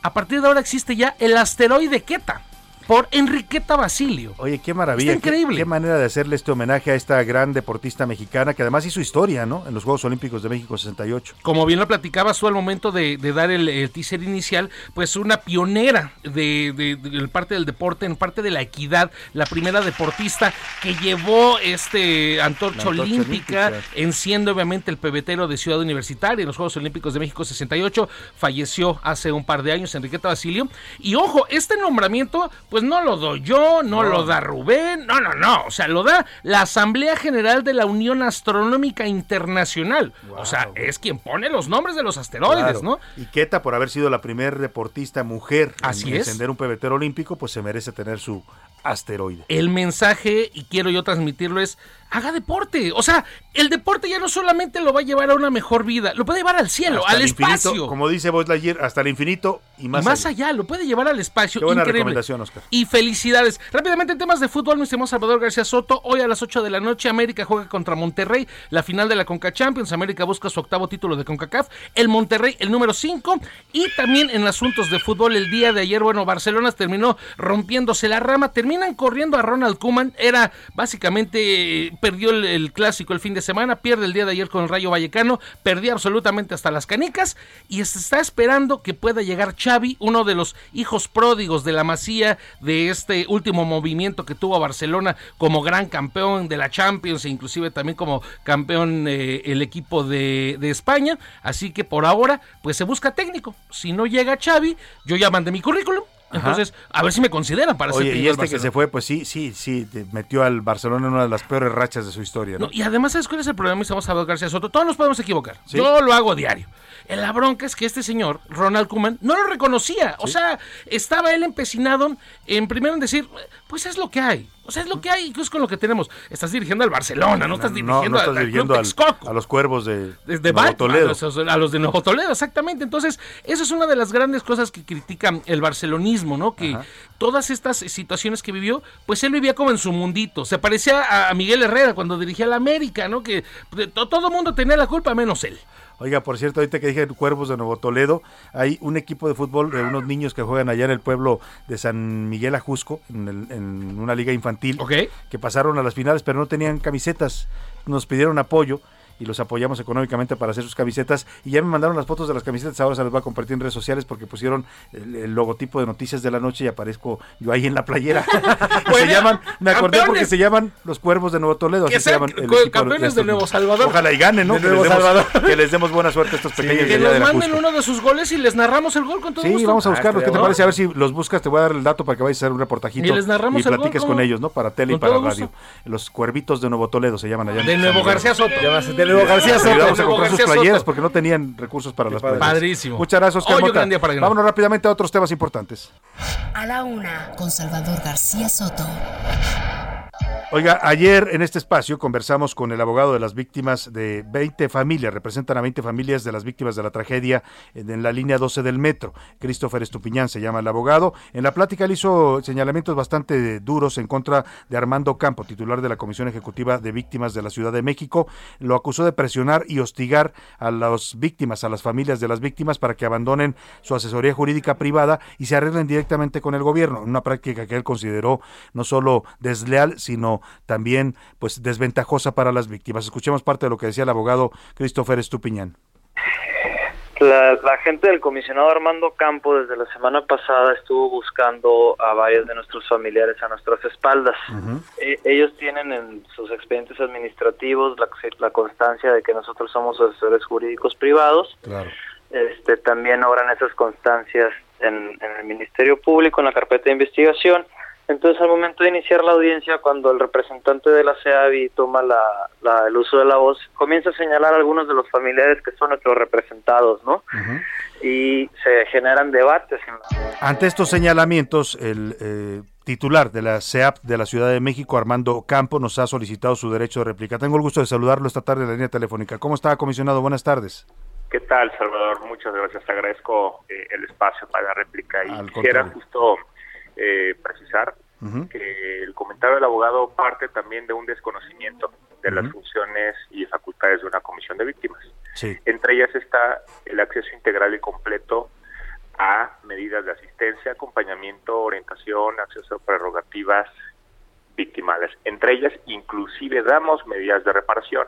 A partir de ahora existe ya el asteroide Queta, por Enriqueta Basilio. Oye, qué maravilla. Está increíble. Qué, manera de hacerle este homenaje a esta gran deportista mexicana que además hizo historia, ¿no? En los Juegos Olímpicos de México 68. Como bien lo platicabas tú al momento de, de dar el, el teaser inicial, pues una pionera de, de- de- en parte del deporte, en parte de la equidad, la primera deportista que llevó este antorcha, olímpica, olímpica. en siendo obviamente el pebetero de Ciudad Universitaria en los Juegos Olímpicos de México 68, falleció hace un par de años Enriqueta Basilio. Y ojo, este nombramiento, pues no lo doy yo, no, No. lo da Rubén, no, no, no, o sea, lo da la Asamblea General de la Unión Astronómica Internacional. O sea, es quien pone los nombres de los asteroides, Claro. ¿no? Y Queta, por haber sido la primer deportista mujer Así en encender un pebetero olímpico, pues se merece tener su asteroide. El mensaje, y quiero yo transmitirlo, es haga deporte. O sea, el deporte ya no solamente lo va a llevar a una mejor vida, lo puede llevar al cielo, Hasta al infinito, espacio. como dice Buzz Lightyear, hasta el infinito y Y más, más, allá. allá. lo puede llevar al espacio. Qué buena Increíble. recomendación, Oscar. Y felicidades. Rápidamente en temas de fútbol, mi estimado Salvador García Soto. Hoy a las 8 de la noche, América juega contra Monterrey, la final de la Conca Champions. América busca su octavo título de CONCACAF. El Monterrey, el número 5. Y también en asuntos de fútbol, el día de ayer, bueno, Barcelona terminó rompiéndose la rama. Terminan corriendo a Ronald Koeman. Era básicamente eh, perdió el, clásico el fin de semana, pierde el día de ayer con el Rayo Vallecano, perdió absolutamente hasta las canicas y se está esperando que pueda llegar Xavi, uno de los hijos pródigos de la Masía de este último movimiento que tuvo Barcelona como gran campeón de la Champions e inclusive también como campeón eh, el equipo de, de España. Así que por ahora, pues se busca técnico. Si no llega Xavi, yo ya mandé mi currículum. Ajá. Entonces, a ver si me consideran para ser Oye, y técnico del este que se fue, pues sí, sí, sí, metió al Barcelona en una de las peores rachas de su historia, ¿no? No, y además, ¿sabes cuál es el problema? Y estamos hablando García Soto. Todos nos podemos equivocar. Sí. Yo lo hago a diario. En la bronca es que este señor, Ronald Koeman, no lo reconocía. O sea, estaba él empecinado en primero en decir, pues es lo que hay. O sea, es lo que hay, es con lo que tenemos. Estás dirigiendo al Barcelona, no, estás dirigiendo no al- estás al, a los cuervos de, Desde Nuevo Toledo. A, los, a los de Nuevo Toledo, exactamente. Entonces, eso es una de las grandes cosas que critica el barcelonismo, ¿no? Que todas estas situaciones que vivió, pues él vivía como en su mundito. Se parecía a, Miguel Herrera cuando dirigía la América, ¿no? Que pues, to- todo el mundo tenía la culpa menos él. Oiga, por cierto, ahorita que dije Cuervos de Nuevo Toledo, hay un equipo de fútbol de unos niños que juegan allá en el pueblo de San Miguel Ajusco, en, el- en una liga infantil, que pasaron a las finales, pero no tenían camisetas. Nos pidieron apoyo y los apoyamos económicamente para hacer sus camisetas. Y ya me mandaron las fotos de las camisetas, ahora se las voy a compartir en redes sociales porque pusieron el, el logotipo de Noticias de la Noche y aparezco yo ahí en la playera. Y se llaman, me acordé porque se llaman los Cuervos de Nuevo Toledo. Así se llaman el campeones de Nuevo. Salvador. Ojalá y ganen, ¿no? De Que Nuevo les, demos, Salvador. que les demos buena suerte a estos pequeños de Que nos manden uno de sus goles y les narramos el gol con todo Sí, gusto. vamos a buscarlos. ¿Qué te parece? A ver si los buscas. Te voy a dar el dato para que vayas a hacer un reportajito Y les narramos y el gol, platiques con ellos, ¿no? Para tele y para radio. Los Cuervitos de Nuevo Toledo se llaman allá. De Nuevo. García Soto. De García Soto. Ayudamos a comprar sus playeras Soto. porque no tenían recursos para las playeras. Padrísimo. Muchas gracias, Oscar Hoy un Mota. gran día para ganar. Vámonos rápidamente a otros temas importantes. A la una, con Salvador García Soto. Oiga, ayer en este espacio conversamos con el abogado de las víctimas de 20 familias, representan a 20 familias de las víctimas de la tragedia en la línea 12 del metro. Christopher Estupiñán se llama el abogado. En la plática le hizo señalamientos bastante duros en contra de Armando Campo, titular de la Comisión Ejecutiva de Víctimas de la Ciudad de México. Lo acusó de presionar y hostigar a las víctimas, a las familias de las víctimas para que abandonen su asesoría jurídica privada y se arreglen directamente con el gobierno. Una práctica que él consideró no solo desleal, sino también pues desventajosa para las víctimas. Escuchemos parte de lo que decía el abogado Christopher Estupiñán. La, la gente del comisionado Armando Campo desde la semana pasada estuvo buscando a varios de nuestros familiares a nuestras espaldas. Eh, ellos tienen en sus expedientes administrativos la, la constancia de que nosotros somos asesores jurídicos privados. Claro. Este, también obran esas constancias en, en el Ministerio Público, en la carpeta de investigación. Entonces, al momento de iniciar la audiencia, cuando el representante de la CEAVI toma la, la- el uso de la voz, comienza a señalar a algunos de los familiares que son nuestros representados, ¿no? Y se generan debates en la Ante estos señalamientos, el eh, titular de la CEAP de la Ciudad de México, Armando Campo, nos ha solicitado su derecho de réplica. Tengo el gusto de saludarlo esta tarde en la línea telefónica. ¿Cómo está, comisionado? Buenas tardes. ¿Qué tal, Salvador? Muchas gracias. Te agradezco eh, el espacio para la réplica. Y Al quisiera contrario. justo eh, precisar Que el comentario del abogado parte también de un desconocimiento de las funciones y facultades de una comisión de víctimas. Sí. Entre ellas está el acceso integral y completo a medidas de asistencia, acompañamiento, orientación, acceso a prerrogativas victimales. Entre ellas, inclusive damos medidas de reparación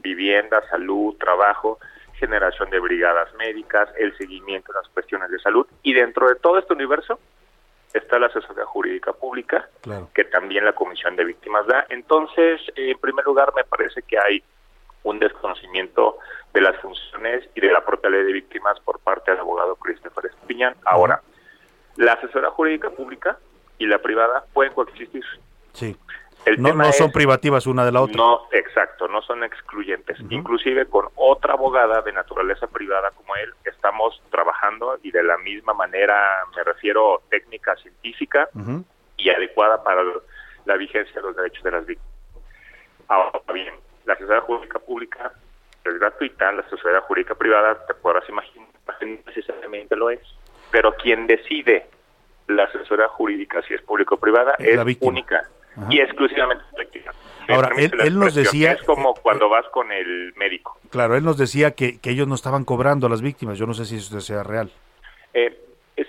vivienda, salud, trabajo, generación de brigadas médicas, el seguimiento de las cuestiones de salud. Y dentro de todo este universo está la asesoría jurídica pública, Claro. que también la Comisión de Víctimas da. Entonces, eh, en primer lugar, me parece que hay un desconocimiento de las funciones y de la propia ley de víctimas por parte del abogado Christopher Espiñán. Ahora, la asesoría jurídica pública y la privada pueden coexistir. Sí. El No, tema no son es- privativas una de la otra. no, exacto, no son excluyentes. Inclusive con otra abogada de naturaleza privada como él, estamos trabajando y de la misma manera, me refiero técnica científica y adecuada para la vigencia de los derechos de las víctimas. Ahora bien, la asesoría jurídica pública es gratuita, la asesoría jurídica privada, te podrás imaginar, no necesariamente lo es, pero quien decide la asesoría jurídica, si es público o privada, Es es, única Ajá. y exclusivamente. Me Ahora, él- él nos decía- Es como cuando vas con el médico. Claro, él nos decía que, que ellos no estaban cobrando a las víctimas. Yo no sé si eso sea real. Eh,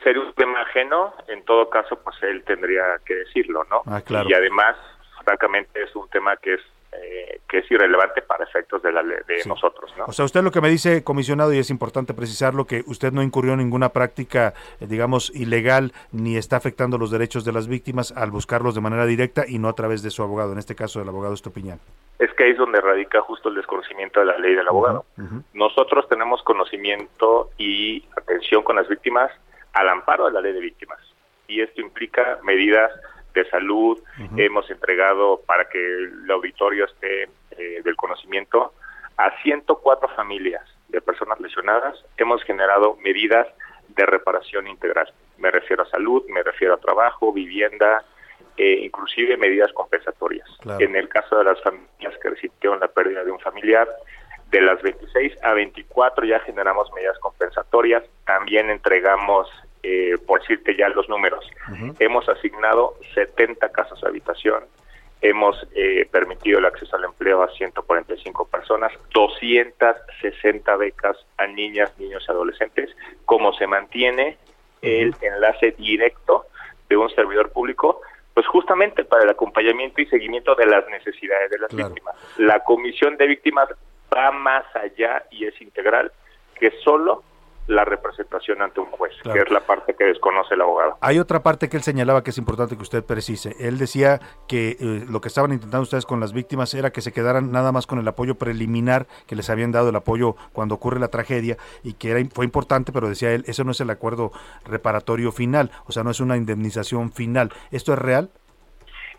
sería un tema ajeno, en todo caso, pues él tendría que decirlo, ¿no? Ah, claro. Y además, francamente, es un tema que es eh, que es irrelevante para efectos de, la, de nosotros, ¿no? O sea, usted lo que me dice, comisionado, y es importante precisarlo, que usted no incurrió en ninguna práctica, eh, digamos, ilegal, ni está afectando los derechos de las víctimas al buscarlos de manera directa y no a través de su abogado, en este caso del abogado Estupiñán. es que ahí es donde radica justo el desconocimiento de la ley del abogado. Nosotros tenemos conocimiento y atención con las víctimas al amparo de la ley de víctimas. Y esto implica medidas de salud. Hemos entregado para que el auditorio esté eh, del conocimiento a 104 familias de personas lesionadas. Hemos generado medidas de reparación integral. Me refiero a salud, me refiero a trabajo, vivienda, eh, inclusive medidas compensatorias. Claro. En el caso de las familias que resintieron la pérdida de un familiar, de las 26 a 24 ya generamos medidas compensatorias, también entregamos, eh, por decirte ya los números, hemos asignado 70 casas de habitación, hemos eh, permitido el acceso al empleo a 145 personas, 260 becas a niñas, niños y adolescentes, como se mantiene el enlace directo de un servidor público, pues justamente para el acompañamiento y seguimiento de las necesidades de las víctimas. La comisión de víctimas va más allá y es integral que solo la representación ante un juez, Claro. que es la parte que desconoce el abogado. Hay otra parte que él señalaba que es importante que usted precise. Él decía que eh, lo que estaban intentando ustedes con las víctimas era que se quedaran nada más con el apoyo preliminar que les habían dado el apoyo cuando ocurre la tragedia y que era, fue importante, pero decía él, eso no es el acuerdo reparatorio final, o sea, no es una indemnización final. ¿Esto es real?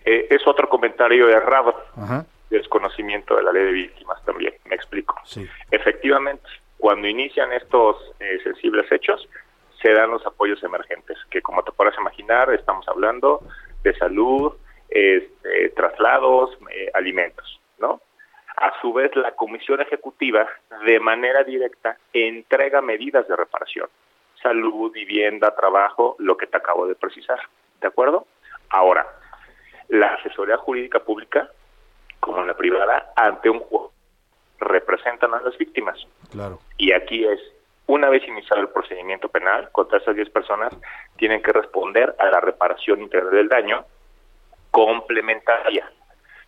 Eh, es otro comentario errado, Ajá, desconocimiento de la ley de víctimas también, me explico. sí. Efectivamente, cuando inician estos eh, sensibles hechos, se dan los apoyos emergentes, que como te podrás imaginar, estamos hablando de salud, este, traslados, eh, alimentos, ¿no? A su vez, la Comisión Ejecutiva, de manera directa, entrega medidas de reparación. Salud, vivienda, trabajo, lo que te acabo de precisar, ¿de acuerdo? Ahora, la asesoría jurídica pública, como la privada, ante un juez, representan a las víctimas. Claro. Y aquí es, una vez iniciado el procedimiento penal contra esas 10 personas, tienen que responder a la reparación integral del daño complementaria.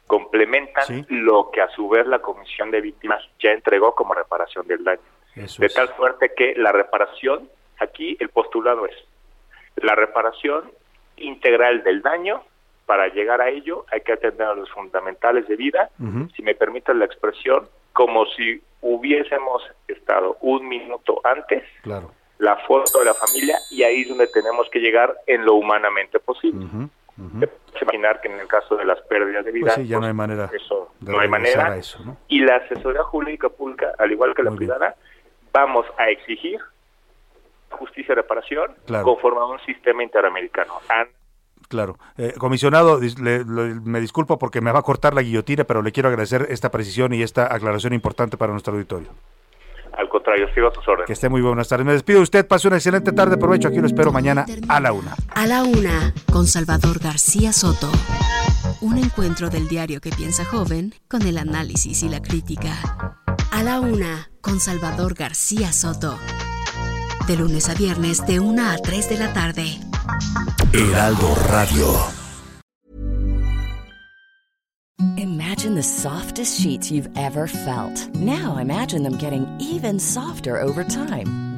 Complementan lo que a su vez la Comisión de Víctimas ya entregó como reparación del daño. Eso de es. tal suerte que la reparación, aquí el postulado es la reparación integral del daño. Para llegar a ello hay que atender a los fundamentales de vida, si me permiten la expresión, como si hubiésemos estado un minuto antes, Claro. la foto de la familia, y ahí es donde tenemos que llegar en lo humanamente posible. Te puedes imaginar que en el caso de las pérdidas de vida, Pues sí, ya no pues, hay manera eso de no hay manera. eso, ¿no? Y la asesoría jurídica pública, al igual que la privada, vamos a exigir justicia y reparación Claro. conforme a un sistema interamericano. An- Claro. Eh, comisionado, dis- le- le- me disculpo porque me va a cortar la guillotina, pero le quiero agradecer esta precisión y esta aclaración importante para nuestro auditorio. al contrario, sigo a sus órdenes. Que esté muy buenas tardes. Me despido de usted, pase una excelente tarde, provecho. Aquí lo espero mañana a la una. A la una, con Salvador García Soto. Un encuentro del diario que piensa joven con el análisis y la crítica. A la una, con Salvador García Soto. De lunes a viernes, de 1 a 3 de la tarde. Heraldo Radio. Imagine the softest sheets you've ever felt. Now imagine them getting even softer over time.